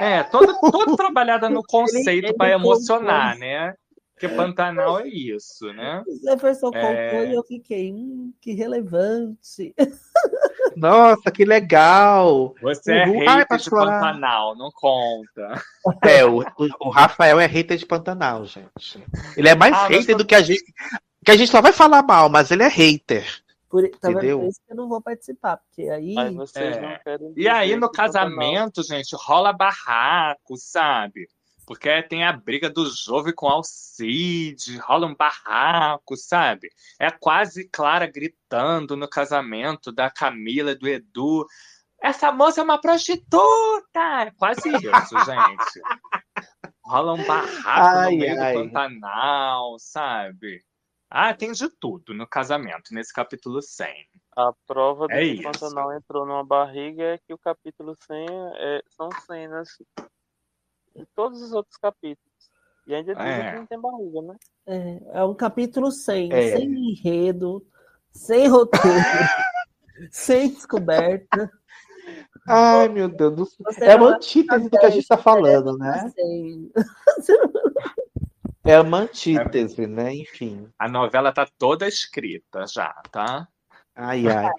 Speaker 3: É, toda, toda trabalhada no conceito para emocionar, né? Porque Pantanal é isso, né?
Speaker 4: Jefferson
Speaker 3: É.
Speaker 4: contou e eu fiquei, hum, que relevante.
Speaker 1: Nossa, que legal!
Speaker 3: Você é
Speaker 1: Uhul. Ai,
Speaker 3: hater
Speaker 1: pra
Speaker 3: de
Speaker 1: chorar.
Speaker 3: Pantanal, não conta.
Speaker 1: É, o, o- Rafael é hater de Pantanal, gente. Ele é mais
Speaker 3: Ah,
Speaker 1: hater do que a gente. Que a gente só vai falar mal, mas ele é hater.
Speaker 4: Por, tá?
Speaker 1: Entendeu?
Speaker 4: Por isso que eu não vou participar, porque aí.
Speaker 2: Mas vocês
Speaker 3: É.
Speaker 2: não querem
Speaker 3: E aí, no
Speaker 2: que Pantanal-
Speaker 3: casamento, gente, rola barraco, sabe? Porque tem a briga do Jove com Alcide, rola um barraco, sabe? É quase Clara gritando no casamento da Camila e do Edu. Essa moça é uma prostituta! É quase isso, gente. Rola um barraco
Speaker 1: Ai,
Speaker 3: no meio
Speaker 1: ai.
Speaker 3: do Pantanal, sabe? Ah, tem de tudo no casamento, nesse capítulo 100.
Speaker 2: A prova de
Speaker 3: É
Speaker 2: que
Speaker 3: isso.
Speaker 2: Pantanal entrou numa barriga é que o capítulo 100 é- são cenas de todos os outros capítulos. E ainda dizem
Speaker 3: É.
Speaker 2: que não tem barriga, né?
Speaker 4: É, é um capítulo sem,
Speaker 1: É.
Speaker 4: sem enredo, sem roteiro, sem descoberta.
Speaker 1: Ai, meu Deus do céu.
Speaker 4: Você
Speaker 1: É uma antítese do que a gente está falando, né? É uma antítese, né? Enfim.
Speaker 3: A novela tá toda escrita já, tá?
Speaker 1: Ai, ai.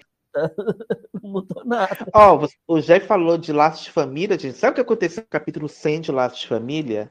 Speaker 4: Não mudou nada.
Speaker 1: Ó, você- o Jeff falou de Laços de Família, gente. Sabe o que aconteceu no capítulo 100 de Laços de Família?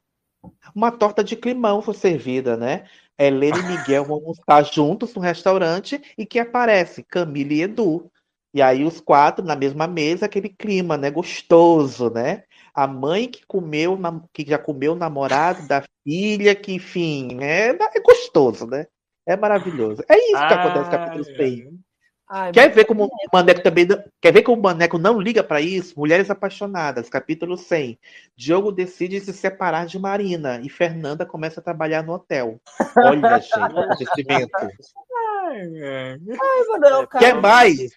Speaker 1: Uma torta de climão foi servida, né? Helena e Miguel vão almoçar juntos no restaurante e quem aparece? Camila e Edu. E aí os quatro na mesma mesa, aquele clima, né, gostoso, né? A mãe que comeu, que já comeu o namorado da filha, que enfim, é, é gostoso, né? É maravilhoso. É isso que acontece no capítulo 100. Ai, quer ver como o Maneco também quer ver como o Maneco não liga para isso? Mulheres apaixonadas, capítulo 100. Diogo decide se separar de Marina e Fernanda começa a trabalhar no hotel. Olha, gente, acontecimento. Ai, ai, quer mais?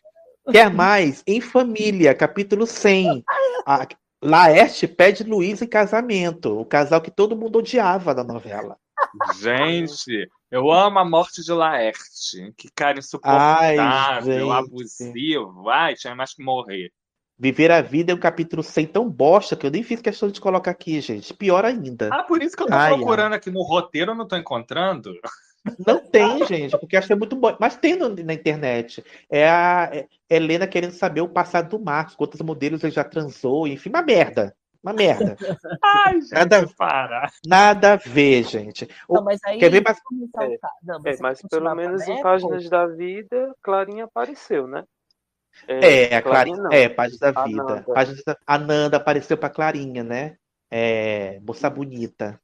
Speaker 1: Quer mais? Em família, capítulo 100. A Laerte pede Luiz em casamento, o casal que todo mundo odiava da novela.
Speaker 3: Gente, eu amo a morte de Laerte. Que cara insuportável, Ai, abusivo. Ai, tinha mais que morrer.
Speaker 1: Viver a vida é um capítulo sem tão bosta que eu nem fiz questão de colocar aqui, gente. Pior ainda.
Speaker 3: Ah, por isso que eu tô ai, procurando ai. aqui no roteiro, eu não tô encontrando.
Speaker 1: Não tem, gente, porque acho que é muito bom. Mas tem no, na internet. É a é Helena querendo saber o passado do Marcos, quantos modelos ele já transou, enfim, uma merda. Uma merda.
Speaker 3: Ai, gente, nada, para.
Speaker 1: Nada a ver, gente.
Speaker 2: Não, mas aí, Quer ver mais? É, não, mas, é, mas pelo menos em Páginas da Vida, Clarinha apareceu, né?
Speaker 1: É, é a Clarinha, Clarinha é, Páginas da Vida. Ananda. Páginas da... A Nanda apareceu pra Clarinha, né? É, moça bonita.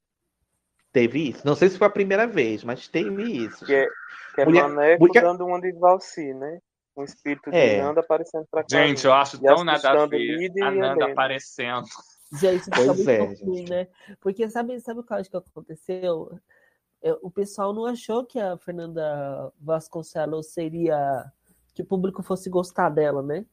Speaker 1: Teve isso. Não sei se foi a primeira vez, mas teve isso.
Speaker 2: Que é, que é Mulher... Maneco Mulher... dando uma de Valci, né? Um espírito de é. Nanda aparecendo pra
Speaker 3: Clarinha. Gente, eu acho tão nada a ver a Nanda aparecendo.
Speaker 4: Gente, fica muito é, ruim, né? Porque sabe, sabe o que eu acho que aconteceu? O pessoal não achou que a Fernanda Vasconcelos seria. que o público fosse gostar dela, né?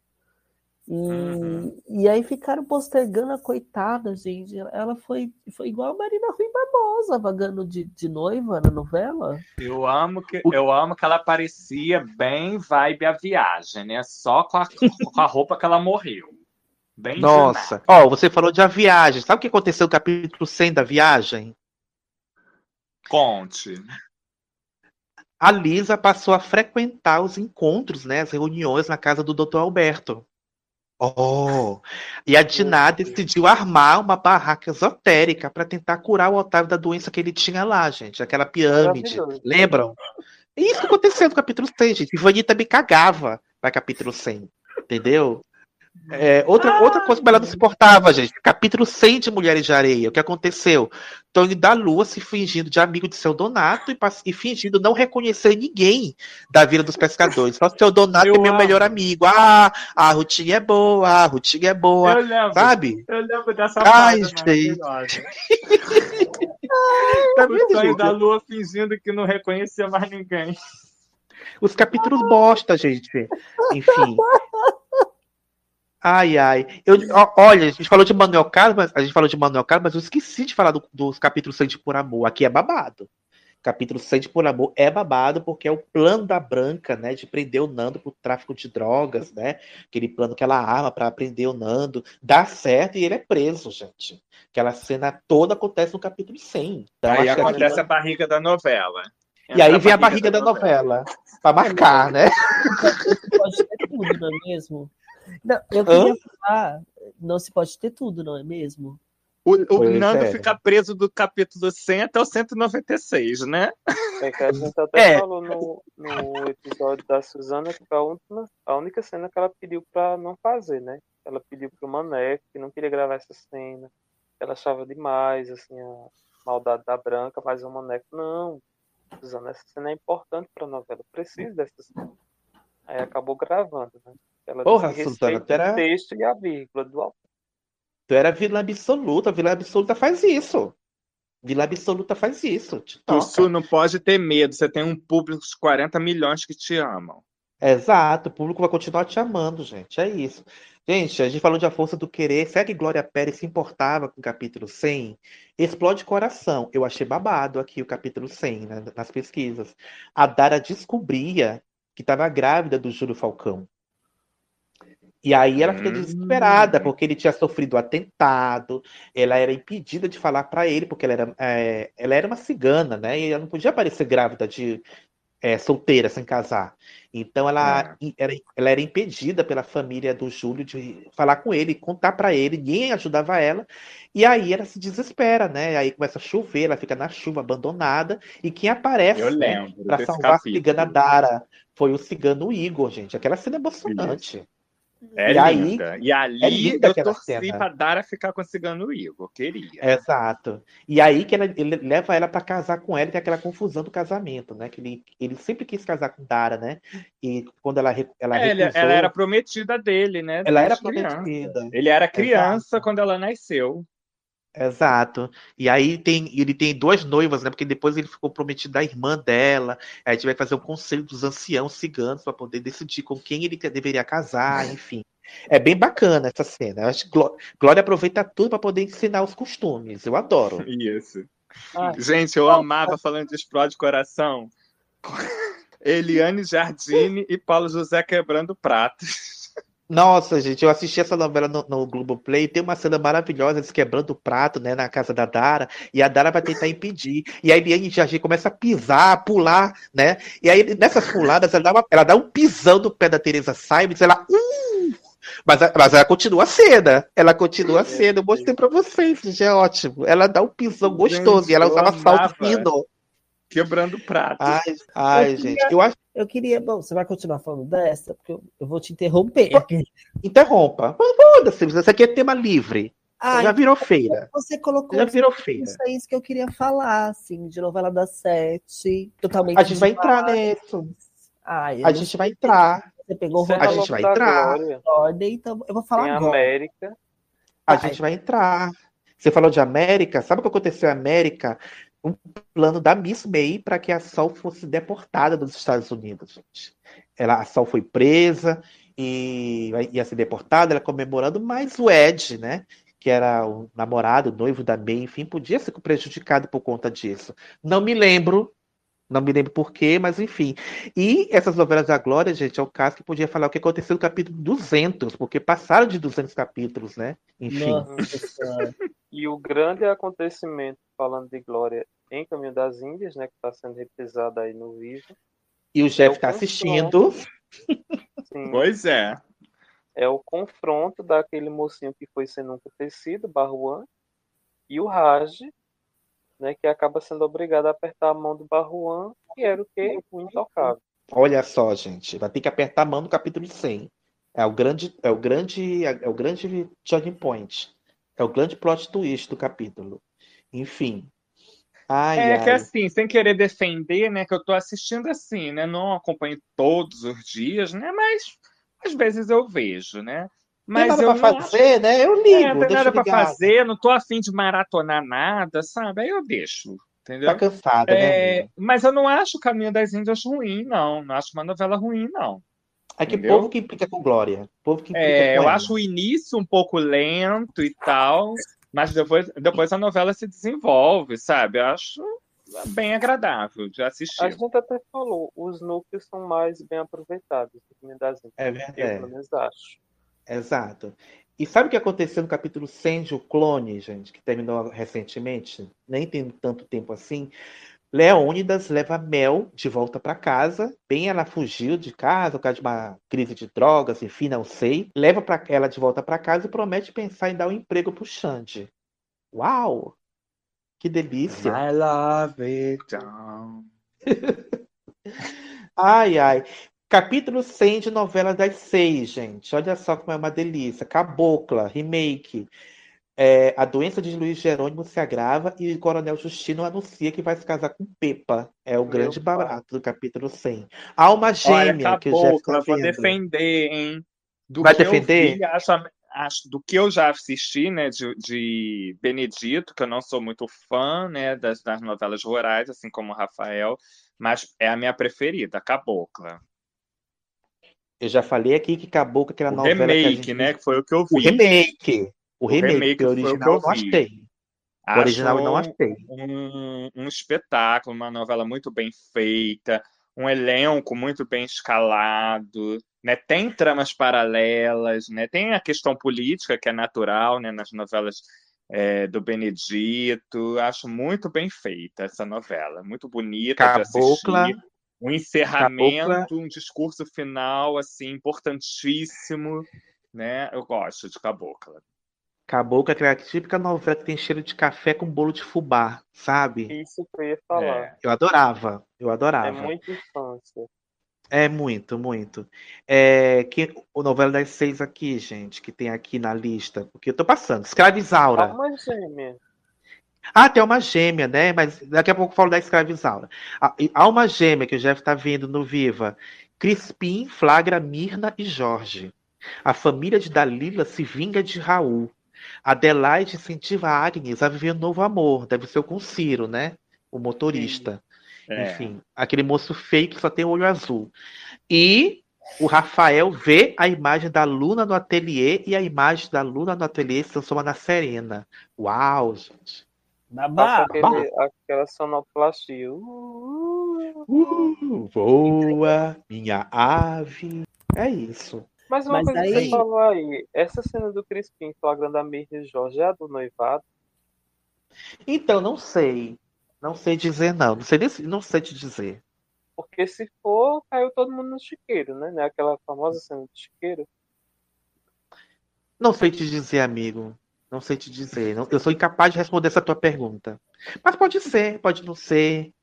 Speaker 4: E, uhum. e aí ficaram postergando a coitada, gente. Ela foi, foi igual a Marina Rui Barbosa, vagando de, de noiva na novela.
Speaker 3: Eu amo, que, eu amo que ela parecia bem vibe a viagem, né? Só com a, com a roupa que ela morreu.
Speaker 1: Bem Nossa, ó, oh, você falou de a viagem. Sabe o que aconteceu no capítulo 100 da viagem?
Speaker 3: Conte.
Speaker 1: A Lisa passou a frequentar os encontros, né, as reuniões na casa do Dr. Alberto. Oh! E a Diná decidiu armar uma barraca esotérica para tentar curar o Otávio da doença que ele tinha lá, gente. Aquela pirâmide. Lembram? Isso aconteceu no capítulo 100, gente. Ivani também cagava para capítulo 100. Entendeu? É, outra, ah, outra coisa que ela não suportava, gente. Capítulo 100 de Mulheres de Areia. O que aconteceu? Tony da Lua se fingindo de amigo de seu Donato e, e fingindo não reconhecer ninguém da Vila dos Pescadores. Só seu Donato eu é meu amo. melhor amigo. Ah, a Rutinha é boa, a Rutinha é boa. Eu lembro, sabe?
Speaker 3: Eu lembro dessa Ai, gente. tá o Tony da Lua fingindo que não reconhecia mais ninguém.
Speaker 1: Os capítulos bosta, gente. Enfim. Ai, ai. Eu, olha, a gente falou de Manuel Carlos, mas, a gente falou de Manuel Carlos, mas eu esqueci de falar do, dos capítulos 100 de Por Amor. Aqui é babado. Capítulo 100 de Por Amor é babado porque é o plano da Branca, né, de prender o Nando por tráfico de drogas, né? Aquele plano que ela arma para prender o Nando, dá certo e ele é preso, gente. Aquela cena toda acontece no capítulo 100.
Speaker 3: Então, aí acontece a barriga da novela.
Speaker 1: E aí vem a barriga da, da novela, novela para marcar, né?
Speaker 4: Pode ter tudo, não é mesmo? Não, eu queria Hã? falar, não se pode ter tudo, não é mesmo?
Speaker 3: O, o Nando é. fica preso do capítulo 100 até o 196, né?
Speaker 2: É que a gente até é. falou no, no episódio da Suzana que foi a, última, a única cena que ela pediu pra não fazer, né? Ela pediu pro Maneco que não queria gravar essa cena. Ela achava demais, assim, a maldade da Branca, mas o Maneco, não, Suzana, essa cena é importante pra novela, preciso dessa cena. Aí acabou gravando, né?
Speaker 1: Ela Porra, Suzana, tu era...
Speaker 2: o texto e a vírgula do autor.
Speaker 1: Tu era Vila Absoluta, Vila Absoluta faz isso. Vila Absoluta faz isso.
Speaker 3: Tu não pode ter medo, você tem um público de 40 milhões que te amam.
Speaker 1: Exato, o público vai continuar te amando, gente. É isso. Gente, a gente falou de A Força do Querer. Será que Glória Pérez se importava com o capítulo 100? Explode Coração. Eu achei babado aqui o capítulo 100, né, nas pesquisas. A Dara descobria que estava grávida do Júlio Falcão. E aí ela fica hum. desesperada, porque ele tinha sofrido um atentado, ela era impedida de falar para ele, porque ela era, é, ela era uma cigana, né? E ela não podia aparecer grávida de, é, solteira, sem casar. Então ela, é. era, ela era impedida pela família do Júlio de falar com ele, contar para ele, ninguém ajudava ela. E aí ela se desespera, né? Aí começa a chover, ela fica na chuva abandonada. E quem aparece né, para salvar a cigana Dara foi o cigano Igor, gente. Aquela cena emocionante. Isso.
Speaker 3: É e linda. Aí, e ali é linda eu torci pra Dara ficar com o cigano Igor, queria.
Speaker 1: Exato. E aí que ela, ele leva ela para casar com ela e tem aquela confusão do casamento, né? Que ele, ele sempre quis casar com Dara, né? E quando ela, ela
Speaker 3: é, recusou, ela era prometida dele, né?
Speaker 1: Ela era prometida.
Speaker 3: Ele era criança Exato. quando ela nasceu.
Speaker 1: Exato. E aí tem, ele tem duas noivas, né? Porque depois ele ficou prometido à irmã dela. Aí a gente vai fazer um conselho dos anciãos ciganos para poder decidir com quem ele deveria casar, enfim. É bem bacana essa cena. Eu acho que Glória aproveita tudo para poder ensinar os costumes. Eu adoro.
Speaker 3: Isso. Ah. Gente, eu amava falando de Explode Coração. Eliane Jardine e Paulo José quebrando pratos.
Speaker 1: Nossa, gente, eu assisti essa novela no, no Globoplay. Tem uma cena maravilhosa, eles quebrando o prato, né, na casa da Dara, e a Dara vai tentar impedir. E aí Liane Jardim começa a pisar, a pular, né? E aí, nessas puladas, ela dá, uma, ela dá um pisão no pé da Teresa Simons, ela. Uh! Mas, mas ela continua cena. Ela continua cena. Eu mostrei pra vocês, gente, é ótimo. Ela dá um pisão gostoso, gente, e ela usava salto fino.
Speaker 3: Quebrando prato.
Speaker 1: Ai, ai eu gente, queria, eu acho.
Speaker 4: Eu queria. Bom, você vai continuar falando dessa, porque eu, eu vou te interromper.
Speaker 1: Interrompa. Foda-se, isso aqui é tema livre. Ai, já virou feira.
Speaker 4: Você colocou.
Speaker 1: Já virou feira.
Speaker 4: Isso é isso que eu queria falar, assim, de novela das sete. Totalmente.
Speaker 1: A gente vai entrar nisso. Ai, a gente vai entrar.
Speaker 4: Você pegou o
Speaker 1: A gente vai entrar.
Speaker 4: Ordem, então eu vou falar Tem agora.
Speaker 2: América.
Speaker 1: A Ai. gente vai entrar. Você falou de América. Sabe o que aconteceu em América? Um plano da Miss May para que a Sol fosse deportada dos Estados Unidos. Gente. Ela, a Sol foi presa e ia ser deportada, ela comemorando, mas o Ed, né, que era o namorado, o noivo da May, enfim, podia ser prejudicado por conta disso. Não me lembro, não me lembro porquê, mas enfim. E essas novelas da Glória, gente, é o caso que podia falar o que aconteceu no capítulo 200, porque passaram de 200 capítulos, né? Enfim.
Speaker 2: Nossa, e o grande acontecimento falando de Glória em Caminho das Índias, né, que está sendo reprisado aí no Vivo.
Speaker 1: E o Jeff está é assistindo.
Speaker 3: Sim, pois é.
Speaker 2: É o confronto daquele mocinho que foi sem nunca ter sido, Barruan, e o Raj, né, que acaba sendo obrigado a apertar a mão do Barruan, que era o que? O intocável.
Speaker 1: Olha só, gente, vai ter que apertar a mão no capítulo 100. É o grande, é o grande, é o grande turning point. É o grande plot twist do capítulo. Enfim.
Speaker 3: Ai, é ai. que assim, sem querer defender, né, que eu tô assistindo assim, né, não acompanho todos os dias, né, mas às vezes eu vejo, né. Mas
Speaker 1: tem nada pra fazer, acho... né? Eu ligo. É,
Speaker 3: não tem nada para fazer, não tô afim de maratonar nada, sabe? Aí eu deixo. Entendeu?
Speaker 1: Tá cansada,
Speaker 3: é, né? Mas eu não acho o Caminho das Índias ruim, não. Não acho uma novela ruim, não.
Speaker 1: É que Entendeu? povo que implica com Glória. Povo que
Speaker 3: é, eu ela. acho o início um pouco lento e tal, mas depois, depois a novela se desenvolve, sabe? Eu acho bem agradável de assistir.
Speaker 2: A gente até falou, os núcleos são mais bem aproveitados do das
Speaker 1: É verdade. Eu pelo menos acho. Exato. E sabe o que aconteceu no capítulo 100 de O Clone, gente, que terminou recentemente? Nem tem tanto tempo assim. Leônidas leva Mel de volta para casa. Bem, ela fugiu de casa por causa de uma crise de drogas, enfim, não sei. Leva pra, ela de volta para casa e promete pensar em dar um emprego pro Xande. Uau! Que delícia!
Speaker 3: I love it down.
Speaker 1: ai, ai. Capítulo 100 de Novela das Seis, gente. Olha só como é uma delícia. Cabocla, remake. É, a doença de Luiz Jerônimo se agrava e o Coronel Justino anuncia que vai se casar com Pepa. É o Meu grande pai. barato do capítulo 100. Alma gêmea
Speaker 3: Olha,
Speaker 1: que o Jeff
Speaker 3: tá vou defender, hein?
Speaker 1: Do vai defender?
Speaker 3: Vi, acho, acho, do que eu já assisti, né, de, de, Benedito, que eu não sou muito fã, né, das, das novelas rurais, assim como o Rafael, mas é a minha preferida, Cabocla.
Speaker 1: Eu já falei aqui que Cabocla, aquela
Speaker 3: o
Speaker 1: novela
Speaker 3: remake,
Speaker 1: que gente...
Speaker 3: né, que foi o que eu vi.
Speaker 1: O remake. O, remake, remake o original eu não achei. O original eu não achei.
Speaker 3: Um, um espetáculo, uma novela muito bem feita, um elenco muito bem escalado, né? Tem tramas paralelas, né? Tem a questão política que é natural, né? Nas novelas é, do Benedito, acho muito bem feita essa novela, muito bonita
Speaker 1: Cabocla,
Speaker 3: Um encerramento, um discurso final, assim, importantíssimo, né? Eu gosto de Cabocla.
Speaker 1: Cabocla é aquela típica novela que tem cheiro de café com bolo de fubá, sabe?
Speaker 2: Isso que eu ia falar.
Speaker 3: É.
Speaker 1: Eu adorava, eu
Speaker 2: É,
Speaker 1: adorava.
Speaker 2: muita infância.
Speaker 1: É muito, muito. É, que, o novela das seis aqui, gente, que tem aqui na lista, porque eu tô passando. Escravizaura.
Speaker 2: Alma gêmea.
Speaker 1: Ah, tem uma gêmea, né? Mas daqui a pouco eu falo da escravizaura. Ah, Há uma gêmea que o Jeff tá vendo no Viva. Crispim flagra Mirna e Jorge. A família de Dalila se vinga de Raul. Adelaide incentiva a Agnes a viver um novo amor. Deve ser com o Ciro, né? O motorista.
Speaker 3: É.
Speaker 1: Enfim, aquele moço feio que só tem o olho azul. E o Rafael vê a imagem da Luna no ateliê e a imagem da Luna no ateliê se transforma na Serena. Uau, gente.
Speaker 4: Babá.
Speaker 2: Passa aquele, aquela sonoplastia. Uh, uh, uh.
Speaker 1: Uh, voa, minha ave. É isso.
Speaker 2: Mas uma
Speaker 4: Mas
Speaker 2: coisa que
Speaker 4: aí-
Speaker 2: você falou aí, essa cena do Crispim flagrando a Mirna e Jorge é a do noivado?
Speaker 1: Então, não sei. Não sei dizer, não. Não sei, não sei te dizer.
Speaker 2: Porque se for, caiu todo mundo no chiqueiro, né? Né? Aquela famosa cena do chiqueiro.
Speaker 1: Não sei te dizer, amigo. Não sei te dizer. Eu sou incapaz de responder essa tua pergunta. Mas pode ser, pode não ser.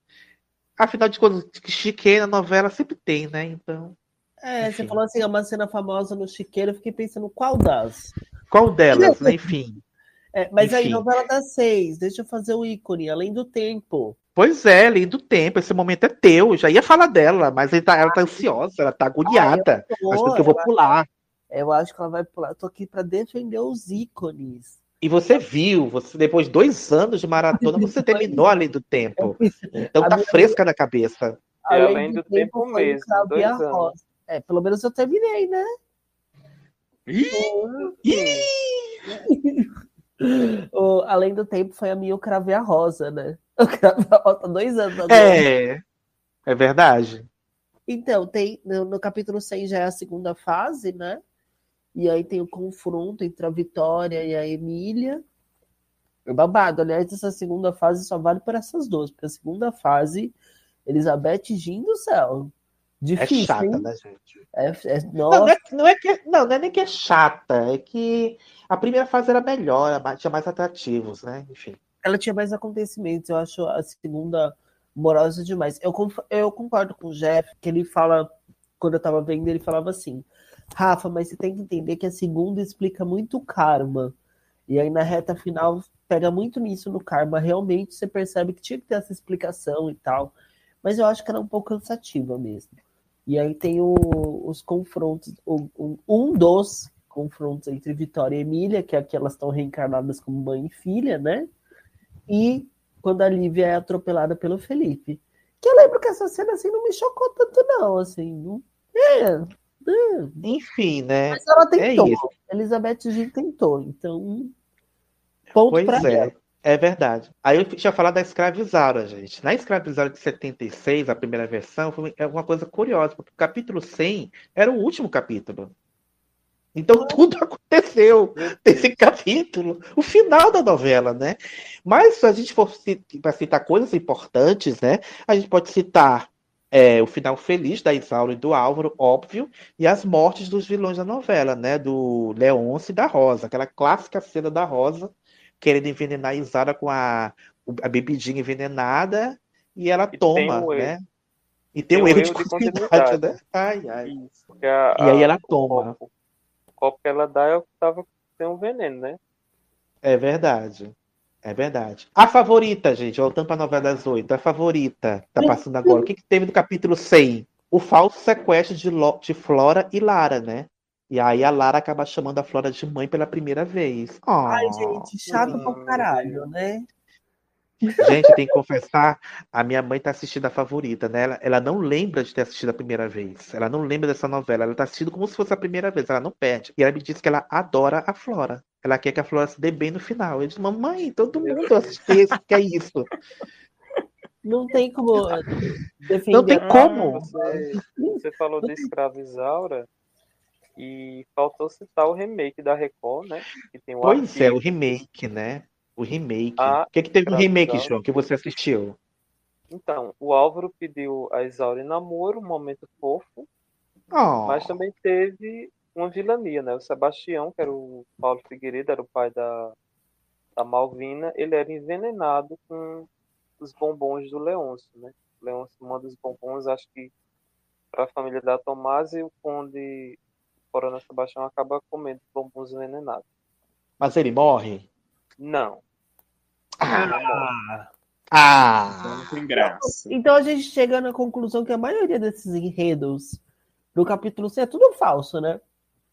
Speaker 1: Afinal de contas, chiqueira na novela sempre tem, né? Então.
Speaker 4: É, você
Speaker 1: Enfim.
Speaker 4: falou assim, é uma cena famosa no chiqueiro, eu fiquei pensando qual das?
Speaker 1: Qual delas, né? Enfim.
Speaker 4: É, mas aí,
Speaker 1: Enfim.
Speaker 4: novela das seis, deixa eu fazer o ícone, além do tempo.
Speaker 1: Pois é, lei do tempo. Esse momento é teu. Eu já ia falar dela, mas ele tá- ela tá ansiosa, ela tá agoniada. Mas porque eu vou pular.
Speaker 4: Eu acho que ela vai pular. Eu tô aqui pra defender os ícones.
Speaker 1: E você viu, você depois de dois anos de maratona, você terminou a lei do tempo. Então tá fresca na cabeça.
Speaker 2: além do tempo mesmo,
Speaker 4: e
Speaker 2: dois
Speaker 4: a
Speaker 2: anos.
Speaker 4: Rosa. É, pelo menos eu terminei, né? O, além do tempo foi a minha o Cravo e a Rosa, né? O Cravo e a Rosa, dois anos agora.
Speaker 1: É, é verdade.
Speaker 4: Então, tem no, no capítulo 100 já é a segunda fase, né? E aí tem o confronto entre a Vitória e a Emília. É babado. Aliás, essa segunda fase só vale por essas duas, porque a segunda fase, Elizabeth Gin do céu.
Speaker 1: É
Speaker 4: Difícil,
Speaker 1: chata,
Speaker 4: hein?
Speaker 1: né, gente?
Speaker 4: É, é-
Speaker 1: Não, não, é, não, é que, não, não é nem que é chata, é que a primeira fase era melhor, tinha mais atrativos, né? Enfim.
Speaker 4: ela tinha mais acontecimentos. Eu acho a segunda morosa demais. Eu, eu concordo com o Jeff, que ele fala, quando eu tava vendo, ele falava assim: Rafa, mas você tem que entender que a segunda explica muito karma. E aí na reta final pega muito nisso no karma. Realmente você percebe que tinha que ter essa explicação e tal. Mas eu acho que era um pouco cansativa mesmo. E aí tem o- os confrontos, o- um dos confrontos entre Vitória e Emília, que é que elas estão reencarnadas como mãe e filha, né? E quando a Lívia é atropelada pelo Felipe. Que eu lembro que essa cena assim não me chocou tanto, não. Assim, não... É, é.
Speaker 1: Enfim, né?
Speaker 4: Mas ela tentou.
Speaker 1: É.
Speaker 4: Elizabeth Gil tentou. Então, ponto
Speaker 1: Pois
Speaker 4: pra
Speaker 1: é,
Speaker 4: ela.
Speaker 1: É verdade. Aí eu tinha falado da escravizaura, gente. Na escravizaura de 76, a primeira versão, foi é uma coisa curiosa, porque o capítulo 100 era o último capítulo. Então tudo aconteceu nesse capítulo, o final da novela, né? Mas se a gente for para citar coisas importantes, né? A gente pode citar é, o final feliz da Isaura e do Álvaro, óbvio, e as mortes dos vilões da novela, né? Do Leôncio e da Rosa, aquela clássica cena da Rosa querendo envenenar a Isaura com a, a bebidinha envenenada e ela
Speaker 2: tem
Speaker 1: toma,
Speaker 2: um
Speaker 1: né? E tem,
Speaker 2: Tem
Speaker 1: um erro de continuidade, né? Ai, ai.
Speaker 2: Isso, a-
Speaker 1: E aí
Speaker 2: a-
Speaker 1: ela
Speaker 2: o
Speaker 1: toma.
Speaker 2: copo, o copo que ela dá é o que tava tem um veneno, né?
Speaker 1: É verdade. É verdade. A favorita, gente, voltando para a novela das oito, a favorita, tá passando agora. O que, que teve no capítulo 100? O falso sequestro de, Lo- de Flora e Lara, né? E aí a Lara acaba chamando a Flora de mãe pela primeira vez.
Speaker 4: Ai,
Speaker 1: Oh.
Speaker 4: gente, chato pra caralho, né?
Speaker 1: Gente, tem que confessar, a minha mãe tá assistindo a favorita, né? Ela, ela não lembra de ter assistido a primeira vez. Ela não lembra dessa novela. Ela tá assistindo como se fosse a primeira vez. Ela não perde. E ela me disse que ela adora a Flora. Ela quer que a Flora se dê bem no final. Eu disse, mamãe, todo mundo assiste isso, que é isso.
Speaker 4: Não tem como defender.
Speaker 1: Não tem
Speaker 2: Ah,
Speaker 1: como?
Speaker 2: Você, você falou de Escravizaura e faltou citar o remake da Record, né? Que tem o
Speaker 1: Pois é, o remake, né? O remake.
Speaker 2: Ah,
Speaker 1: o que, que teve no remake, João, que você assistiu?
Speaker 2: Então, o Álvaro pediu a Isaura em namoro, um momento fofo,
Speaker 1: Oh.
Speaker 2: mas também teve uma vilania, né? O Sebastião, que era o Paulo Figueiredo, era o pai da, da Malvina, ele era envenenado com os bombons do Leôncio, né? O Leôncio manda os bombons, acho que para a família da Tomás e o conde Coronel Sebastião acaba comendo os bombons envenenados.
Speaker 1: Mas ele morre?
Speaker 2: Não.
Speaker 1: Ah,
Speaker 4: Ah,
Speaker 1: ah.
Speaker 3: Não tem graça.
Speaker 4: então a gente chega na conclusão que a maioria desses enredos do capítulo C é tudo falso, né?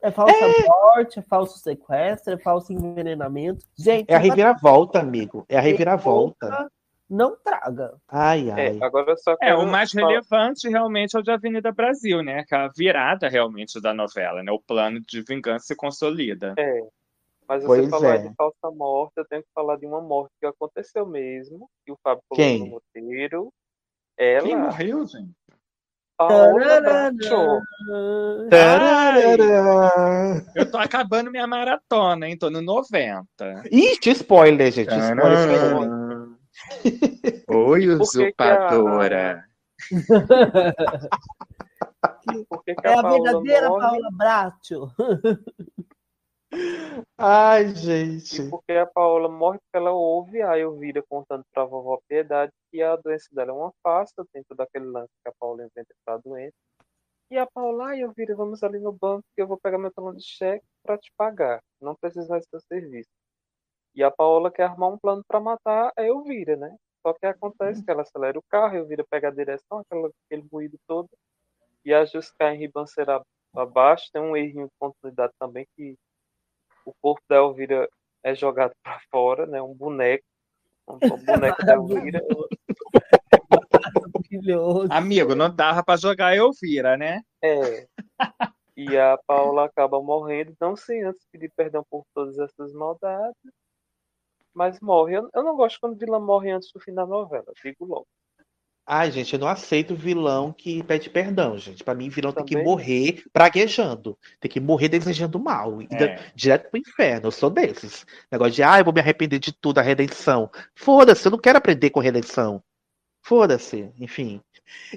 Speaker 4: É falsa morte, é falso sequestro, é falso envenenamento. Gente,
Speaker 1: É a reviravolta, amigo. É a reviravolta.
Speaker 4: Não traga.
Speaker 1: Ai,
Speaker 2: É,
Speaker 1: ai.
Speaker 2: agora só
Speaker 3: É, o mais
Speaker 2: falar-
Speaker 3: relevante realmente é o de Avenida Brasil, né? Que é a virada realmente da novela, né? O plano de vingança se consolida.
Speaker 2: É, mas você
Speaker 1: Pois
Speaker 2: falar
Speaker 1: é.
Speaker 2: de falsa morte, eu tenho que falar de uma morte que aconteceu mesmo, que o Fábio
Speaker 1: Quem?
Speaker 2: colocou no roteiro. Ela,
Speaker 3: Quem morreu, gente?
Speaker 4: Tararara.
Speaker 3: Eu tô acabando minha maratona, hein? Tô no 90.
Speaker 1: Ixi, spoiler, gente. Spoiler
Speaker 3: Oi,
Speaker 2: Por que que a-
Speaker 3: usurpadora.
Speaker 4: É
Speaker 2: a
Speaker 4: a
Speaker 2: Paola
Speaker 4: verdadeira
Speaker 2: morre?
Speaker 4: Paula Bracho.
Speaker 1: Ai,
Speaker 2: E
Speaker 1: gente.
Speaker 2: porque a Paola morre porque ela ouve a Elvira contando pra vovó Piedade que a doença dela é uma farsa, tem todo aquele lance que a Paola inventa pra doença. E a Paola, ai Elvira, vamos ali no banco que eu vou pegar meu talão de cheque pra te pagar. Não precisa mais do seu serviço. E a Paola quer armar um plano pra matar a Elvira, né? Só que acontece que ela acelera o carro, a Elvira pega a direção, aquela, aquele ruído todo, e a Jus cai em ribanceira abaixo. Tem um errinho de continuidade também que o corpo da Elvira é jogado para fora, né? Um boneco. Um, um boneco da Elvira.
Speaker 4: Maravilhoso.
Speaker 3: Amigo, não dava pra jogar Elvira, né?
Speaker 2: É. E a Paula acaba morrendo, não sem antes pedir perdão por todas essas maldades. Mas morre. Eu, eu não gosto quando o vilão morre antes do fim da novela, digo logo.
Speaker 1: Ai, gente, eu não aceito vilão que pede perdão, gente. Pra mim, vilão tem que
Speaker 2: Também.
Speaker 1: morrer praguejando. Tem que morrer desejando mal. E
Speaker 3: É.
Speaker 1: Direto pro inferno. Eu sou desses. Negócio de, ah, eu vou me arrepender de tudo, a redenção. Foda-se, eu não quero aprender com redenção. Foda-se, enfim.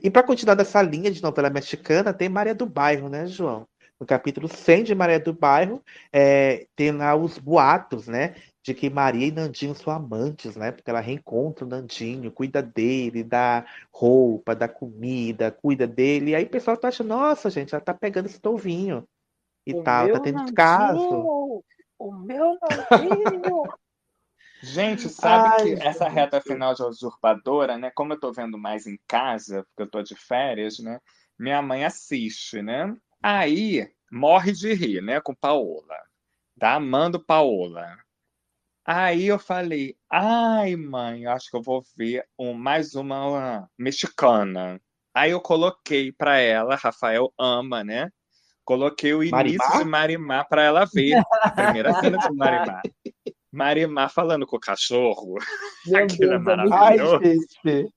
Speaker 1: E pra continuar nessa linha de novela mexicana, tem Maria do Bairro, né, João? No capítulo 100 de Maria do Bairro, é, tem lá os boatos, né? De que Maria e Nandinho são amantes, né? Porque ela reencontra o Nandinho, cuida dele, dá roupa, dá comida, cuida dele. E aí o pessoal tá achando, nossa, gente, ela tá pegando esse novinho e
Speaker 2: O
Speaker 1: tal, tá tendo caso.
Speaker 2: Nandinho! O meu Nandinho!
Speaker 3: Gente, sabe
Speaker 1: Ai,
Speaker 3: que
Speaker 1: gente.
Speaker 3: essa reta final de Usurpadora, né? Como eu tô vendo mais em casa, porque eu tô de férias, né? Minha mãe assiste, né? Aí morre de rir, né? Com Paola. Tá amando Paola. Aí eu falei, ai, mãe, acho que eu vou ver um, mais uma mexicana. Aí eu coloquei pra ela, Rafael ama, né? Coloquei o início
Speaker 1: Marimar?
Speaker 3: de Marimar pra ela ver. A primeira cena de Marimar. Marimar falando com o cachorro.
Speaker 4: Meu
Speaker 3: Aquilo é
Speaker 4: Deus, é
Speaker 1: Ai,
Speaker 3: maravilhoso.
Speaker 1: gente.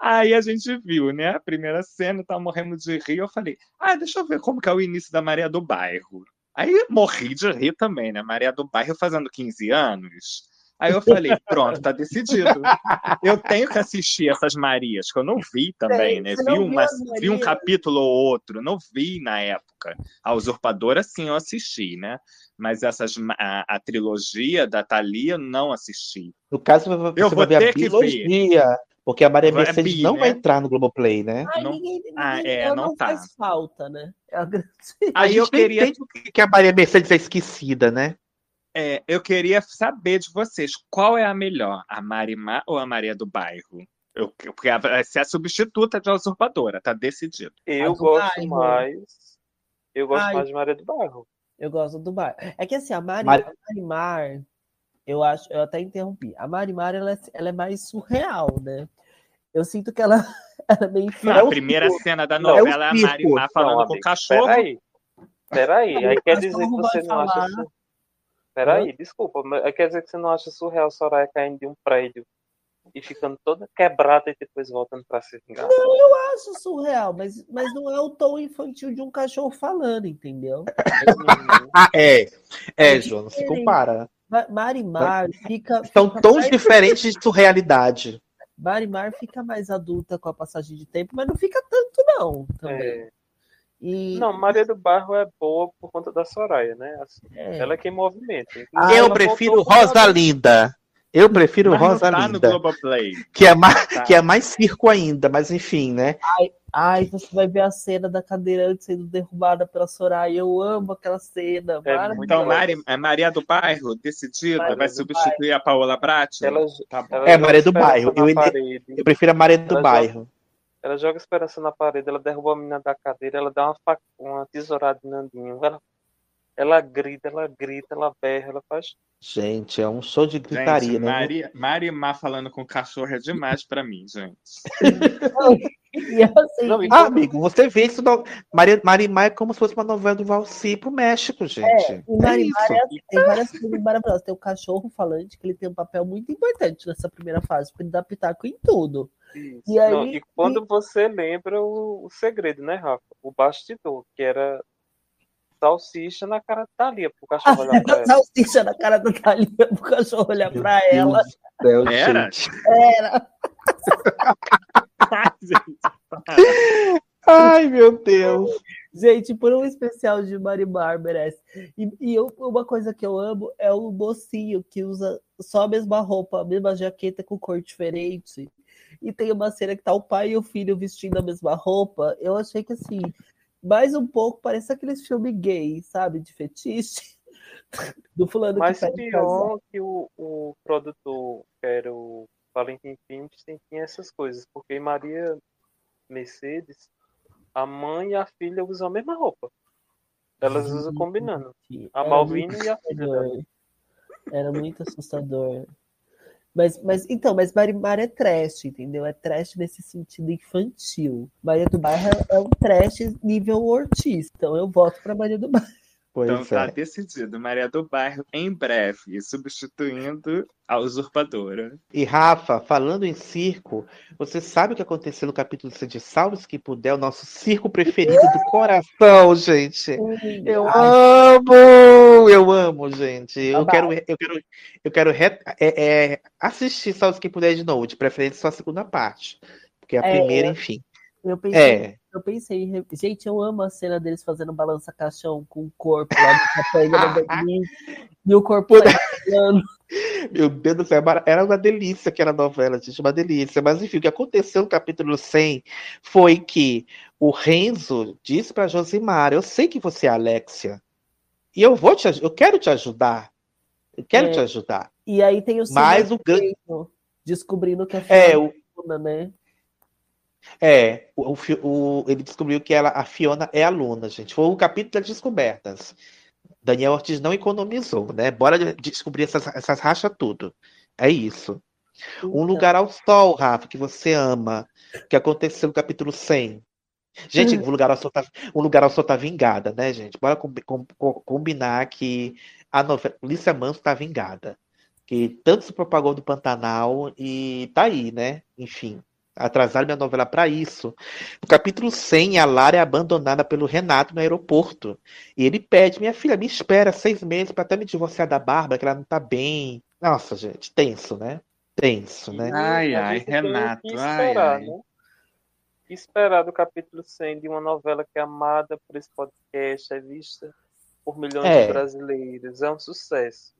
Speaker 3: Aí a gente viu, né? A primeira cena, tá morrendo de rir. Eu falei, ah, deixa eu ver como que é o início da Maria do Bairro. Aí morri de rir também, né? Maria do Bairro fazendo 15 anos. Aí eu falei, pronto, tá decidido. Eu tenho que assistir essas Marias, que eu não vi também, né? Vi, uma, vi um capítulo ou outro, não vi na época. A Usurpadora, sim, eu assisti, né? Mas essas, a, a trilogia da Thalia, não assisti.
Speaker 1: No caso, você
Speaker 3: Eu
Speaker 1: vai
Speaker 3: vou
Speaker 1: ver a
Speaker 3: ter que
Speaker 1: biologia, porque a Maria
Speaker 3: Vai-
Speaker 1: Mercedes
Speaker 3: bi,
Speaker 1: não vai
Speaker 3: né?
Speaker 1: entrar no Globoplay, né?
Speaker 4: Ai,
Speaker 3: Não-
Speaker 4: ninguém, ninguém,
Speaker 3: Ah, é,
Speaker 4: ela
Speaker 3: não
Speaker 4: não
Speaker 3: tá.
Speaker 4: faz falta, né? É a grande...
Speaker 3: Aí
Speaker 1: gente
Speaker 3: eu queria
Speaker 1: que a Maria Mercedes é esquecida, né?
Speaker 3: É, eu queria saber de vocês, qual é a melhor, a Marimar ou a Maria do Bairro? Eu, porque vai ser a substituta de usurpadora, tá decidido.
Speaker 2: Eu gosto
Speaker 4: bairro.
Speaker 2: mais. Eu gosto
Speaker 4: Ai.
Speaker 2: mais de Maria do Bairro.
Speaker 4: Eu gosto do bar. É que assim, a Mari, a Marimar, eu acho, eu até interrompi. A Marimar, ela, é- ela é mais surreal, né? Eu sinto que ela, ela é meio
Speaker 3: Não.
Speaker 1: É
Speaker 3: a primeira cena da
Speaker 1: Não, é
Speaker 3: novela é a. Marimar falando
Speaker 2: Não,
Speaker 3: com o cachorro.
Speaker 2: Peraí. Peraí. Aí quer dizer que você não acha. Peraí, desculpa. Mas aí quer dizer que você não acha surreal Soraya caindo de um prédio e ficando toda quebrada e depois voltando pra se vingar?
Speaker 4: Eu acho surreal, mas, mas não é o tom infantil de um cachorro falando, entendeu?
Speaker 1: Ah, é. É,
Speaker 4: É
Speaker 1: João, não se
Speaker 4: diferente.
Speaker 1: compara.
Speaker 4: Ma- Marimar fica.
Speaker 1: São
Speaker 4: fica
Speaker 1: tons
Speaker 4: mais-
Speaker 1: diferentes de surrealidade.
Speaker 4: Marimar fica mais adulta com a passagem de tempo, mas não fica tanto, não. Também.
Speaker 2: É.
Speaker 4: E,
Speaker 2: Não, Maria do Bairro é boa por conta da Soraya, né? Assim,
Speaker 4: é,
Speaker 2: Ela é quem movimenta.
Speaker 4: Ah,
Speaker 1: eu prefiro Rosalinda. Eu prefiro
Speaker 3: Mas não
Speaker 1: Rosa
Speaker 3: tá no
Speaker 1: Linda,
Speaker 3: Globoplay.
Speaker 1: que é, mais,
Speaker 3: Tá.
Speaker 1: que é mais circo ainda, mas enfim, né?
Speaker 4: Ai, você vai ver a cena da cadeirante sendo derrubada pela Soraya. Eu amo aquela cena.
Speaker 2: É
Speaker 3: Então, Mari, é Maria do Bairro, decidida,
Speaker 2: Maria
Speaker 3: vai substituir a Paola Bratti?
Speaker 2: Ela,
Speaker 3: Tá
Speaker 2: ela
Speaker 1: É,
Speaker 2: joga
Speaker 1: Maria do Bairro. Eu-. Eu prefiro a Maria do
Speaker 2: Ela
Speaker 1: Bairro.
Speaker 2: Ela joga esperança na parede, ela derruba a menina da cadeira, ela dá uma, fac... uma tesourada em Nandinho. Ela... ela grita, ela grita, ela berra, ela faz.
Speaker 1: Gente, é um show de gritaria,
Speaker 3: Gente,
Speaker 1: né?
Speaker 3: Maria, Marimar falando com cachorro é demais pra mim, gente.
Speaker 4: E assim,
Speaker 2: Não, e
Speaker 1: Ah, amigo, você vê isso. No... Maria, Marimar é como se fosse uma novela do Valci pro México, gente. É
Speaker 4: Marimar
Speaker 1: isso.
Speaker 4: é assim, tem várias coisas maravilhosas. Tem o cachorro falante, que ele tem um papel muito importante nessa primeira fase, porque ele dá pitaco em tudo.
Speaker 2: Isso.
Speaker 4: E aí-
Speaker 2: Não, e quando você lembra o, o segredo, né, Rafa? O bastidor, que era salsicha na cara da Thalia, pro cachorro olhar pra ela.
Speaker 4: Salsicha na cara da Thalia pro cachorro olhar
Speaker 1: Meu
Speaker 4: pra
Speaker 1: Deus
Speaker 4: ela.
Speaker 1: céu,
Speaker 3: Era?
Speaker 4: Era.
Speaker 1: Ai, meu Deus.
Speaker 4: Gente, por um especial de Marimar merece. E, e eu- uma coisa que eu amo é o mocinho que usa só a mesma roupa, a mesma jaqueta com cor diferente. E tem uma cena que tá o pai e o filho vestindo a mesma roupa. Eu achei que assim, mais um pouco parece aqueles filmes gay, sabe? De fetiche. Do fulano
Speaker 2: Mas
Speaker 4: que
Speaker 2: pior que o, o produtor, que era o Valentim tem, tinha essas coisas, porque em Maria Mercedes, a mãe e a filha usam a mesma roupa. Elas usam combinando. A Malvina e a filha dela.
Speaker 4: Era muito assustador. Mas, mas então, mas Marimar é trash, entendeu? É trash nesse sentido infantil. Maria do Bairro é um trash nível Ortiz. Então eu voto para Maria do Bairro.
Speaker 1: Pois
Speaker 3: Então tá
Speaker 1: é.
Speaker 3: decidido. Maria do Bairro em breve, substituindo a usurpadora.
Speaker 1: E Rafa, falando em circo, você sabe o que aconteceu no capítulo de Salve que puder, o nosso circo preferido do coração, gente. Eu amo! Eu amo, gente. Eu quero, eu quero, eu quero re- é, é, assistir Salve que puder de novo, de preferência só a segunda parte. Porque a
Speaker 4: É,
Speaker 1: primeira, enfim.
Speaker 4: Eu pensei,
Speaker 1: É.
Speaker 4: eu pensei, gente, eu amo a cena deles fazendo balança caixão com o corpo lá do capanga e o corpo lá.
Speaker 1: Meu Deus do céu, era uma delícia aquela novela, gente, uma delícia. Mas enfim, o que aconteceu no capítulo 100 foi que o Renzo disse para Josimar: Eu sei que você é Alexia, e eu vou te, eu quero te ajudar. Eu quero
Speaker 4: É.
Speaker 1: te ajudar.
Speaker 4: E aí tem o
Speaker 1: Mas o.
Speaker 4: Silvio descobrindo que a
Speaker 1: É, o,
Speaker 4: é aluna, né?
Speaker 1: É o, o ele descobriu que ela, a Fiona é aluna, gente. Foi o capítulo das descobertas. Daniel Ortiz não economizou, né? Bora de- descobrir essas, essas rachas tudo. É isso. Um
Speaker 4: Então,
Speaker 1: lugar ao sol, Rafa, que você ama, que aconteceu no capítulo 100. Gente, um lugar ao sol tá, um lugar ao sol tá vingada, né, gente? Bora com- com- combinar que a novela Lícia Manso tá vingada. Que tanto se propagou do Pantanal e tá aí, né? Enfim, atrasaram minha novela pra isso. No capítulo 100, a Lara é abandonada pelo Renato no aeroporto. E ele pede, minha filha, me espera seis meses pra até me divorciar da Bárbara, que ela não tá bem. Nossa, gente, tenso, né? Tenso, né?
Speaker 3: Ai,
Speaker 2: a
Speaker 3: ai, Renato,
Speaker 2: que
Speaker 3: ai,
Speaker 2: esperar,
Speaker 3: ai.
Speaker 2: né? Que Esperar do capítulo 100 de uma novela que é amada por esse podcast, é vista por milhões
Speaker 1: É.
Speaker 2: de brasileiros. É um sucesso.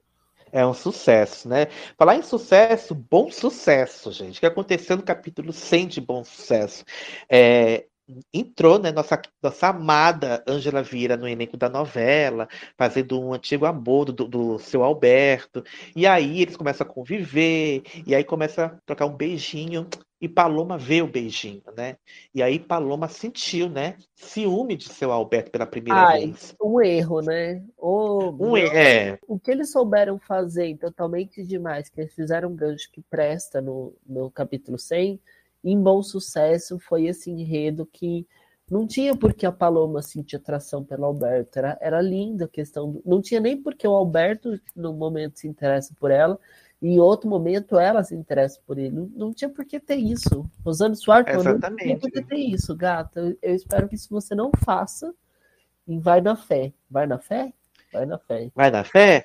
Speaker 1: É um sucesso, né? Falar em sucesso, bom sucesso, gente. O que aconteceu no capítulo 100 de bom sucesso? É, entrou, né, nossa, nossa amada Ângela Vieira no elenco da novela, fazendo um antigo amor do, do seu Alberto. E aí eles começam a conviver, e aí começa a trocar um beijinho, e Paloma vê o beijinho, né? E aí Paloma sentiu, né, ciúme de seu Alberto pela primeira
Speaker 4: Ai,
Speaker 1: vez.
Speaker 4: um erro, né? Ô,
Speaker 1: Um, é,
Speaker 4: o que eles souberam fazer totalmente demais, que eles fizeram um gancho que presta no, no capítulo 100, em bom sucesso, foi esse enredo que não tinha por que a Paloma sentir atração pelo Alberto, era, era linda a questão, do- não tinha nem porque o Alberto no momento se interessa por ela, e em outro momento ela se interessa por ele, não, não tinha por que ter isso, Rosane Suárez não tinha por que ter isso, gata, eu, espero que isso você não faça, e vai na fé, vai na fé? Vai na fé.
Speaker 1: vai na fé?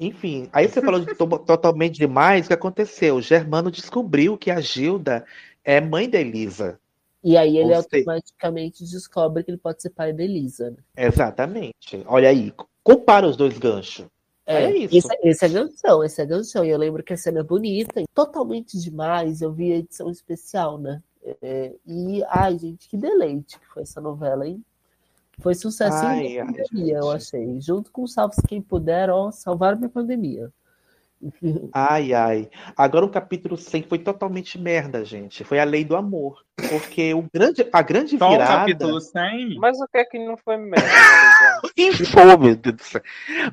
Speaker 1: Enfim, aí você falou de to- totalmente demais, o que aconteceu? O Germano descobriu que a Gilda é mãe da Elisa.
Speaker 4: E aí ele
Speaker 1: Ou
Speaker 4: automaticamente descobre que ele pode ser pai da Elisa. né?
Speaker 1: Exatamente. Olha aí, compara os dois ganchos.
Speaker 4: É,
Speaker 1: É isso.
Speaker 4: Esse, esse é ganchão, esse é ganchão. E eu lembro que a cena é bonita, e totalmente demais. Eu vi a edição especial, né? É, e, ai, gente, que deleite que foi essa novela, hein? Foi sucesso
Speaker 1: Ai,
Speaker 4: em
Speaker 1: ai,
Speaker 4: pandemia, eu
Speaker 1: gente.
Speaker 4: achei. Junto com Salve-se Quem Puder, ó, salvaram minha pandemia.
Speaker 1: Ai, ai. Agora o capítulo 100 foi totalmente merda, gente. Foi a lei do amor. Porque o grande, a grande
Speaker 3: Só o
Speaker 1: virada.
Speaker 3: capítulo 100?
Speaker 2: Mas o que é que não foi merda? né,
Speaker 1: Infou, meu Deus do céu.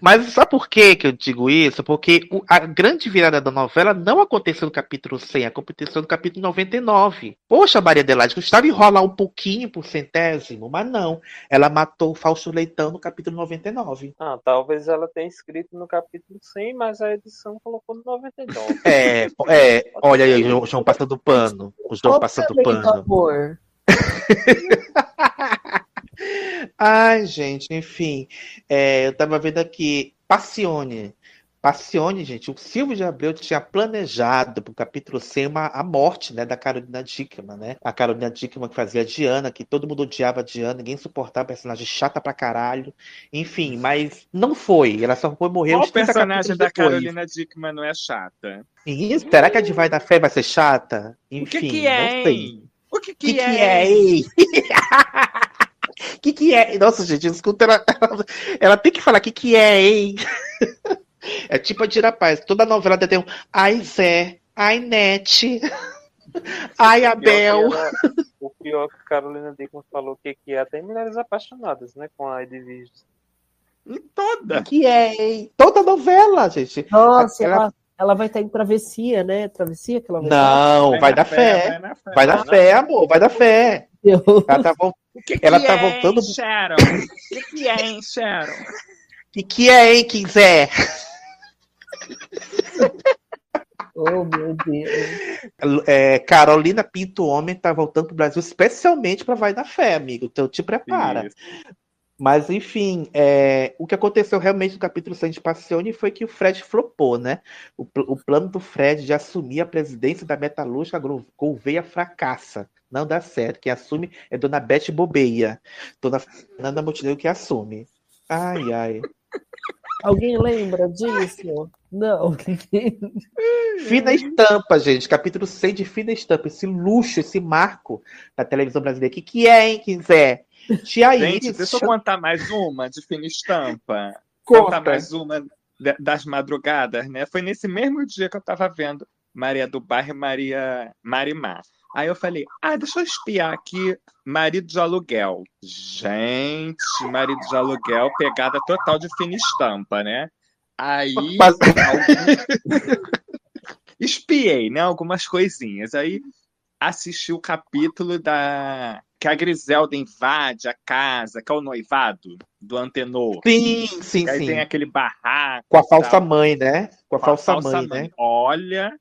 Speaker 1: Mas sabe por que que eu digo isso? Porque o- a grande virada da novela não aconteceu no capítulo 100, aconteceu no capítulo 99. Poxa, Maria Adelaide, custava enrolar um pouquinho por centésimo, mas não. Ela matou o Fausto Leitão no capítulo 99.
Speaker 2: Ah, talvez ela tenha escrito no capítulo 100, mas a edição colocou no 99.
Speaker 1: É, é, olha aí, o João, João passando pano. O João passando pano.
Speaker 4: amor.
Speaker 1: Ai, gente, enfim. É, eu tava vendo aqui, Passione. Passione, gente, o Silvio de Abreu tinha planejado pro capítulo 100 uma, a morte, né, da Carolina Dickman, né? A Carolina Dickman que fazia Diana, que todo mundo odiava a Diana, ninguém suportava, personagem chata pra caralho. Enfim, mas não foi. Ela só foi morrer
Speaker 3: Qual
Speaker 1: uns 30
Speaker 3: personagem da
Speaker 1: depois.
Speaker 3: Carolina Dickman não é chata?
Speaker 1: E será que a de Vai da Fé vai ser chata?
Speaker 3: O
Speaker 1: Enfim,
Speaker 3: que que é,
Speaker 1: não sei.
Speaker 3: O que
Speaker 1: que,
Speaker 3: que,
Speaker 1: que
Speaker 3: é?
Speaker 1: é, hein? que que é? Nossa, gente, escuta, ela, ela, ela tem que falar que que é, hein? É tipo a Dira Paz, toda novela tem um Ai Zé, ai Nete, ai Abel.
Speaker 2: O pior que ela- O pior que Carolina Dickman falou que, que é até Mulheres Apaixonadas, né? Com a Edviges.
Speaker 3: Toda.
Speaker 1: Que é, hein? Toda novela, gente.
Speaker 4: Nossa,
Speaker 1: Ela-
Speaker 4: ela, ela vai estar em travessia, né? Travessia que ela vai
Speaker 1: Não, vai, dar fé.
Speaker 3: Vai na fé.
Speaker 1: Vai dar fé, amor, vai dar fé. Ela tá, vol-
Speaker 3: O que,
Speaker 1: Ela
Speaker 3: que
Speaker 1: tá
Speaker 3: é,
Speaker 1: voltando-
Speaker 3: hein, Sharon? O que, que é, hein, Sharon?
Speaker 1: que que é, hein, quiser?
Speaker 4: Oh, meu Deus.
Speaker 1: É, Carolina Pinto Homem tá voltando pro Brasil especialmente pra Vai da Fé, amigo. Então te prepara.
Speaker 3: Isso.
Speaker 1: Mas, enfim, é, o que aconteceu realmente no capítulo 100 de Passione foi que o Fred flopou, né? O, o plano do Fred de assumir a presidência da Metalúrgica Gouveia fracassa. Não dá certo. Quem assume é Dona Beth Bobeia. Dona Fernanda Montenegro que assume. Ai, ai.
Speaker 4: Alguém lembra disso? Não.
Speaker 1: Fina Estampa, gente. Capítulo 100 de Fina Estampa. Esse luxo, esse marco da televisão brasileira. O que, que é, hein, quiser? Tia
Speaker 3: Gente,
Speaker 1: Iris.
Speaker 3: deixa eu contar mais uma de fina estampa.
Speaker 1: Conta.
Speaker 3: Contar mais uma das madrugadas, né? Foi nesse mesmo dia que eu tava vendo Maria do Bairro e Maria Marimar. Aí eu falei, ah, deixa eu espiar aqui marido de aluguel. Gente, marido de aluguel, pegada total de fina estampa, né? Aí
Speaker 1: Mas-
Speaker 3: espiei, né? Algumas coisinhas. Aí assisti o capítulo da que a Griselda invade a casa, que é o noivado do Antenor.
Speaker 1: Sim, sim,
Speaker 3: aí
Speaker 1: sim.
Speaker 3: tem aquele barraco.
Speaker 1: Com a falsa
Speaker 3: tal.
Speaker 1: mãe, né? Com a
Speaker 3: Com a
Speaker 1: falsa, mãe, né?
Speaker 3: Olha,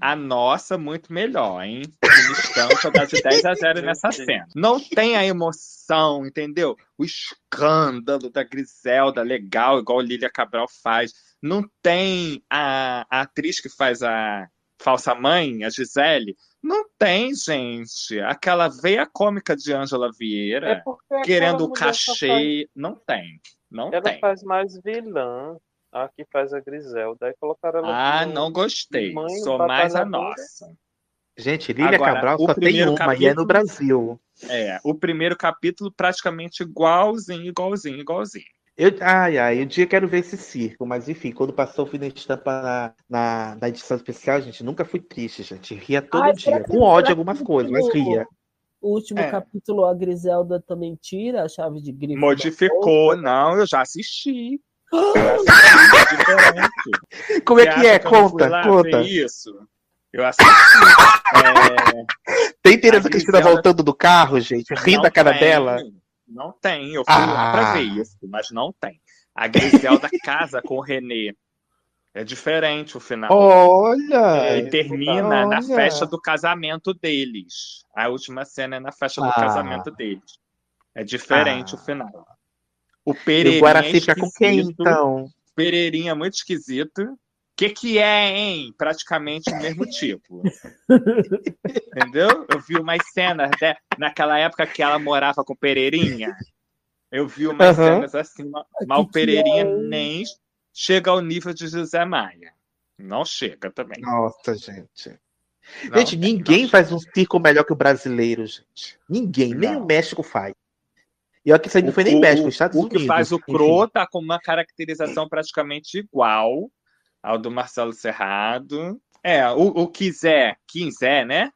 Speaker 3: a- nossa muito melhor, hein? Fina estampa dá de 10 a 0 nessa cena. Não tem a emoção, entendeu? O escândalo da Griselda, legal, igual Lília Cabral faz. Não tem a, a atriz que faz a falsa mãe, a Gisele. Não tem, gente. Aquela veia cômica de Ângela Vieira,
Speaker 2: É
Speaker 3: querendo o cachê. Não tem. Não
Speaker 2: Faz, ela
Speaker 3: tem.
Speaker 2: faz mais vilã. A que faz a Griselda. Aí colocaram ela
Speaker 3: Ah,
Speaker 2: como
Speaker 3: não gostei.
Speaker 2: mãe
Speaker 3: Sou mais a nossa.
Speaker 1: Gente, Lília
Speaker 3: Agora,
Speaker 1: Cabral só tem uma e é
Speaker 3: capítulo-
Speaker 1: no Brasil.
Speaker 3: É, o primeiro capítulo praticamente igualzinho, igualzinho, igualzinho.
Speaker 1: Eu, ai, ai, um dia quero ver esse circo, mas enfim, quando passou o fim da estampa na, na, na edição especial, gente, nunca fui triste, gente. Ria todo
Speaker 4: Ai,
Speaker 1: dia. Com ódio algumas coisas, mas ria.
Speaker 4: O último
Speaker 3: É.
Speaker 4: capítulo, a Griselda também tira a chave de grifo.
Speaker 3: Modificou, não, eu já assisti. É.
Speaker 1: Como é que é? Conta,
Speaker 3: lá
Speaker 1: conta.
Speaker 3: isso? Eu assisti. É,
Speaker 1: Tem Tereza Cristina
Speaker 3: Griselda-
Speaker 1: voltando do carro, gente, rindo da cara
Speaker 3: tem,
Speaker 1: dela.
Speaker 3: Não tem, eu fui lá
Speaker 1: Ah.
Speaker 3: pra ver isso, mas não tem. A Griselda casa com o Renê. É diferente o final.
Speaker 1: Olha!
Speaker 3: E termina na
Speaker 1: Olha.
Speaker 3: festa do casamento deles. A última cena é na festa do
Speaker 1: Ah.
Speaker 3: casamento deles. É diferente
Speaker 1: Ah.
Speaker 3: o final. O
Speaker 1: E
Speaker 3: Pereirinha
Speaker 1: o Guaraci fica com quem, então?
Speaker 3: Pereirinha muito esquisito. O que, que é, hein? Praticamente o mesmo tipo. Entendeu? Eu vi umas cenas né? naquela época que ela morava com Pereirinha. Eu vi umas
Speaker 1: Aham.
Speaker 3: cenas assim, ma- mas o
Speaker 4: que
Speaker 3: Pereirinha
Speaker 4: é?
Speaker 3: nem chega ao nível de José Maia. Não chega também.
Speaker 1: Nossa, gente.
Speaker 3: Não,
Speaker 1: gente, ninguém faz um circo melhor que o brasileiro, gente. Ninguém, nem
Speaker 3: Não.
Speaker 1: o México faz. E olha que isso aí não foi nem
Speaker 3: o,
Speaker 1: México,
Speaker 3: o-
Speaker 1: Estados
Speaker 3: o
Speaker 1: Unidos.
Speaker 3: que faz o. Cro tá com uma caracterização praticamente igual ao do Marcelo Serrado. É, o, o Quiser, Quiser, né?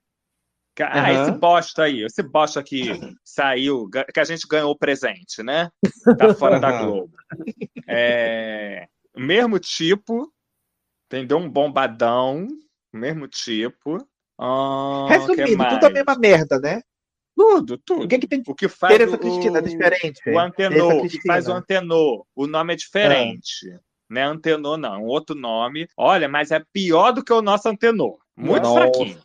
Speaker 3: Ah,
Speaker 1: Aham.
Speaker 3: esse bosta aí, esse bosta que saiu, que a gente ganhou o presente, né? Tá fora da. Globo. É, mesmo tipo, entendeu? Um bombadão, mesmo tipo. Ah,
Speaker 1: Resumindo, tudo a mesma merda, né?
Speaker 3: Tudo, tudo.
Speaker 1: O que, que tem
Speaker 3: O que faz
Speaker 1: Tereza
Speaker 3: o-
Speaker 1: Cristina é diferente?
Speaker 3: o Antenor, que
Speaker 1: Cristina.
Speaker 3: faz o Antenor. O nome é diferente. Não é Antenor, não. É um outro nome. Olha, mas é pior do que o nosso Antenor. Muito
Speaker 1: Nossa.
Speaker 3: fraquinho.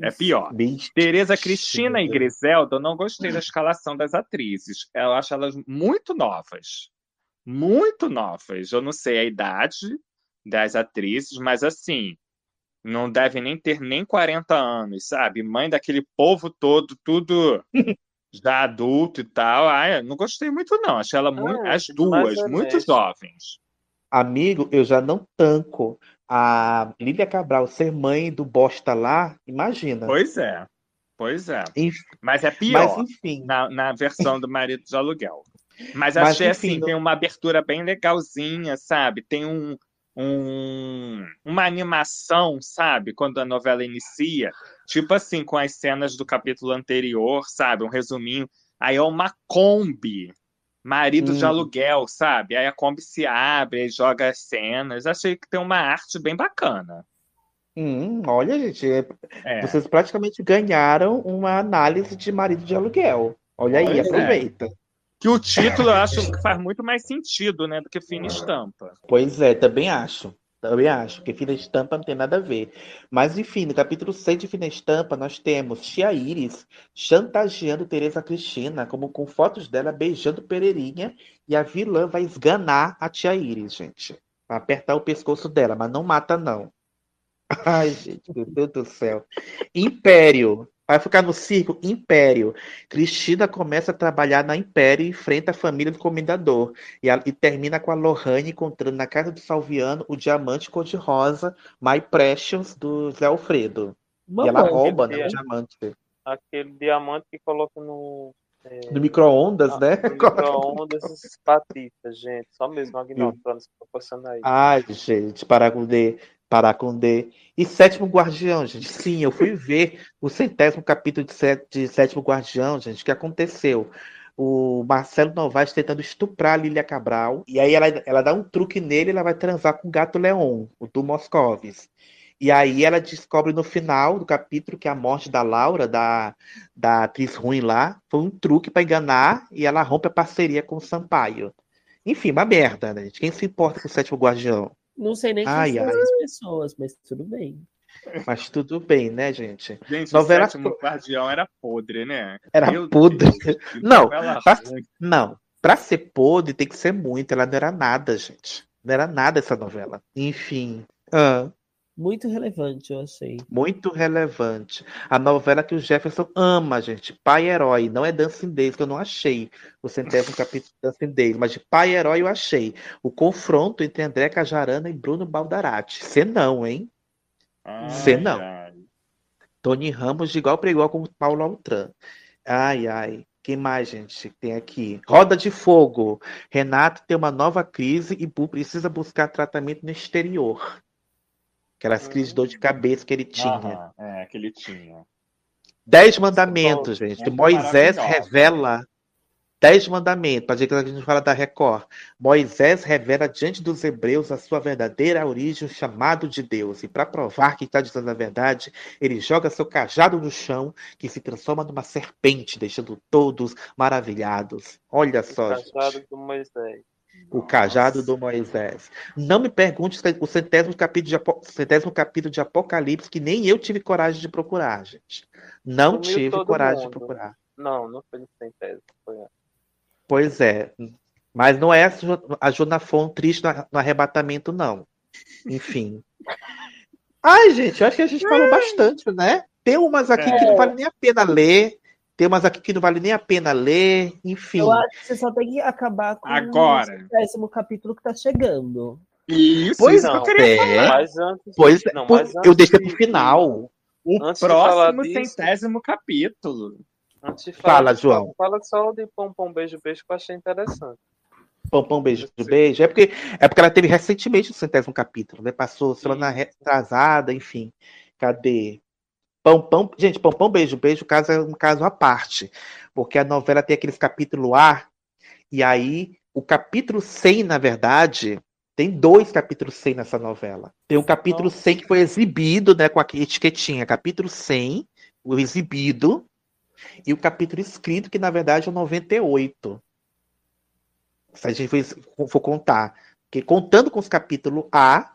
Speaker 3: É pior.
Speaker 1: Bicho.
Speaker 3: Tereza Cristina e. Griselda, eu não gostei da escalação das atrizes. Eu acho elas muito novas. Muito novas. Eu não sei a idade das atrizes, mas assim, não devem nem ter nem 40 anos, sabe? Mãe daquele povo todo, tudo já adulto e tal. Ah, eu não gostei muito, não. Achei ela muito,
Speaker 2: Ah,
Speaker 3: as duas, muito jovens.
Speaker 1: Amigo, eu já não tanco a Lília Cabral ser mãe do bosta lá, imagina.
Speaker 3: Pois é. Pois é.
Speaker 1: Enf-
Speaker 3: Mas é
Speaker 1: Mas
Speaker 3: pior.
Speaker 1: enfim,
Speaker 3: na, na versão do marido de aluguel. Mas
Speaker 1: Mas,
Speaker 3: achei
Speaker 1: enfim,
Speaker 3: assim,
Speaker 1: não-
Speaker 3: tem uma abertura bem legalzinha, sabe? Tem um, um- uma animação, sabe? Quando a novela inicia, tipo assim, com as cenas do capítulo anterior, sabe? Um resuminho. Aí é uma Kombi, marido de
Speaker 1: Hum.
Speaker 3: aluguel, sabe? Aí a Kombi se abre, aí joga as cenas. Achei que tem uma arte bem bacana.
Speaker 1: hum, olha, gente, é-
Speaker 3: É.
Speaker 1: vocês praticamente ganharam uma análise de marido de aluguel. Olha aí,
Speaker 3: Pois é. Que o título eu acho que faz muito mais sentido, né? Do que Fina Estampa.
Speaker 1: Pois é, também acho. Também acho, porque Fina Estampa não tem nada a ver. Mas, enfim, no capítulo 6 de Fina Estampa, nós temos Tia Iris chantageando Tereza Cristina, como com fotos dela beijando Pereirinha, e a vilã vai esganar a Tia Iris, gente. Vai apertar o pescoço dela, mas não mata, não. Ai, gente, meu Deus do céu. Império. Vai ficar no circo? Império. Cristina começa a trabalhar na Império e enfrenta a família do comendador. E, a- e termina com a Lohane encontrando na casa do Salviano o diamante cor-de-rosa, My Precious, do Zé Alfredo. E ela
Speaker 4: Mamãe.
Speaker 1: rouba, né, o
Speaker 2: dia-
Speaker 1: diamante.
Speaker 2: Aquele diamante que coloca no. é,
Speaker 1: No micro-ondas, né?
Speaker 2: no micro-ondas, patitas, gente. Só mesmo, Agnaldo, pra nos proporcionar isso.
Speaker 1: Ai, gente, parar com D. E Sétimo Guardião, gente. Sim, eu fui ver o centésimo capítulo de, Sé- de Sétimo Guardião, gente. Que aconteceu? O Marcelo Novaes tentando estuprar a Lília Cabral. E aí ela, ela dá um truque nele ela vai transar com o gato Leon, o do Moscovis. E aí ela descobre no final do capítulo que a morte da Laura, da, da atriz ruim lá, foi um truque para enganar e ela rompe a parceria com o Sampaio. Enfim, uma merda, né? Quem se importa com o Sétimo Guardião?
Speaker 4: Não sei nem quem
Speaker 1: Ai,
Speaker 4: são
Speaker 1: ai.
Speaker 4: essas pessoas, mas tudo bem.
Speaker 1: Mas tudo bem, né, gente?
Speaker 3: Gente,
Speaker 1: Novela-
Speaker 3: o sétimo guardião era podre, né?
Speaker 1: Era
Speaker 3: Meu
Speaker 1: podre.
Speaker 3: Deus,
Speaker 1: Não, pra-. Não, pra ser podre tem que ser muito. Ela não era nada, gente. Não era nada essa novela. Enfim. Ah,
Speaker 4: Muito relevante, eu achei.
Speaker 1: muito relevante. A novela que o Jefferson ama, gente. Pai Herói. Não é Dancing Days, que eu não achei. O centésimo capítulo de Dancing Days. Mas de Pai Herói eu achei. O confronto entre André Cajarana e Bruno Baldarati. Cê não, hein?
Speaker 3: Ai,
Speaker 1: Cê não.
Speaker 3: ai.
Speaker 1: Tony Ramos de igual para igual com o Paulo Altran. Ai, ai. Quem mais, gente, tem aqui? Roda de Fogo. Renato tem uma nova crise e precisa buscar tratamento no exterior. Aquelas crises de dor de cabeça que ele tinha.
Speaker 3: É, que ele tinha.
Speaker 1: Dez mandamentos, gente.
Speaker 3: é
Speaker 1: Moisés revela dez mandamentos. Para dizer que a gente fala da Record. Moisés revela diante dos hebreus a sua verdadeira origem, o chamado de Deus. E para provar que está dizendo a verdade, ele joga seu cajado no chão, que se transforma numa serpente, deixando todos maravilhados. Olha
Speaker 2: O
Speaker 1: só, gente.
Speaker 2: cajado do Moisés.
Speaker 1: O cajado do Moisés. Não me pergunte o centésimo capítulo, de, Apo- centésimo capítulo de Apocalipse, que nem eu tive coragem de procurar, gente. Não
Speaker 2: Sumiu
Speaker 1: tive coragem de
Speaker 2: mundo.
Speaker 1: procurar.
Speaker 2: Não, não foi no centésimo. Foi
Speaker 1: Pois é. Mas não é a Jo- a Jonafon triste no, arrebatamento, não. Enfim. Ai, gente, eu acho que a gente falou bastante, né? Tem umas aqui que não vale nem a pena ler. Tem umas aqui que não vale nem a pena ler. Enfim.
Speaker 4: Eu acho que você só tem que acabar com
Speaker 3: Agora.
Speaker 4: o décimo capítulo que tá chegando.
Speaker 3: Isso,
Speaker 1: Pois
Speaker 3: isso que eu
Speaker 2: não,
Speaker 3: queria
Speaker 1: é.
Speaker 3: falar.
Speaker 2: Mas antes,
Speaker 1: Pois
Speaker 2: não, mas
Speaker 1: eu
Speaker 2: antes
Speaker 1: deixei
Speaker 2: de-
Speaker 1: pro final.
Speaker 3: O
Speaker 2: Antes
Speaker 3: próximo
Speaker 2: disso-
Speaker 3: centésimo capítulo.
Speaker 2: Antes de
Speaker 1: Fala,
Speaker 2: falar,
Speaker 1: João.
Speaker 2: Fala só de pom pom beijo beijo que eu achei interessante.
Speaker 1: Pão, pão, beijo, beijo. É porque, é porque ela teve recentemente o centésimo capítulo, né? Passou semana retrasada, enfim. Cadê? Pão, pão. Gente, pão, pão, beijo, beijo, caso é um caso à parte. Porque a novela tem aqueles capítulos A, e aí o capítulo 100, na verdade, tem dois capítulos 100 nessa novela. Tem um capítulo 100 que foi exibido, né, com a etiquetinha, capítulo 100, o exibido, e o capítulo escrito, que na verdade é o 98. Se a gente for, for contar. Porque contando com os capítulos A,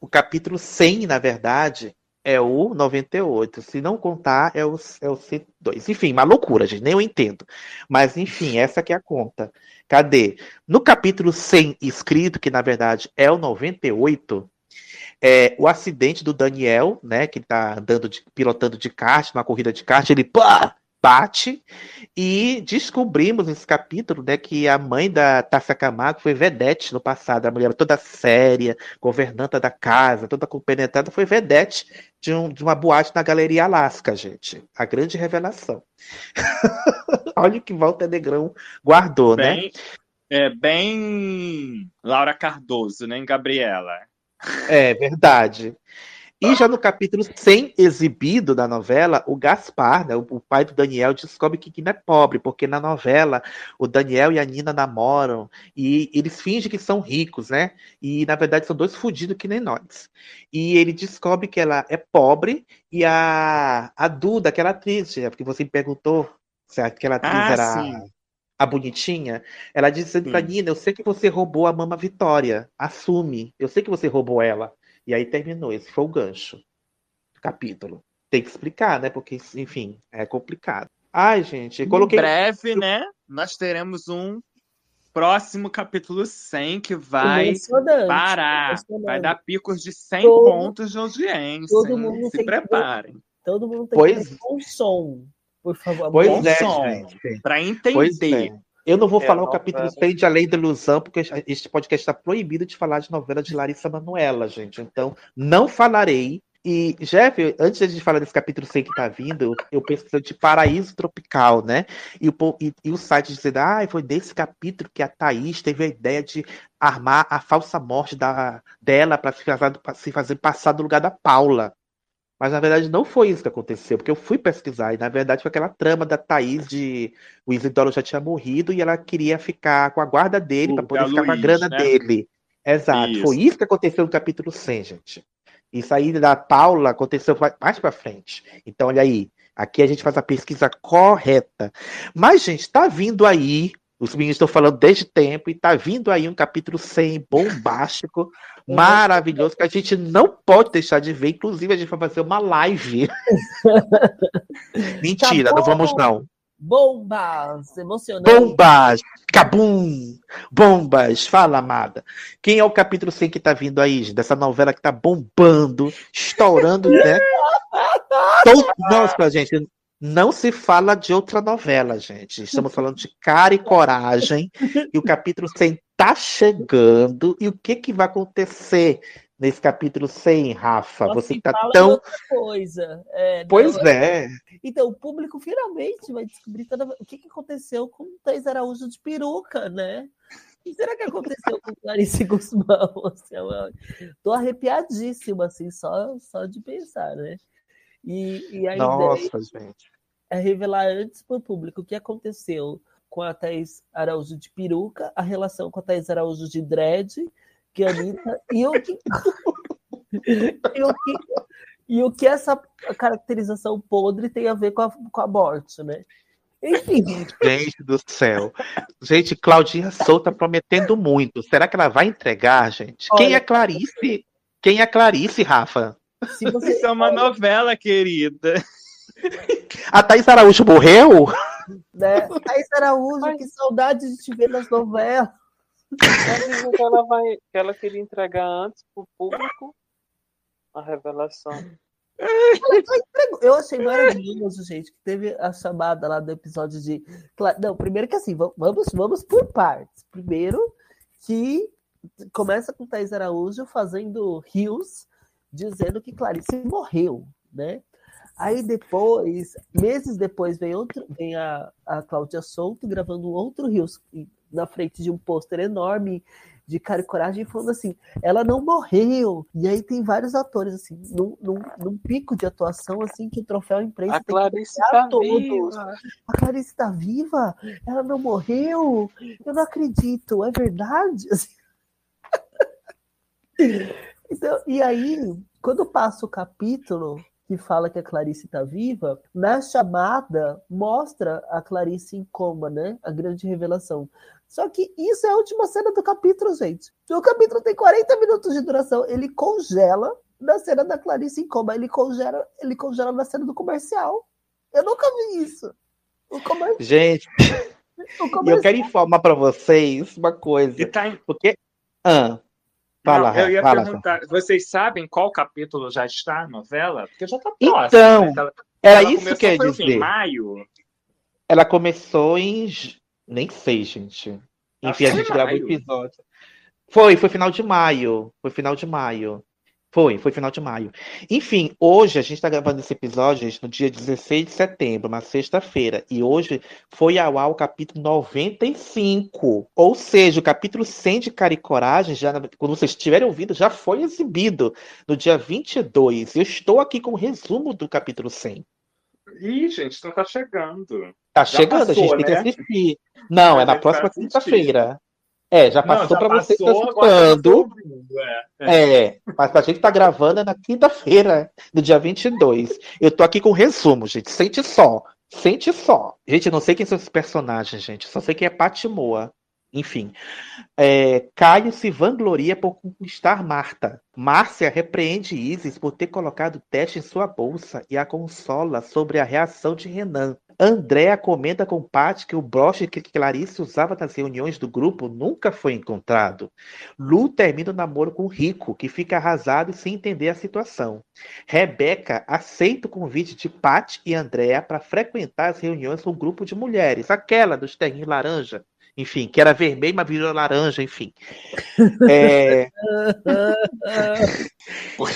Speaker 1: o capítulo 100, na verdade, é o 98. Se não contar, é o, é o 102. Enfim, uma loucura, gente. Nem eu entendo. Mas, enfim, essa que é a conta. Cadê? No capítulo 100 escrito, que na verdade é o 98, é, o acidente do Daniel, né, que tá andando de, pilotando de kart, numa corrida de kart, ele pá, bate e descobrimos nesse capítulo, né, que a mãe da Tássia Camargo foi vedete no passado, a mulher toda séria, governanta da casa, toda compenetrada, foi vedete de, um, de uma boate na Galeria Alaska, gente. A grande revelação. Olha o que Walter Negrão guardou, né?
Speaker 3: Bem, é, bem Laura Cardoso, né, Gabriela?
Speaker 1: É verdade. E já no capítulo 100 exibido da novela, o Gaspar, né, o, pai do Daniel, descobre que, não é pobre, porque na novela o Daniel e a Nina namoram e eles fingem que são ricos, né? E na verdade são dois fudidos que nem nós. E ele descobre que ela é pobre e a, a Duda, aquela atriz, é, porque você me perguntou se aquela atriz
Speaker 3: Ah,
Speaker 1: era
Speaker 3: sim.
Speaker 1: a bonitinha, ela pra
Speaker 3: Sim.
Speaker 1: Nina, eu sei que você roubou a Mama Vitória, assume, eu sei que você roubou ela. E aí terminou, esse foi o gancho do capítulo. Tem que explicar, né? Porque, enfim, é complicado. Ai, gente, coloquei.
Speaker 3: Em breve, né, nós teremos um próximo capítulo 100 que vai parar. Vai dar picos de 100
Speaker 4: Todo-
Speaker 3: pontos de audiência.
Speaker 4: todo mundo
Speaker 3: Se
Speaker 4: tem que-
Speaker 3: preparem.
Speaker 4: Todo mundo tem
Speaker 1: Pois-
Speaker 4: que ter um som, por favor.
Speaker 1: Pois
Speaker 3: bom
Speaker 1: é,
Speaker 3: som. Para
Speaker 1: Pois
Speaker 3: entender.
Speaker 1: Eu não vou
Speaker 2: É,
Speaker 1: falar o capítulo
Speaker 2: é.
Speaker 1: 100 de Além da Ilusão, porque este podcast está proibido de falar de novela de Larissa Manoela, gente. Então, não falarei. E, Jeff, antes de falar desse capítulo 100 que tá vindo, eu, penso de Paraíso Tropical, né? E o, e, e o site dizendo, ah, foi desse capítulo que a Thaís teve a ideia de armar a falsa morte da, dela para se, fazer- se fazer passar do lugar da Paula. Mas na verdade não foi isso que aconteceu, porque eu fui pesquisar, e na verdade foi aquela trama da Thaís de o Isidoro já tinha morrido e ela queria ficar com a guarda dele para poder ficar com a
Speaker 3: Luiz,
Speaker 1: grana
Speaker 3: né?
Speaker 1: dele. Exato,
Speaker 3: Isso.
Speaker 1: foi isso que aconteceu no capítulo 100, gente. Isso aí da Paula aconteceu mais- pra frente. Então, olha aí, aqui a gente faz a pesquisa correta. Mas, gente, tá vindo aí, os meninos estão falando desde tempo, e tá vindo aí um capítulo 100 bombástico, maravilhoso, que a gente não pode deixar de ver. Inclusive, a gente vai fazer uma live. Mentira,
Speaker 4: Tá
Speaker 1: não vamos não.
Speaker 4: Bombas, emocionante.
Speaker 1: Bombas! Cabum! Bombas! Fala, amada. Quem é o capítulo 100 que tá vindo aí, gente? Dessa novela que tá bombando, estourando, né? Então, nossa, gente, não se fala de outra novela, gente. Estamos falando de cara e coragem. E o capítulo 100 tá chegando. E o que que vai acontecer nesse capítulo 100, Rafa? Você tá
Speaker 4: de
Speaker 1: tão...
Speaker 4: coisa. É,
Speaker 1: Pois
Speaker 4: não,
Speaker 1: é.
Speaker 4: Então, o público finalmente vai descobrir toda... o que, que aconteceu com o Thais Araújo de peruca, né? O que será que aconteceu com Clarice Guzmão? Assim, eu tô arrepiadíssima, assim, só, só de pensar, né? E, e a ideia
Speaker 1: Nossa, gente.
Speaker 4: é revelar antes para o público o que aconteceu com a Thais Araújo de peruca, a relação com a Thais Araújo de dread, que a Anitta, e o que, e o que, e o que essa caracterização podre tem a ver com a, com a morte, né? Enfim,
Speaker 1: Gente do céu. Gente, Claudinha Souza prometendo muito. Será que ela vai entregar, gente? Quem
Speaker 4: Olha-
Speaker 1: é Clarice? Quem é Clarice, Rafa?
Speaker 4: Se você
Speaker 3: Isso é uma novela, querida.
Speaker 1: A Thaís Araújo morreu?
Speaker 4: né? Thais Araújo, que saudade de te ver nas novelas.
Speaker 2: Que ela, vai, que ela queria entregar antes pro público a revelação.
Speaker 4: Eu achei maravilhoso, gente, que teve a chamada lá do episódio de. Não, primeiro que assim, vamos, vamos por partes. Primeiro que começa com Thais Araújo fazendo rios, dizendo que Clarice morreu, né? Aí depois, meses depois, vem, outro, vem a, a Cláudia Souto gravando um outro Rios na frente de um pôster enorme de cara e coragem, falando assim, ela não morreu. E aí tem vários atores, assim, num, num, num pico de atuação, assim, que o troféu imprensa
Speaker 2: a Clarice tá todos. Viva.
Speaker 4: A Clarice tá viva? Ela não morreu? Eu não acredito, é verdade? Assim. Então, e aí, quando passa o capítulo que fala que a Clarice está viva, na chamada mostra a Clarice em coma, né? A grande revelação. Só que isso é a última cena do capítulo, gente. O capítulo tem 40 minutos de duração. Ele congela na cena da Clarice em coma. Ele congela, ele congela na cena do comercial. Eu nunca vi isso.
Speaker 1: O comer... Gente, o comercial... eu quero informar para vocês uma coisa. Tá em... Porque. Ah,
Speaker 3: fala, Não, eu ia fala, perguntar, vocês sabem qual capítulo já está a novela? Porque já está
Speaker 1: próximo. Então, né? ela, era ela isso que eu ia dizer.
Speaker 3: Em maio?
Speaker 1: Ela começou em nem sei, gente. Enfim, a gente gravou o episódio. Foi, foi final de maio. Foi final de maio. Foi, foi final de maio. Enfim, hoje a gente está gravando esse episódio gente, no dia 16 de setembro, uma sexta-feira. E hoje foi ao ar o capítulo 95. Ou seja, o capítulo 100 de Cara e Coragem, já, quando vocês tiverem ouvido, já foi exibido no dia 22. Eu estou aqui com o resumo do capítulo 100.
Speaker 3: Ih, gente, então tá chegando.
Speaker 1: Tá já chegando, passou, a gente né? tem que né? assistir. Não, é na próxima quinta-feira. É, já passou para você que está escutando. É, é. é, mas pra gente tá gravando na quinta-feira, no dia 22. Eu tô aqui com resumo, gente. Sente só. Sente só. Gente, não sei quem são esses personagens, gente. Só sei que é Patimoa. Enfim, é, Caio se vangloria por conquistar Marta. Márcia repreende Isis por ter colocado teste em sua bolsa e a consola sobre a reação de Renan. Andréa comenta com Paty que o broche que Clarice usava nas reuniões do grupo nunca foi encontrado. Lu termina o namoro com Rico, que fica arrasado sem entender a situação. Rebeca aceita o convite de Paty e Andréa para frequentar as reuniões com o grupo de mulheres, aquela dos terrinhos laranja, enfim, que era vermelho, mas virou laranja, enfim. É...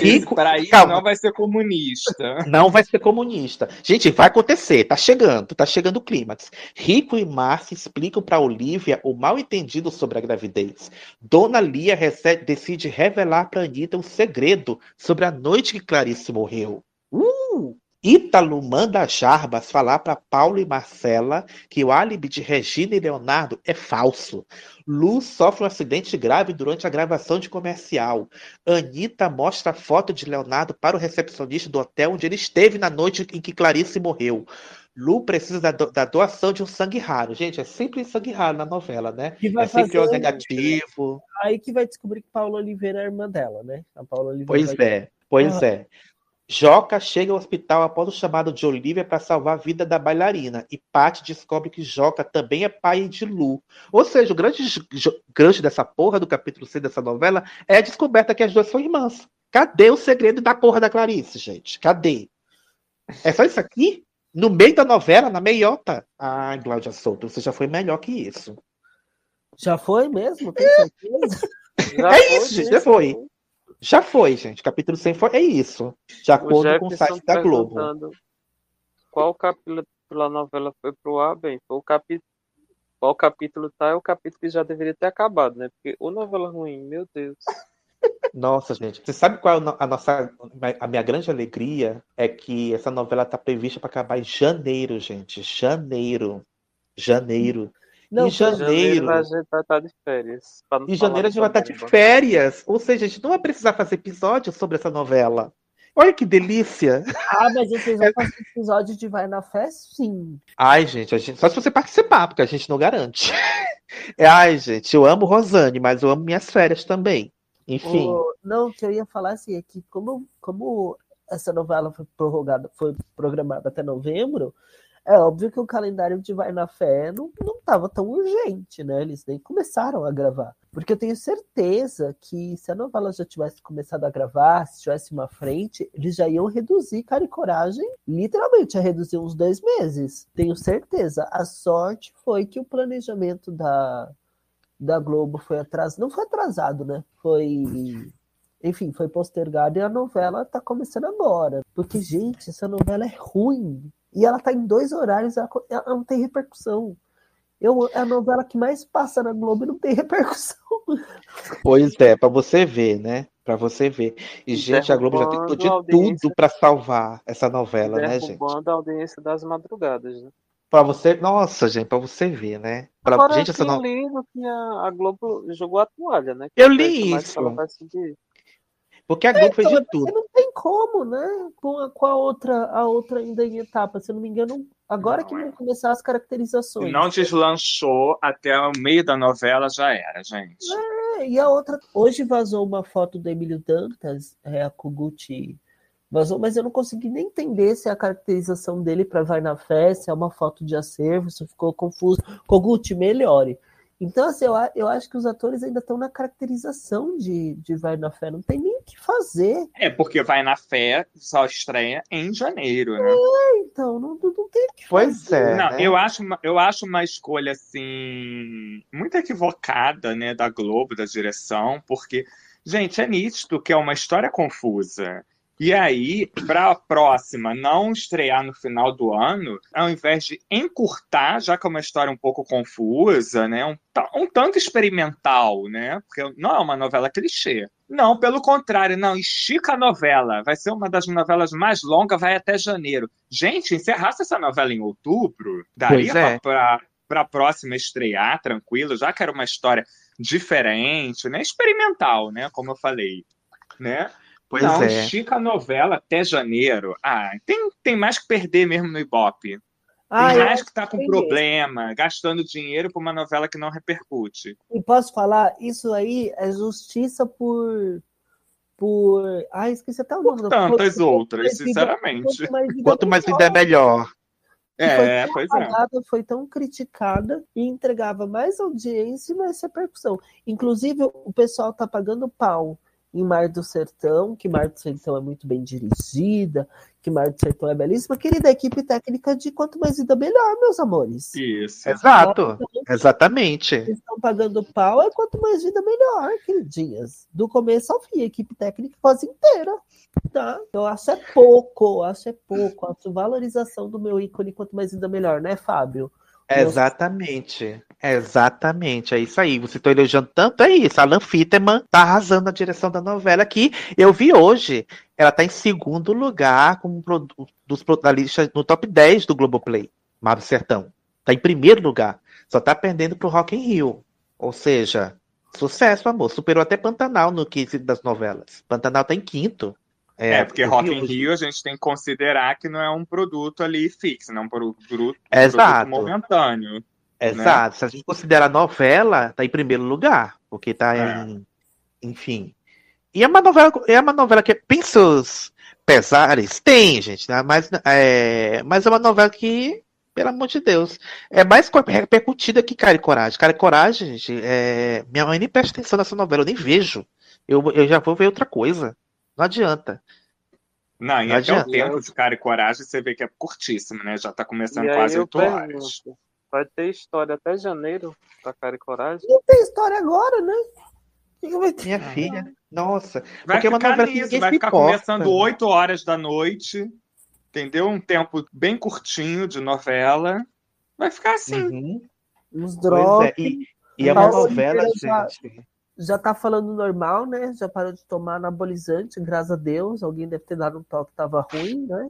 Speaker 3: Rico... para isso Calma. não vai ser comunista.
Speaker 1: Não vai ser comunista. Gente, vai acontecer, tá chegando, tá chegando o clímax. Rico e Márcia explicam para Olivia o mal entendido sobre a gravidez. Dona Lia recebe, decide revelar para Anitta um segredo sobre a noite que Clarice morreu. Ítalo manda Jarbas falar para Paulo e Marcela que o álibi de Regina e Leonardo é falso. Lu sofre um acidente grave durante a gravação de comercial. Anitta mostra a foto de Leonardo para o recepcionista do hotel onde ele esteve na noite em que Clarice morreu. Lu precisa da, do, da doação de um sangue raro. Gente, é sempre sangue raro na novela, né? é sempre o negativo.
Speaker 4: Aí que vai descobrir que Paula Oliveira é a irmã dela, né? A Paula Oliveira
Speaker 1: pois vai... é, pois ah. é. Joca chega ao hospital após o chamado de Olivia para salvar a vida da bailarina. E Patty descobre que Joca também é pai de Lu. Ou seja, o grande gancho dessa porra do capítulo 6 dessa novela é a descoberta que as duas são irmãs. Cadê o segredo da porra da Clarice, gente? Cadê? É só isso aqui? No meio da novela, na meiota? Ai, Cláudia Souto, você já foi melhor que isso.
Speaker 4: Já foi mesmo? Certeza?
Speaker 1: é isso, gente, já foi. Já foi, gente. Capítulo 100 foi, é isso. De acordo com o site da Globo.
Speaker 2: Qual capítulo da novela foi pro ar? Bem, foi o capítulo. Qual capítulo tá é o capítulo que já deveria ter acabado, né? Porque o novela ruim, meu Deus.
Speaker 1: Nossa, gente. Você sabe qual é a nossa a minha grande alegria é que essa novela tá prevista para acabar em janeiro, gente. Janeiro. Janeiro. Não, em janeiro.
Speaker 2: a gente vai estar de férias.
Speaker 1: Em janeiro a gente vai estar de férias. Ou seja, a gente não vai precisar fazer episódio sobre essa novela. Olha que delícia!
Speaker 4: Ah, mas vocês vão fazer episódio de Vai na Fé, sim.
Speaker 1: Ai, gente, gente, só se você participar, porque a gente não garante. É, ai, gente, eu amo Rosane, mas eu amo minhas férias também. Enfim. O,
Speaker 4: não, o que eu ia falar assim é que como, como essa novela foi prorrogada, foi programada até novembro, É óbvio que o calendário de Vai na Fé não, não tava tão urgente, né? Eles nem começaram a gravar. Porque eu tenho certeza que se a novela já tivesse começado a gravar, se tivesse uma frente, eles já iam reduzir Cara e Coragem, literalmente, a reduzir uns dois meses. Tenho certeza. A sorte foi que o planejamento da, da Globo foi atrasado. Não foi atrasado, né? Foi enfim, foi postergado e a novela tá começando agora. Porque, gente, essa novela é ruim. E ela tá em dois horários, ela, ela não tem repercussão. Eu, é a novela que mais passa na Globo e não tem repercussão.
Speaker 1: Pois é, para você ver, né? Para você ver. E, gente, a Globo já tentou de tudo para salvar essa novela, né, gente?
Speaker 2: a audiência das madrugadas, né?
Speaker 1: Pra você, nossa, gente, pra você ver, né? Pra,
Speaker 2: Agora,
Speaker 1: gente, essa
Speaker 2: no... que a, a Globo jogou a toalha, né?
Speaker 1: Que eu li isso. Porque a Globo é, fez de tudo.
Speaker 4: Não tem como, né? Com a, com a outra, a outra ainda em etapa. Se eu não me engano, agora não, que vão é. começar as caracterizações.
Speaker 3: Não deslanchou até o meio da novela, já era, gente.
Speaker 4: É, e a outra. Hoje vazou uma foto do Emílio Dantas, é, a Koguchi vazou, mas eu não consegui nem entender se é a caracterização dele para Vai na Fé, se é uma foto de acervo, se ficou confuso. Koguchi, melhore. Então, assim, eu, eu acho que os atores ainda estão na caracterização de, de Vai na Fé, não tem nem que fazer.
Speaker 3: É, porque Vai na Fé só estreia em janeiro, né?
Speaker 4: É, então, não, não tem o que
Speaker 1: pois
Speaker 4: fazer.
Speaker 1: é.
Speaker 3: Não, né? eu, acho, eu acho uma escolha, assim, muito equivocada, né, da Globo, da direção, porque, gente, é nítido que é uma história confusa. E aí, para a próxima não estrear no final do ano, ao invés de encurtar, já que é uma história um pouco confusa, né, um, um tanto experimental, né, porque não é uma novela clichê. Não, pelo contrário, não, estica a novela. Vai ser uma das novelas mais longas, vai até janeiro. Gente, encerrasse essa novela em outubro, daria é. para a próxima estrear tranquilo, já que era uma história diferente, né, experimental, né, como eu falei, né?
Speaker 1: Pois
Speaker 3: não,
Speaker 1: é.
Speaker 3: estica a novela até janeiro. Ah, tem, tem mais que perder mesmo no Ibope. Ah, tem mais que tá com problema, gastando dinheiro por uma novela que não repercute.
Speaker 4: E posso falar, isso aí é justiça por. por... Ah, esqueci até o nome.
Speaker 3: Por tantas por... outras, sinceramente.
Speaker 1: Quanto mais vida, Quanto mais vida é melhor.
Speaker 3: É, pois
Speaker 4: apagada, é. Foi tão criticada e entregava mais audiência e mais repercussão. Inclusive, o pessoal tá pagando pau em Mar do Sertão, que Mar do Sertão é muito bem dirigida, que Mar do Sertão é belíssima, querida equipe técnica de quanto mais vida melhor, meus amores.
Speaker 3: Isso.
Speaker 1: Exato, exatamente.
Speaker 4: Eles estão pagando pau, é quanto mais vida melhor, queridinhas. Do começo ao fim, equipe técnica quase inteira. Tá? Eu acho é pouco, acho é pouco. Acho valorização do meu ícone, quanto mais vida melhor, né, Fábio?
Speaker 1: Exatamente. Exatamente, é isso aí. Você está elogiando tanto, é isso. Alan Fitterman tá arrasando na direção da novela aqui. Eu vi hoje, ela tá em segundo lugar como dos da lista no top 10 do Globoplay. Mar do Sertão. Tá em primeiro lugar. Só tá perdendo pro Rock in Rio. Ou seja, sucesso, amor. Superou até Pantanal no quesito das novelas. Pantanal tá em quinto.
Speaker 3: É, é, porque Rock in Rio a gente tem que considerar que não é um produto ali fixo, não é um produto, um
Speaker 1: Exato.
Speaker 3: produto momentâneo.
Speaker 1: Exato. Né? Se a gente considerar novela, tá em primeiro lugar, porque tá é. em. Enfim. E é uma novela, é uma novela que tem seus pesares? Tem, gente, né? mas, é, mas é uma novela que, pelo amor de Deus, é mais repercutida que Cara e Coragem. Cara e Coragem, gente, é, minha mãe nem presta atenção nessa novela, eu nem vejo. Eu, eu já vou ver outra coisa. Não adianta.
Speaker 3: Não, e não até adianta. o tempo de cara e coragem você vê que é curtíssimo, né? Já tá começando quase oito horas.
Speaker 2: Vai ter história até janeiro pra cara e coragem?
Speaker 4: Não tem história agora, né?
Speaker 1: Minha filha, nossa.
Speaker 3: Vai porque é ficar uma nisso, vai ficar começando oito horas da noite, entendeu? Um tempo bem curtinho de novela. Vai ficar assim. Uhum.
Speaker 4: Uns drops.
Speaker 1: É. E, e é uma novela, gente
Speaker 4: já tá falando normal, né? Já parou de tomar anabolizante, graças a Deus. Alguém deve ter dado um toque que tava ruim, né?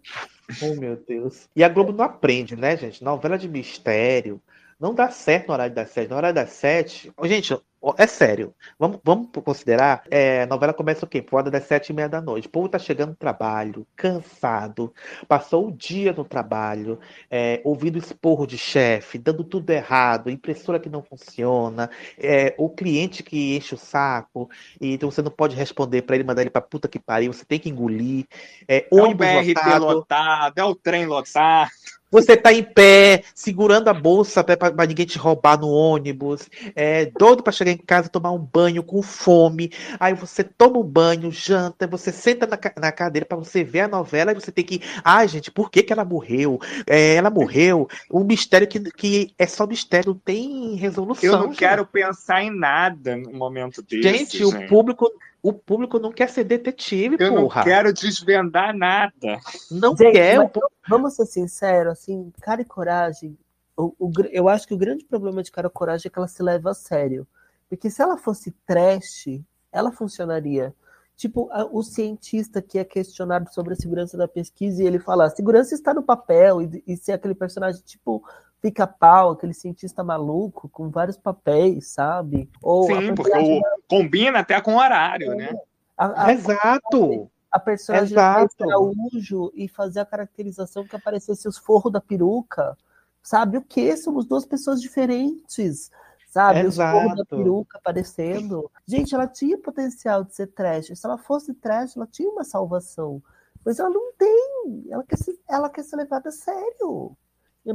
Speaker 1: Oh, meu Deus. E a Globo não aprende, né, gente? Novela de mistério. Não dá certo no horário das sete. No horário das sete. Gente, é sério. Vamos, vamos considerar. É, a novela começa o quê? Por hora das sete e meia da noite. O povo tá chegando no trabalho, cansado, passou o dia no trabalho, é, ouvindo esporro de chefe, dando tudo errado, impressora que não funciona, é, o cliente que enche o saco, e então você não pode responder para ele, mandar ele pra puta que pariu, você tem que engolir. É,
Speaker 3: é o BRT lotado. lotado, é o trem lotado.
Speaker 1: Você tá em pé, segurando a bolsa para ninguém te roubar no ônibus, é, doido para chegar em casa tomar um banho com fome. Aí você toma um banho, janta, você senta na, na cadeira para você ver a novela e você tem que. Ai, gente, por que, que ela morreu? É, ela morreu. Um mistério que, que é só mistério, não tem resolução.
Speaker 3: Eu não
Speaker 1: gente.
Speaker 3: quero pensar em nada no momento desse.
Speaker 1: Gente, gente. o público o público não quer ser detetive,
Speaker 3: eu
Speaker 1: porra.
Speaker 3: não quero desvendar nada.
Speaker 1: Não Gente, quer.
Speaker 4: Vamos ser sinceros, assim, cara e coragem. O, o, eu acho que o grande problema de cara e coragem é que ela se leva a sério. Porque se ela fosse trash, ela funcionaria. Tipo, a, o cientista que é questionado sobre a segurança da pesquisa e ele fala: a segurança está no papel, e, e ser aquele personagem tipo pica-pau, aquele cientista maluco com vários papéis, sabe?
Speaker 3: Ou Sim, porque o, combina até com o horário, é. né?
Speaker 1: A, a,
Speaker 4: Exato. A personagem Exato. Araújo e fazer a caracterização que aparecesse os forros da peruca, sabe? O que? Somos duas pessoas diferentes, sabe? Exato. Os forros da peruca aparecendo. Gente, ela tinha potencial de ser trash. Se ela fosse trash, ela tinha uma salvação. Mas ela não tem. Ela quer ser, ela quer ser levada a sério.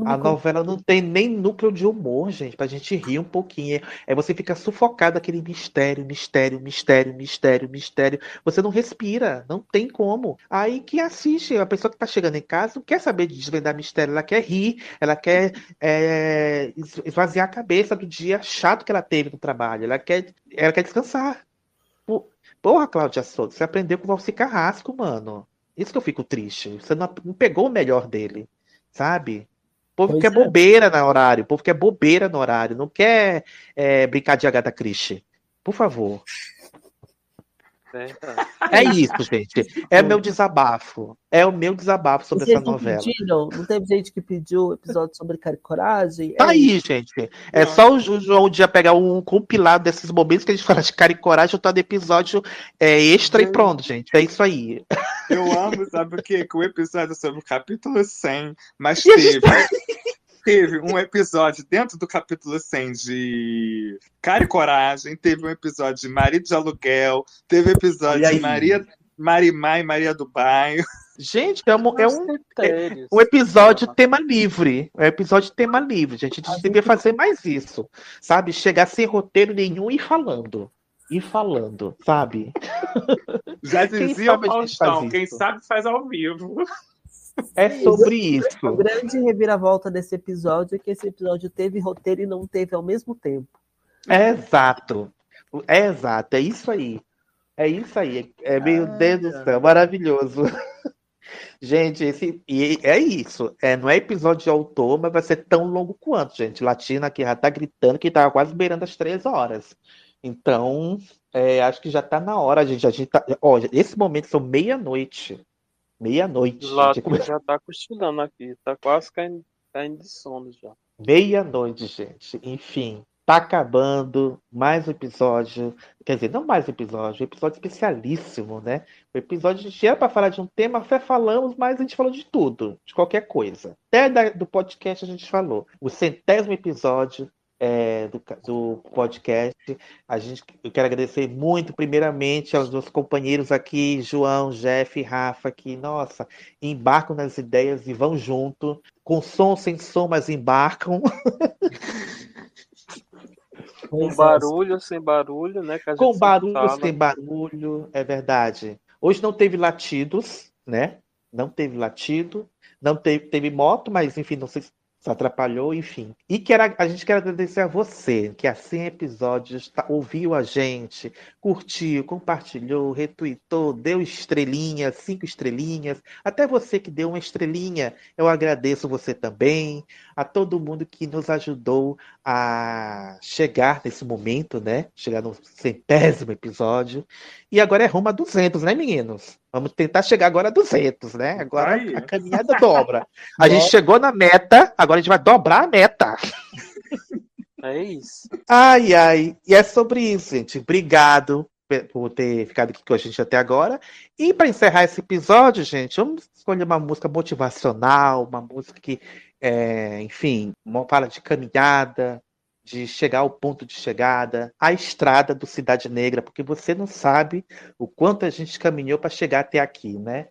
Speaker 1: A novela não tem nem núcleo de humor, gente, pra gente rir um pouquinho. É você fica sufocado aquele mistério, mistério, mistério, mistério, mistério. Você não respira, não tem como. Aí que assiste, a pessoa que tá chegando em casa não quer saber de desvendar mistério, ela quer rir, ela quer é, esvaziar a cabeça do dia chato que ela teve no trabalho, ela quer, ela quer descansar. Porra, Cláudia Souto, você aprendeu com o Valci Carrasco, mano. Isso que eu fico triste. Você não, não pegou o melhor dele, sabe? O povo pois quer é. bobeira no horário, o povo quer bobeira no horário, não quer é, brincar de Agatha Christie. Por favor. É isso, gente. É meu desabafo. É o meu desabafo sobre Vocês essa novela.
Speaker 4: Pediram? Não teve gente que pediu episódio sobre Cara e Coragem?
Speaker 1: Tá é aí, isso. gente. É não. só o João um dia pegar um compilado desses momentos que a gente fala de Cara e Coragem, eu tô no episódio é, extra e pronto, gente. É isso aí.
Speaker 3: Eu amo, sabe o quê? Que o episódio sobre o capítulo 100, mas teve teve um episódio dentro do capítulo 100 de Cara e Coragem, teve um episódio de Marido de Aluguel, teve episódio de Maria, Marimar e Maria do Bairro.
Speaker 1: Gente, é um, é um, é um episódio tema livre. É um episódio tema livre, gente. A gente devia fazer mais isso. Sabe? Chegar sem roteiro nenhum e falando. E falando, sabe?
Speaker 3: Já dizia o Faustão, quem sabe faz ao vivo.
Speaker 1: É sobre isso.
Speaker 4: A grande reviravolta desse episódio é que esse episódio teve roteiro e não teve ao mesmo tempo.
Speaker 1: É exato. É exato, é isso aí. É isso aí. É meu ah, Deus do céu, maravilhoso. Gente, esse, e é isso. É, não é episódio de autor, mas vai ser tão longo quanto, gente. Latina aqui já tá gritando que tá quase beirando as três horas. Então, é, acho que já tá na hora, gente. A gente tá, ó, esse momento são meia-noite. Meia-noite.
Speaker 2: Lá já tá cochilando aqui, tá quase caindo, caindo de sono já.
Speaker 1: Meia-noite, gente. Enfim, tá acabando mais um episódio. Quer dizer, não mais um episódio, um episódio especialíssimo, né? O episódio a gente era para falar de um tema, até falamos, mas a gente falou de tudo, de qualquer coisa. Até da, do podcast a gente falou. O centésimo episódio é, do, do, podcast. A gente, eu quero agradecer muito, primeiramente, aos meus companheiros aqui, João, Jeff, Rafa, que, nossa, embarcam nas ideias e vão junto, com som, sem som, mas embarcam.
Speaker 2: Com barulho, sem barulho, né?
Speaker 1: com barulho, fala. sem barulho, é verdade. Hoje não teve latidos, né? Não teve latido, não teve, teve moto, mas enfim, não sei se se atrapalhou, enfim. E quero, a gente quer agradecer a você, que há 100 episódios tá, ouviu a gente, curtiu, compartilhou, retweetou, deu estrelinhas, cinco estrelinhas. Até você que deu uma estrelinha, eu agradeço você também. A todo mundo que nos ajudou a chegar nesse momento, né? Chegar no centésimo episódio. E agora é rumo a 200, né, meninos? Vamos tentar chegar agora a 200, né? Agora Aí. a caminhada dobra. A gente chegou na meta, agora a gente vai dobrar a meta.
Speaker 2: É isso.
Speaker 1: Ai, ai. E é sobre isso, gente. Obrigado por ter ficado aqui com a gente até agora. E para encerrar esse episódio, gente, vamos escolher uma música motivacional, uma música que, é, enfim, fala de caminhada, de chegar ao ponto de chegada, a estrada do Cidade Negra, porque você não sabe o quanto a gente caminhou para chegar até aqui, né?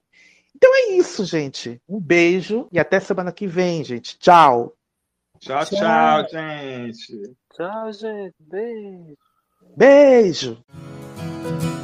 Speaker 1: Então é isso, gente. Um beijo e até semana que vem, gente. Tchau.
Speaker 3: Tchau, tchau, tchau gente.
Speaker 2: Tchau, gente. Beijo.
Speaker 1: Beijo.
Speaker 5: Nas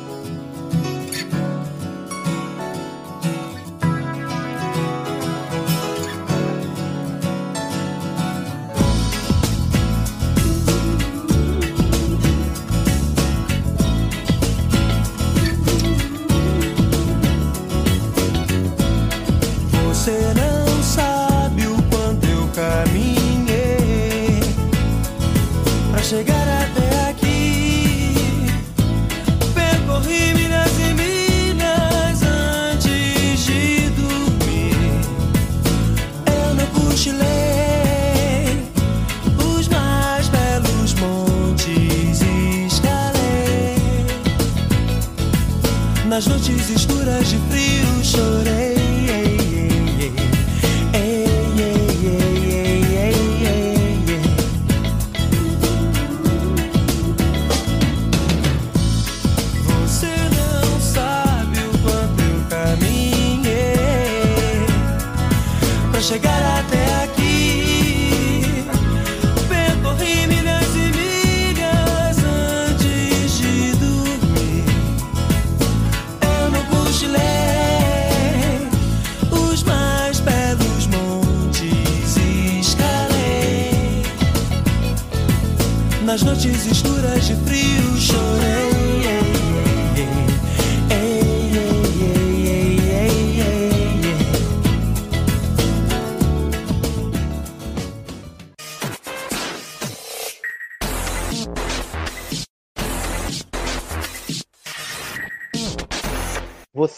Speaker 5: sole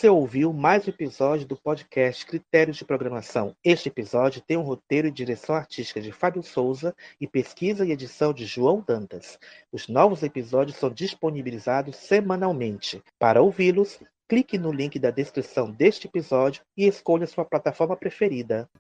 Speaker 1: Você ouviu mais um episódio do podcast Critérios de Programação. Este episódio tem um roteiro e direção artística de Fábio Souza e pesquisa e edição de João Dantas. Os novos episódios são disponibilizados semanalmente. Para ouvi-los, clique no link da descrição deste episódio e escolha sua plataforma preferida.